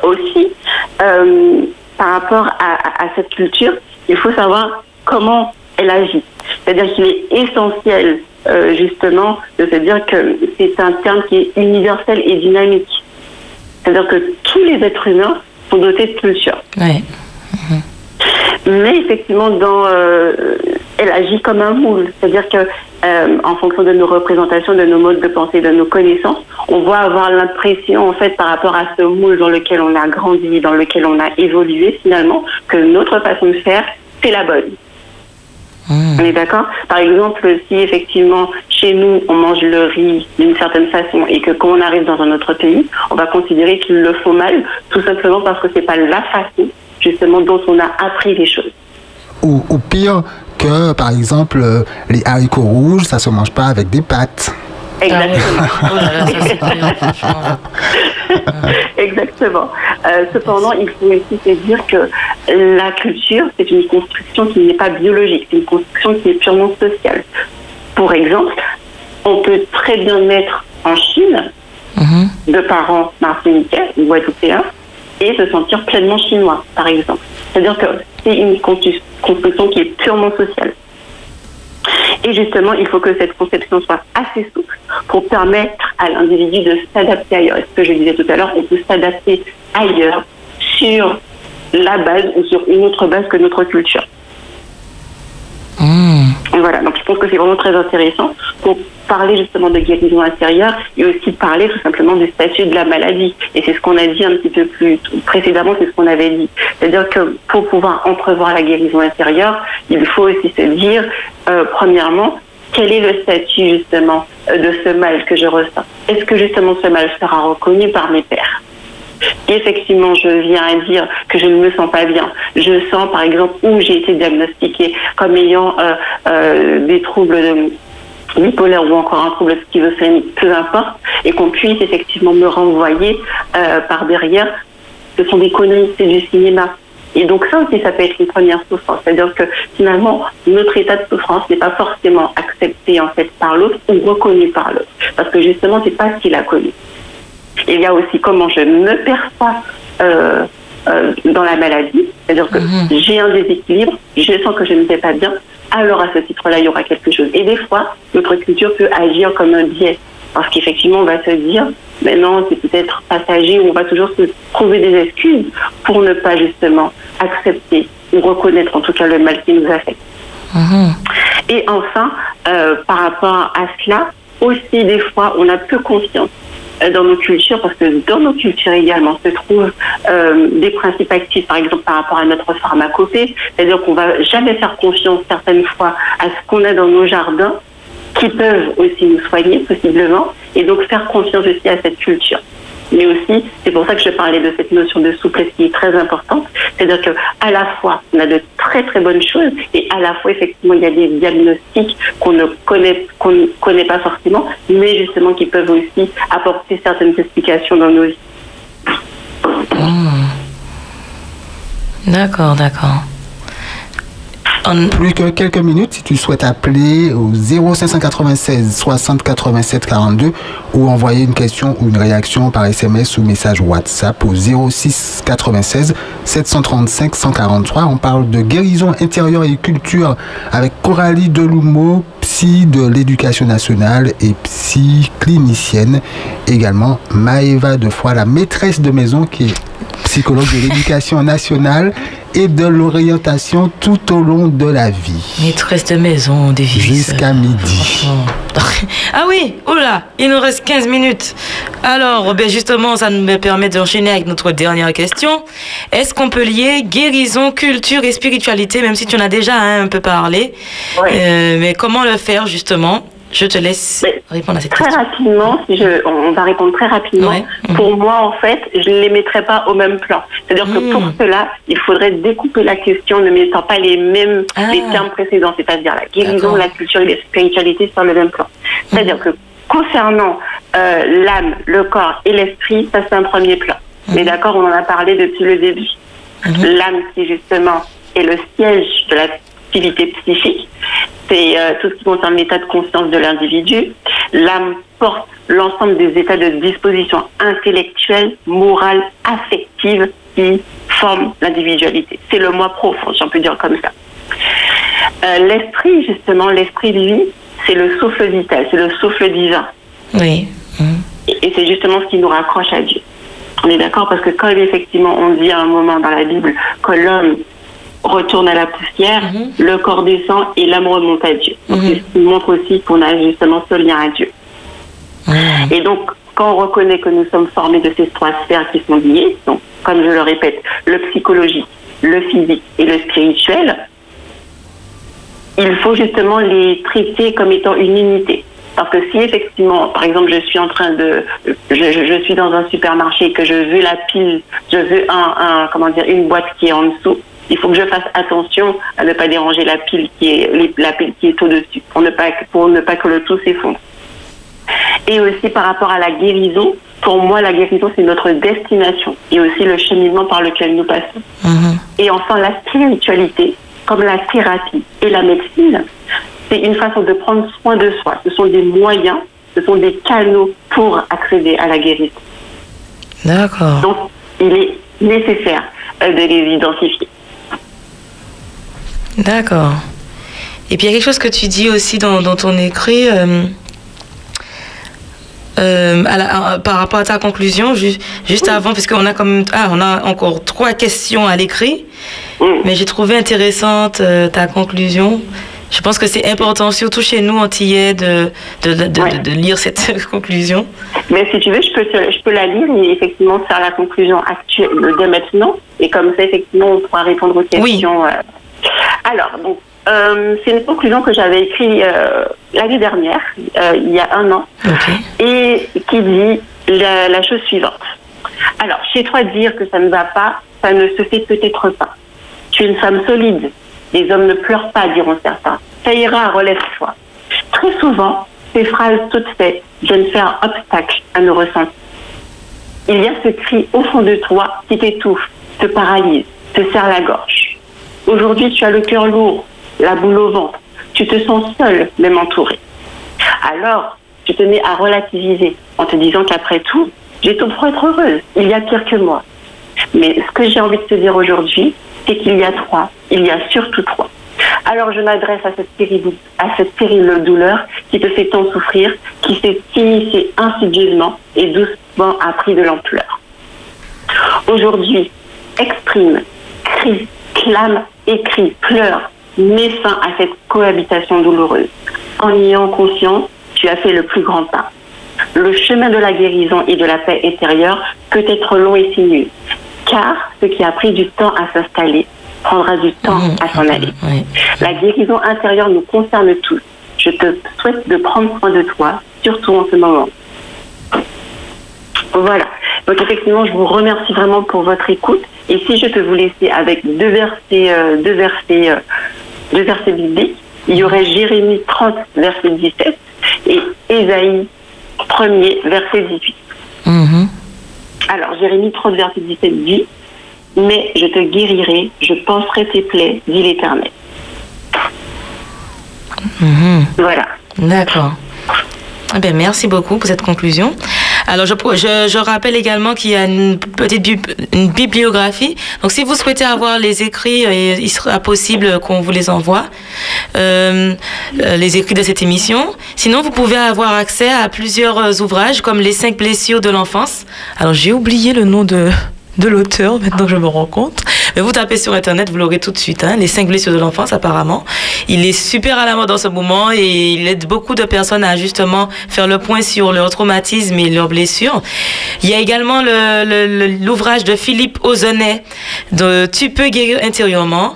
Aussi, euh, par rapport à, à, à cette culture, il faut savoir comment elle agit. C'est-à-dire qu'il est essentiel, euh, justement, de se dire que c'est un terme qui est universel et dynamique. C'est-à-dire que tous les êtres humains sont dotés de culture. Ouais. Mais effectivement, dans, euh, elle agit comme un moule. C'est-à-dire que, euh, en fonction de nos représentations, de nos modes de pensée, de nos connaissances, on va avoir l'impression, en fait, par rapport à ce moule dans lequel on a grandi, dans lequel on a évolué, finalement, que notre façon de faire, c'est la bonne. On est d'accord? Par exemple, si effectivement chez nous on mange le riz d'une certaine façon et que quand on arrive dans un autre pays, on va considérer qu'il le faut mal, tout simplement parce que c'est pas la façon justement dont on a appris les choses. Ou, ou pire que, par exemple, euh, les haricots rouges, ça se mange pas avec des pâtes. Exactement. Oh pire, franchement. Exactement. Euh, cependant, il faut aussi se dire que la culture, c'est une construction qui n'est pas biologique, c'est une construction qui est purement sociale. Pour exemple, on peut très bien naître en Chine, Mhm. de parents martiniquais ou guadeloupéens, et se sentir pleinement chinois, par exemple. C'est-à-dire que c'est une constru- construction qui est purement sociale. Et justement, il faut que cette conception soit assez souple pour permettre à l'individu de s'adapter ailleurs. Et ce que je disais tout à l'heure, on peut s'adapter ailleurs sur la base ou sur une autre base que notre culture. Mhm. Voilà, donc je pense que c'est vraiment très intéressant pour parler justement de guérison intérieure et aussi parler tout simplement du statut de la maladie. Et c'est ce qu'on a dit un petit peu plus précédemment, c'est ce qu'on avait dit. C'est-à-dire que pour pouvoir entrevoir la guérison intérieure, il faut aussi se dire, euh, premièrement, quel est le statut justement euh, de ce mal que je ressens? Est-ce que justement ce mal sera reconnu par mes pères effectivement, je viens à dire que je ne me sens pas bien. Je sens, par exemple, où j'ai été diagnostiquée comme ayant euh, euh, des troubles de bipolaire ou encore un trouble schizophrénique, peu importe, et qu'on puisse effectivement me renvoyer euh, par derrière. Ce sont des conneries, c'est du cinéma. Et donc ça aussi, ça peut être une première souffrance. C'est-à-dire que finalement, notre état de souffrance n'est pas forcément accepté en fait par l'autre ou reconnu par l'autre. Parce que justement, c'est pas ce qu'il a connu. Il y a aussi comment je me perçois euh, euh, dans la maladie. C'est-à-dire que j'ai un déséquilibre, je sens que je ne vais pas bien, alors à ce titre-là, il y aura quelque chose. Et des fois, notre culture peut agir comme un biais. Parce qu'effectivement, on va se dire, mais non, c'est peut-être passager, ou on va toujours se trouver des excuses pour ne pas justement accepter ou reconnaître en tout cas le mal qui nous affecte. Mhm. Et enfin, euh, par rapport à cela, aussi des fois, on a peu confiance dans nos cultures, parce que dans nos cultures également se trouvent euh, des principes actifs, par exemple par rapport à notre pharmacopée, c'est-à-dire qu'on va jamais faire confiance certaines fois à ce qu'on a dans nos jardins, qui peuvent aussi nous soigner possiblement, et donc faire confiance aussi à cette culture. Mais aussi, c'est pour ça que je parlais de cette notion de souplesse qui est très importante, c'est-à-dire que à la fois on a de très très bonnes choses, et à la fois effectivement il y a des diagnostics qu'on ne connaît qu'on ne connaît pas forcément, mais justement qui peuvent aussi apporter certaines explications dans nos vies. D'accord, d'accord. On- Plus que quelques minutes si tu souhaites appeler au 0596 60 87 42 ou envoyer une question ou une réaction par SMS ou message WhatsApp au 06 96 735 143. On parle de guérison intérieure et culture avec Coralie Deloumo, psy de l'éducation nationale et psy clinicienne. Également Maëva Defoy, la maîtresse de maison qui est psychologue de l'éducation nationale et de l'orientation tout au long de la vie. Maîtresse de maison, des vies. Jusqu'à midi. Ah oui, oula, il nous reste 15 minutes. Alors, ben justement, ça me permet d'enchaîner avec notre dernière question. Est-ce qu'on peut lier guérison, culture et spiritualité, même si tu en as déjà hein, un peu parlé? Euh, Mais comment le faire justement? Je te laisse répondre à cette Très question. rapidement, si je, on va répondre très rapidement. Pour moi, en fait, je ne les mettrais pas au même plan. C'est-à-dire que pour cela, il faudrait découper la question, ne mettant pas les mêmes les termes précédents, c'est-à-dire la guérison, la culture et la spiritualité sur le même plan. C'est-à-dire que concernant euh, l'âme, le corps et l'esprit, ça c'est un premier plan. Mais d'accord, on en a parlé depuis le début. L'âme qui justement est le siège de l'activité psychique, c'est euh, tout ce qui concerne l'état de conscience de l'individu. L'âme porte l'ensemble des états de disposition intellectuelle, morale, affective qui forme l'individualité. C'est le moi profond, si on peut dire comme ça. Euh, l'esprit, justement, l'esprit, lui, c'est le souffle vital, c'est le souffle divin. Oui. Et, et c'est justement ce qui nous raccroche à Dieu. On est d'accord? Parce que quand effectivement on dit à un moment dans la Bible que l'homme retourne à la poussière, le corps descend et l'âme remonte à Dieu. Donc, c'est ce qui montre aussi qu'on a justement ce lien à Dieu. Et donc, quand on reconnaît que nous sommes formés de ces trois sphères qui sont liées, donc, comme je le répète, le psychologique, le physique et le spirituel, il faut justement les traiter comme étant une unité. Parce que si effectivement, par exemple, je suis en train de, je, je- je suis dans un supermarché et que je veux la pile, je veux un, un- comment dire, une boîte qui est en dessous, il faut que je fasse attention à ne pas déranger la pile qui est, la pile qui est au-dessus, pour ne pas, pour ne pas que le tout s'effondre. Et aussi par rapport à la guérison, pour moi, la guérison, c'est notre destination et aussi le cheminement par lequel nous passons. Et enfin, la spiritualité, comme la thérapie et la médecine, c'est une façon de prendre soin de soi. Ce sont des moyens, ce sont des canaux pour accéder à la guérison. D'accord. Donc, il est nécessaire de les identifier. D'accord. Et puis il y a quelque chose que tu dis aussi dans, dans ton écrit. euh, euh, à la- à- par rapport à ta conclusion, ju- juste avant, parce qu'on a ah, on a encore trois questions à l'écrit, mais j'ai trouvé intéressante euh, ta conclusion. Je pense que c'est important, surtout chez nous antillais, de, de, de, de- de lire cette conclusion. Mais si tu veux, je peux, je peux la lire et effectivement faire la conclusion actuelle de maintenant. Et comme ça, effectivement, on pourra répondre aux questions. euh. Alors, donc, euh, c'est une conclusion que j'avais écrite euh, l'année dernière, euh, il y a un an, et qui dit la, la chose suivante. Alors, chez toi, dire que ça ne va pas, ça ne se fait peut-être pas. Tu es une femme solide. Les hommes ne pleurent pas, diront certains. Ça ira, relève-toi. Très souvent, ces phrases toutes faites viennent faire obstacle à nos ressentis. Il y a ce cri au fond de toi qui t'étouffe, te paralyse, te serre la gorge. Aujourd'hui, tu as le cœur lourd, la boule au ventre. Tu te sens seule, même entourée. Alors, tu te mets à relativiser en te disant qu'après tout, j'ai tout pour être heureuse. Il y a pire que moi. Mais ce que j'ai envie de te dire aujourd'hui, c'est qu'il y a trois. Il y a surtout trois. Alors je m'adresse à cette terrible, à cette terrible douleur qui te fait tant souffrir, qui s'est initiée insidieusement et doucement a pris de l'ampleur. Aujourd'hui, exprime, crie, clame, écrit, pleure, mets fin à cette cohabitation douloureuse. En ayant conscience, tu as fait le plus grand pas. Le chemin de la guérison et de la paix intérieure peut être long et sinueux, car ce qui a pris du temps à s'installer prendra du temps à s'en aller. La guérison intérieure nous concerne tous. Je te souhaite de prendre soin de toi, surtout en ce moment. Voilà. Donc effectivement, je vous remercie vraiment pour votre écoute. Et si je peux vous laisser avec deux versets, euh, deux versets, euh, deux versets bibliques, il y aurait Jérémie 30, verset 17 et Ésaïe 1er, verset 18. Alors, Jérémie 30, verset 17 dit Mais je te guérirai, je penserai tes plaies, dit l'Éternel. Voilà. D'accord. Eh bien, merci beaucoup pour cette conclusion. Alors, je, je, je rappelle également qu'il y a une petite bibliographie. Donc, si vous souhaitez avoir les écrits, euh, il sera possible qu'on vous les envoie, euh, euh, les écrits de cette émission. Sinon, vous pouvez avoir accès à plusieurs euh, ouvrages comme Les cinq blessures de l'enfance. Alors, j'ai oublié le nom de, de l'auteur, maintenant je me rends compte. Mais vous tapez sur Internet, vous l'aurez tout de suite. Hein, les cinq blessures de l'enfance, apparemment. Il est super à la mode en ce moment et il aide beaucoup de personnes à justement faire le point sur leur traumatisme et leurs blessures. Il y a également le- le- le- l'ouvrage de Philippe Ozonnet de Tu peux guérir intérieurement.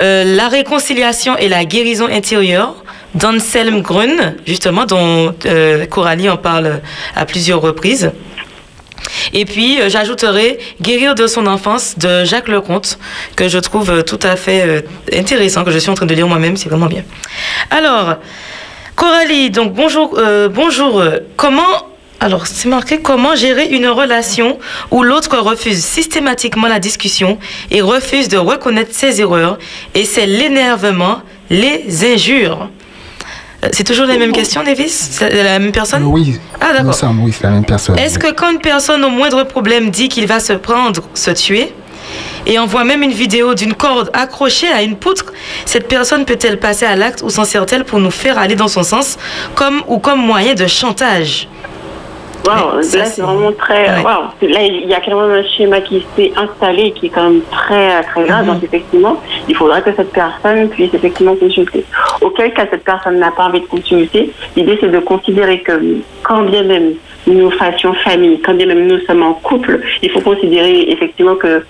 Euh, la réconciliation et la guérison intérieure d'Anselm Grun, justement, dont euh, Coralie en parle à plusieurs reprises. Et puis, euh, j'ajouterai Guérir de son enfance de Jacques Lecomte, que je trouve euh, tout à fait euh, intéressant, que je suis en train de lire moi-même, c'est vraiment bien. Alors, Coralie, donc bonjour, bonjour. comment, alors c'est marqué comment gérer une relation où l'autre refuse systématiquement la discussion et refuse de reconnaître ses erreurs et c'est l'énervement, les injures? Euh, C'est toujours les mêmes questions, Davis? La même personne? Oui. Ah, d'accord. Oui, c'est la même personne. Est-ce que quand une personne au moindre problème dit qu'il va se prendre, se tuer, et envoie même une vidéo d'une corde accrochée à une poutre, cette personne peut-elle passer à l'acte ou s'en sert-elle pour nous faire aller dans son sens comme, ou comme moyen de chantage? Wow, là c'est vraiment très. Wow. Là il y a quand même un schéma qui s'est installé qui est quand même très très grave. Donc effectivement, il faudrait que cette personne puisse effectivement consulter. Auquel cas cette personne n'a pas envie de consulter, l'idée c'est de considérer que quand bien même nous fassions famille, quand bien même nous sommes en couple, il faut considérer effectivement que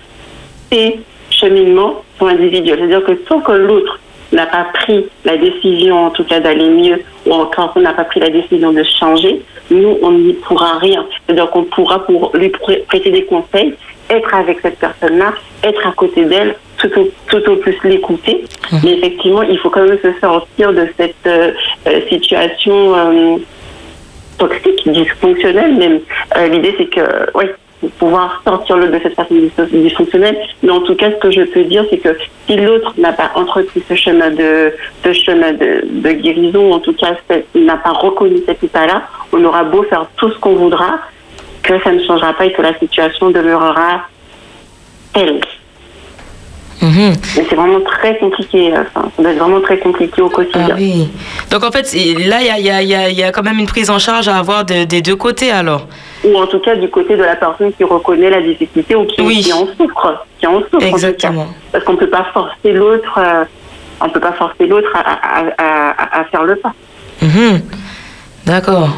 ces cheminements sont individuels. C'est-à-dire que tant que l'autre n'a pas pris la décision, en tout cas d'aller mieux, ou quand on n'a pas pris la décision de changer, nous, on n'y pourra rien. C'est-à-dire qu'on pourra pour lui prêter des conseils, être avec cette personne-là, être à côté d'elle, tout au, tout au plus l'écouter. Mhm. Mais effectivement, il faut quand même se sortir de cette euh, euh, situation euh, toxique, dysfonctionnelle même. Euh, L'idée, c'est que, oui, pouvoir sortir l'autre de cette personne dysfonctionnelle. Mais en tout cas, ce que je peux dire, c'est que si l'autre n'a pas entrepris ce chemin de, ce chemin de, de guérison, en tout cas, il n'a pas reconnu cet état-là, on aura beau faire tout ce qu'on voudra, que ça ne changera pas et que la situation demeurera telle. Mais c'est vraiment très compliqué. Enfin, ça doit être vraiment très compliqué au quotidien. Ah oui. Donc en fait, là, il y a, il y, a, il y, a, il y a quand même une prise en charge à avoir de- des deux côtés alors. Ou en tout cas du côté de la personne qui reconnaît la difficulté ou qui, qui en souffre. Qui en souffre en. Exactement. Parce qu'on ne peut pas forcer l'autre. euh, on peut pas forcer l'autre à, à, à, à- à faire le pas. Mhm. D'accord.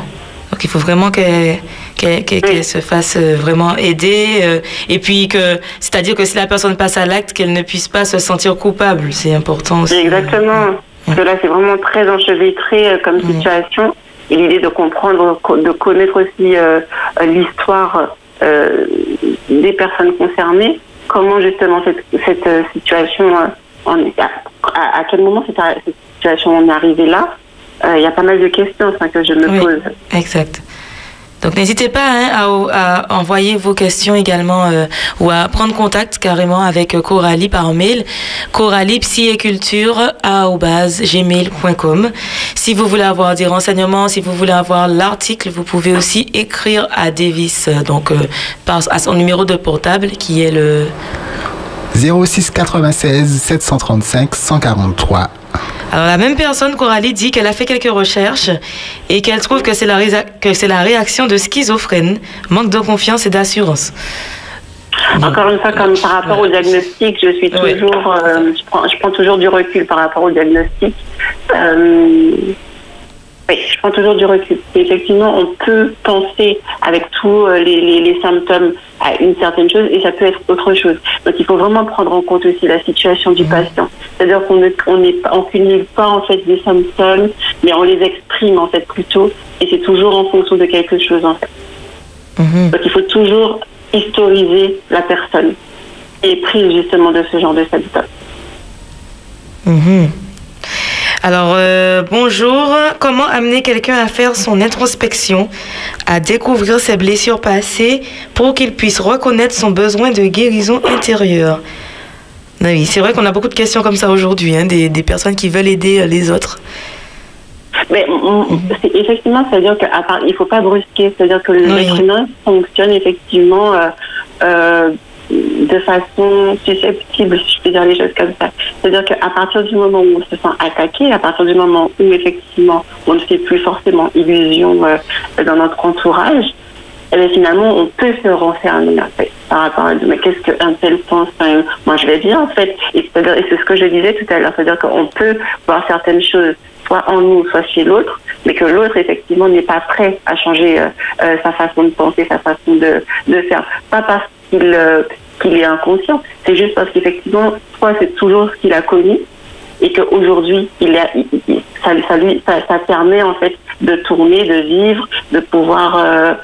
Donc il faut vraiment qu'elle se fasse euh, vraiment aider. euh, et puis que, c'est-à-dire que si la personne passe à l'acte, qu'elle ne puisse pas se sentir coupable. C'est important aussi. Exactement. Parce que là, c'est vraiment très enchevêtré euh, comme situation. Et l'idée de comprendre, co- de connaître aussi euh, l'histoire euh, des personnes concernées, comment justement cette, cette euh, situation, euh, à, quel moment cette, cette situation en est arrivée là, Euh, il y a pas mal de questions que je me Oui. pose. Exact. Donc n'hésitez pas hein, à, envoyer vos questions également euh, ou à prendre contact carrément avec euh, Coralie par mail. Coralie gmail.com. Si vous voulez avoir des renseignements, si vous voulez avoir l'article, vous pouvez aussi écrire à Davis euh, donc à son numéro de portable qui est le 06 96 735 143. Alors la même personne, Coralie, dit qu'elle a fait quelques recherches et qu'elle trouve que c'est la, résa- que c'est la réaction de schizophrène, manque de confiance et d'assurance. Encore une fois, comme par rapport au diagnostic, je suis toujours, euh, je, prends, je prends toujours du recul par rapport au diagnostic. Euh, oui, je prends toujours du recul. Et effectivement, on peut penser avec tous euh, les, les, les symptômes à une certaine chose et ça peut être autre chose. Donc, il faut vraiment prendre en compte aussi la situation du patient. C'est-à-dire qu'on ne on cumule pas en fait des symptômes, mais on les exprime en fait plutôt et c'est toujours en fonction de quelque chose en fait. Donc il faut toujours historiser la personne est prise justement de ce genre de symptômes. Mhm. Alors, euh, bonjour. Comment amener quelqu'un à faire son introspection, à découvrir ses blessures passées pour qu'il puisse reconnaître son besoin de guérison intérieure? Ah Oui, c'est vrai qu'on a beaucoup de questions comme ça aujourd'hui, hein, des, des personnes qui veulent aider euh, les autres. Mais mm, c'est- effectivement, c'est-à-dire qu'il ne faut pas brusquer, c'est-à-dire que l'être humain fonctionne effectivement euh, euh, de façon susceptible, si je peux dire les choses comme ça. C'est-à-dire qu'à partir du moment où on se sent attaqué, à partir du moment où effectivement on ne fait plus forcément illusion euh, dans notre entourage, eh finalement, on peut se renfermer en fait, par rapport à mais qu'est-ce qu'un tel pense? Moi, je vais bien en fait. Et c'est ce que je disais tout à l'heure, c'est-à-dire qu'on peut voir certaines choses soit en nous, soit chez l'autre, mais que l'autre effectivement n'est pas prêt à changer euh, euh, sa façon de penser, sa façon de, de faire. Pas parce qu'il euh, qu'il est inconscient, c'est juste parce qu'effectivement, soit c'est toujours ce qu'il a connu, et qu'aujourd'hui, il a, il- ça, ça, lui, ça, ça permet en fait de tourner, de vivre, de pouvoir euh,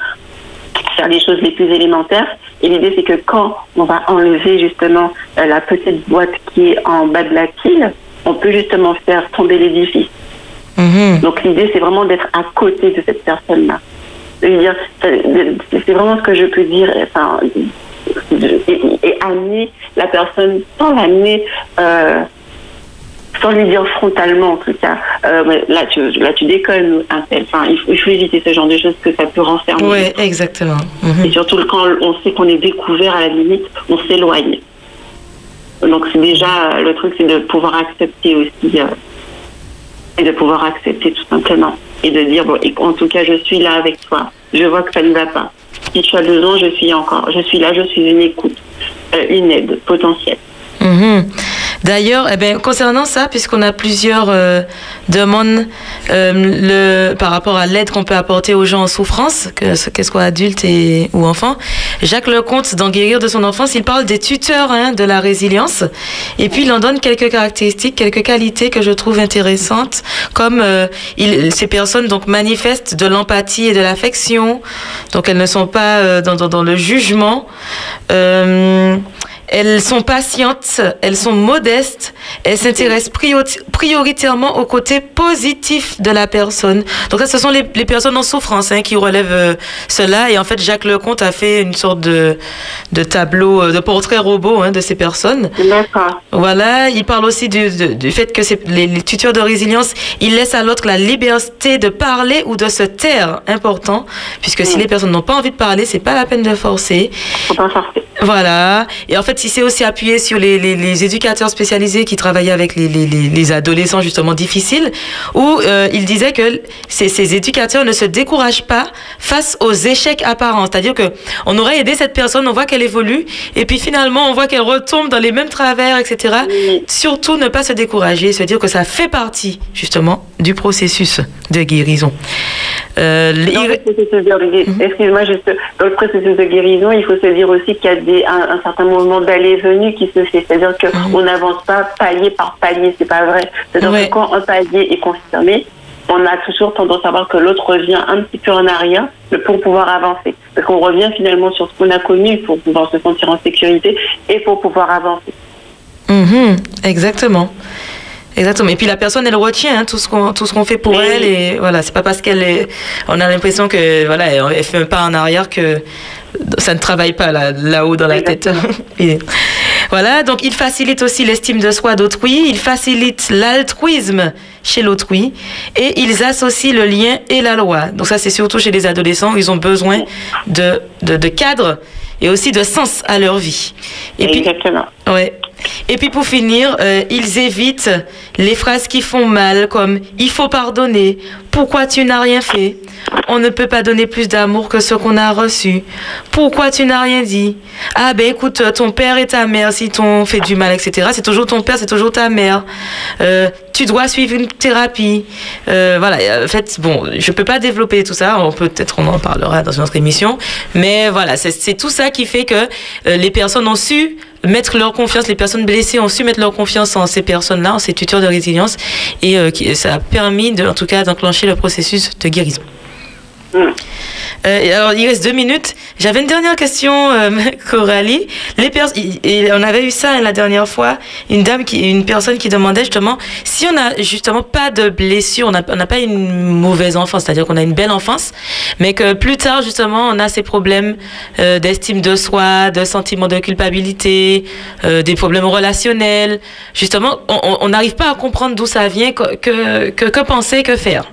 faire les choses les plus élémentaires. Et l'idée, c'est que quand on va enlever justement euh, la petite boîte qui est en bas de la pile, on peut justement faire tomber l'édifice. Donc l'idée, c'est vraiment d'être à côté de cette personne-là. C'est c'est vraiment ce que je peux dire. Enfin, et, et amener la personne sans l'amener. euh, sans lui dire frontalement en tout cas, euh, là tu là tu déconnes, un tel. Enfin, il faut, il faut éviter ce genre de choses que ça peut renfermer. Oui, exactement. Mhm. Et surtout quand on sait qu'on est découvert à la limite, on s'éloigne. Donc c'est déjà le truc, c'est de pouvoir accepter aussi euh, et de pouvoir accepter tout simplement et de dire bon, en tout cas je suis là avec toi. Je vois que ça ne va pas. Si tu as besoin, je suis encore, je suis là, je suis une écoute, euh, une aide potentielle. Mhm. D'ailleurs, eh ben, concernant ça, puisqu'on a plusieurs euh, demandes euh, par rapport à l'aide qu'on peut apporter aux gens en souffrance, que ce soit adultes ou enfants, Jacques Lecomte, dans Guérir de son enfance, il parle des tuteurs hein, de la résilience. Et puis, il en donne quelques caractéristiques, quelques qualités que je trouve intéressantes, comme euh, ces personnes donc manifestent de l'empathie et de l'affection, donc elles ne sont pas dans, le jugement. Elles sont patientes, elles sont modestes, elles s'intéressent prioritairement au côté positif de la personne. Donc ça, ce sont les, les personnes en souffrance hein, qui relèvent euh, cela. Et en fait, Jacques Lecomte a fait une sorte de, de tableau, euh, de portrait robot hein, de ces personnes. D'accord. Voilà, il parle aussi du, du fait que les, les, tuteurs de résilience, ils laissent à l'autre la liberté de parler ou de se taire, important, puisque si les personnes n'ont pas envie de parler, c'est pas la peine de forcer. Faut pas forcer. Voilà. Et en fait, il s'est aussi appuyé sur les, les, les, éducateurs spécialisés qui travaillaient avec les, les adolescents justement difficiles, où euh, il disait que ces, ces, éducateurs ne se découragent pas face aux échecs apparents. C'est-à-dire que on aurait aidé cette personne, on voit qu'elle évolue, et puis finalement on voit qu'elle retombe dans les mêmes travers, etc. Oui. Surtout ne pas se décourager, se dire que ça fait partie justement du processus de guérison. Euh, Excuse-moi, juste dans le processus de guérison, il faut se dire aussi qu'il y a des, un, un certain mouvement d'aller-venu qui se fait. C'est-à-dire qu'on n'avance pas palier par palier, c'est pas vrai. C'est-à-dire ouais. que quand un palier est confirmé, on a toujours tendance à voir que l'autre revient un petit peu en arrière pour pouvoir avancer. Parce qu'on revient finalement sur ce qu'on a connu pour pouvoir se sentir en sécurité et pour pouvoir avancer. Mmh, exactement. Exactement. Et puis la personne, elle retient hein, tout ce qu'on tout ce qu'on fait pour oui. elle et voilà, c'est pas parce qu'elle est, on a l'impression que voilà, elle fait un pas en arrière que ça ne travaille pas là, là-haut dans la tête. et, voilà, donc il facilite aussi l'estime de soi d'autrui, il facilite l'altruisme chez l'autrui et ils associent le lien et la loi. Donc ça, c'est surtout chez les adolescents, ils ont besoin de, de, de cadre et aussi de sens à leur vie. Et Exactement. Puis, ouais. Et puis pour finir, euh, ils évitent les phrases qui font mal comme il faut pardonner, pourquoi tu n'as rien fait, on ne peut pas donner plus d'amour que ce qu'on a reçu, pourquoi tu n'as rien dit, ah ben écoute, ton père et ta mère, si t'ont fait du mal, etc., c'est toujours ton père, c'est toujours ta mère, euh, tu dois suivre une thérapie. Euh, voilà, en fait, bon, je peux pas développer tout ça, on peut peut-être on en parlera dans une autre émission, mais voilà, c'est tout ça qui fait que les personnes ont su mettre leur confiance, les personnes blessées ont su mettre leur confiance en ces personnes-là, en ces tuteurs de résilience, et euh, ça a permis, de, en tout cas, d'enclencher le processus de guérison. Euh, alors, il reste deux minutes. J'avais une dernière question, euh, Coralie. Les on avait eu ça la dernière fois, une dame, une personne qui demandait justement si on n'a justement pas de blessure, on n'a pas une mauvaise enfance, c'est-à-dire qu'on a une belle enfance, mais que plus tard justement on a ces problèmes euh, d'estime de soi, de sentiment de culpabilité, des problèmes relationnels. Justement, on n'arrive pas à comprendre d'où ça vient, que, que penser, que faire.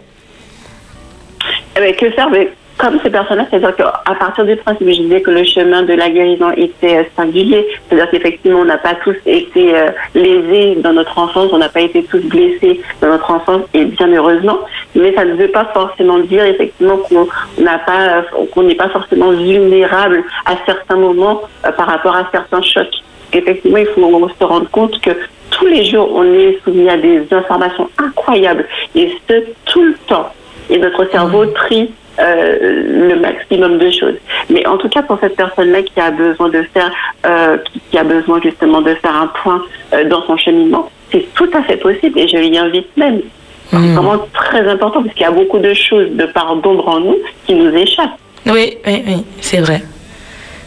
Eh bien, que faire? Mais comme ces personnes-là, c'est-à-dire qu'à partir du principe, je disais que le chemin de la guérison était euh, singulier, c'est-à-dire qu'effectivement, on n'a pas tous été euh, lésés dans notre enfance, on n'a pas été tous blessés dans notre enfance, et bien heureusement, mais ça ne veut pas forcément dire effectivement qu'on n'a pas, qu'on n'est pas forcément vulnérable à certains moments euh, par rapport à certains chocs. Effectivement, il faut se rendre compte que tous les jours, on est soumis à des informations incroyables, et ce, tout le temps. Et notre cerveau trie euh, le maximum de choses. Mais en tout cas, pour cette personne-là qui a besoin de faire, euh, qui, qui, a besoin justement de faire un point euh, dans son cheminement, c'est tout à fait possible et je l'y invite même. C'est mmh. vraiment très important parce qu'il y a beaucoup de choses de part d'ombre en nous qui nous échappent. Oui, oui, oui, c'est vrai.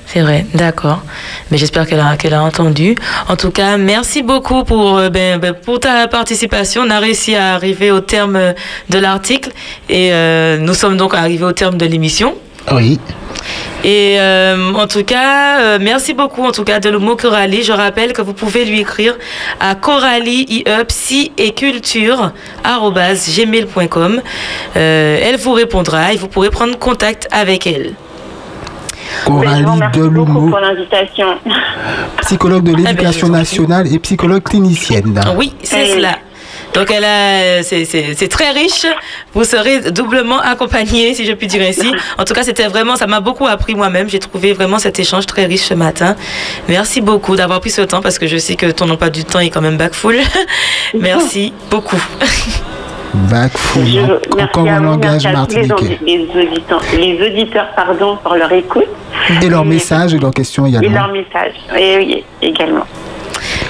C'est vrai, d'accord. Mais j'espère qu'elle a, qu'elle a entendu. En tout cas, merci beaucoup pour, ben, ben, pour ta participation. On a réussi à arriver au terme de l'article et euh, nous sommes donc arrivés au terme de l'émission. Oui. Et euh, en tout cas, euh, merci beaucoup en tout cas de le mot Coralie. Je rappelle que vous pouvez lui écrire à coralie psy et culture gmail.com. Euh, elle vous répondra et vous pourrez prendre contact avec elle. Coralie pour l'invitation. psychologue de l'éducation je vous en prie. nationale et psychologue clinicienne. Oui, c'est oui. cela. Donc elle a, c'est, c'est, c'est très riche. Vous serez doublement accompagné, si je puis dire ainsi. En tout cas, c'était vraiment, ça m'a beaucoup appris moi-même. J'ai trouvé vraiment cet échange très riche ce matin. Merci beaucoup d'avoir pris ce temps parce que je sais que ton emploi du temps est quand même back full. Merci beaucoup. Bac fou, Je- encore merci en à vous, langage merci à tous les, martiniquais. les auditeurs, les auditeurs pardon, pour leur écoute Et leurs Et- messages et leurs questions et également. leur message. Et oui, également.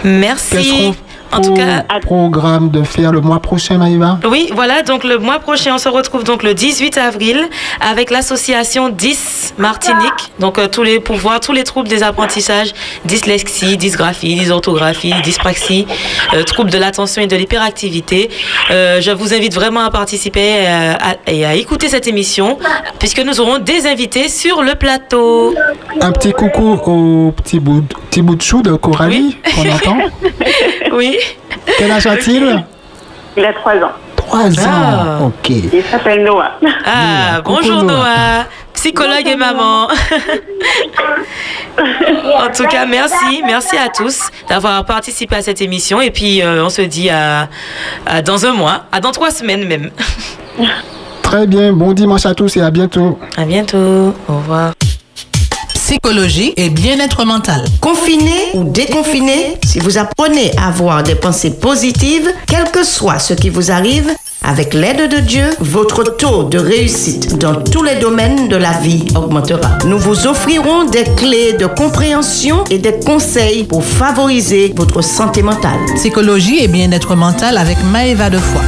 Quels Merci. En tout cas, vos programmes de faire le mois prochain, Maïva Oui, voilà, donc le mois prochain, on se retrouve donc le 18 avril avec l'association 10 Martinique, donc euh, tous les pour voir tous les troubles des apprentissages, dyslexie, dysgraphie, dysorthographie, dyspraxie, euh, troubles de l'attention et de l'hyperactivité. Euh, je vous invite vraiment à participer à- et à écouter cette émission puisque nous aurons des invités sur le plateau. Un petit coucou au petit bout, petit bout de chou de Coralie qu'on entend. Oui. Quel âge a-t-il Il a trois ans. Trois ans. Ah. Ok. Il s'appelle Noah. Ah, bonjour Noah. Noah, psychologue et maman. en tout cas, merci, merci à tous d'avoir participé à cette émission. Et puis, euh, on se dit à, à dans un mois, à dans trois semaines même. Très bien. Bon dimanche à tous et à bientôt. À bientôt. Au revoir. Psychologie et bien-être mental. Confiné ou déconfiné, si vous apprenez à avoir des pensées positives, quel que soit ce qui vous arrive, avec l'aide de Dieu, votre taux de réussite dans tous les domaines de la vie augmentera. Nous vous offrirons des clés de compréhension et des conseils pour favoriser votre santé mentale. Psychologie et bien-être mental avec Maëva Defoy.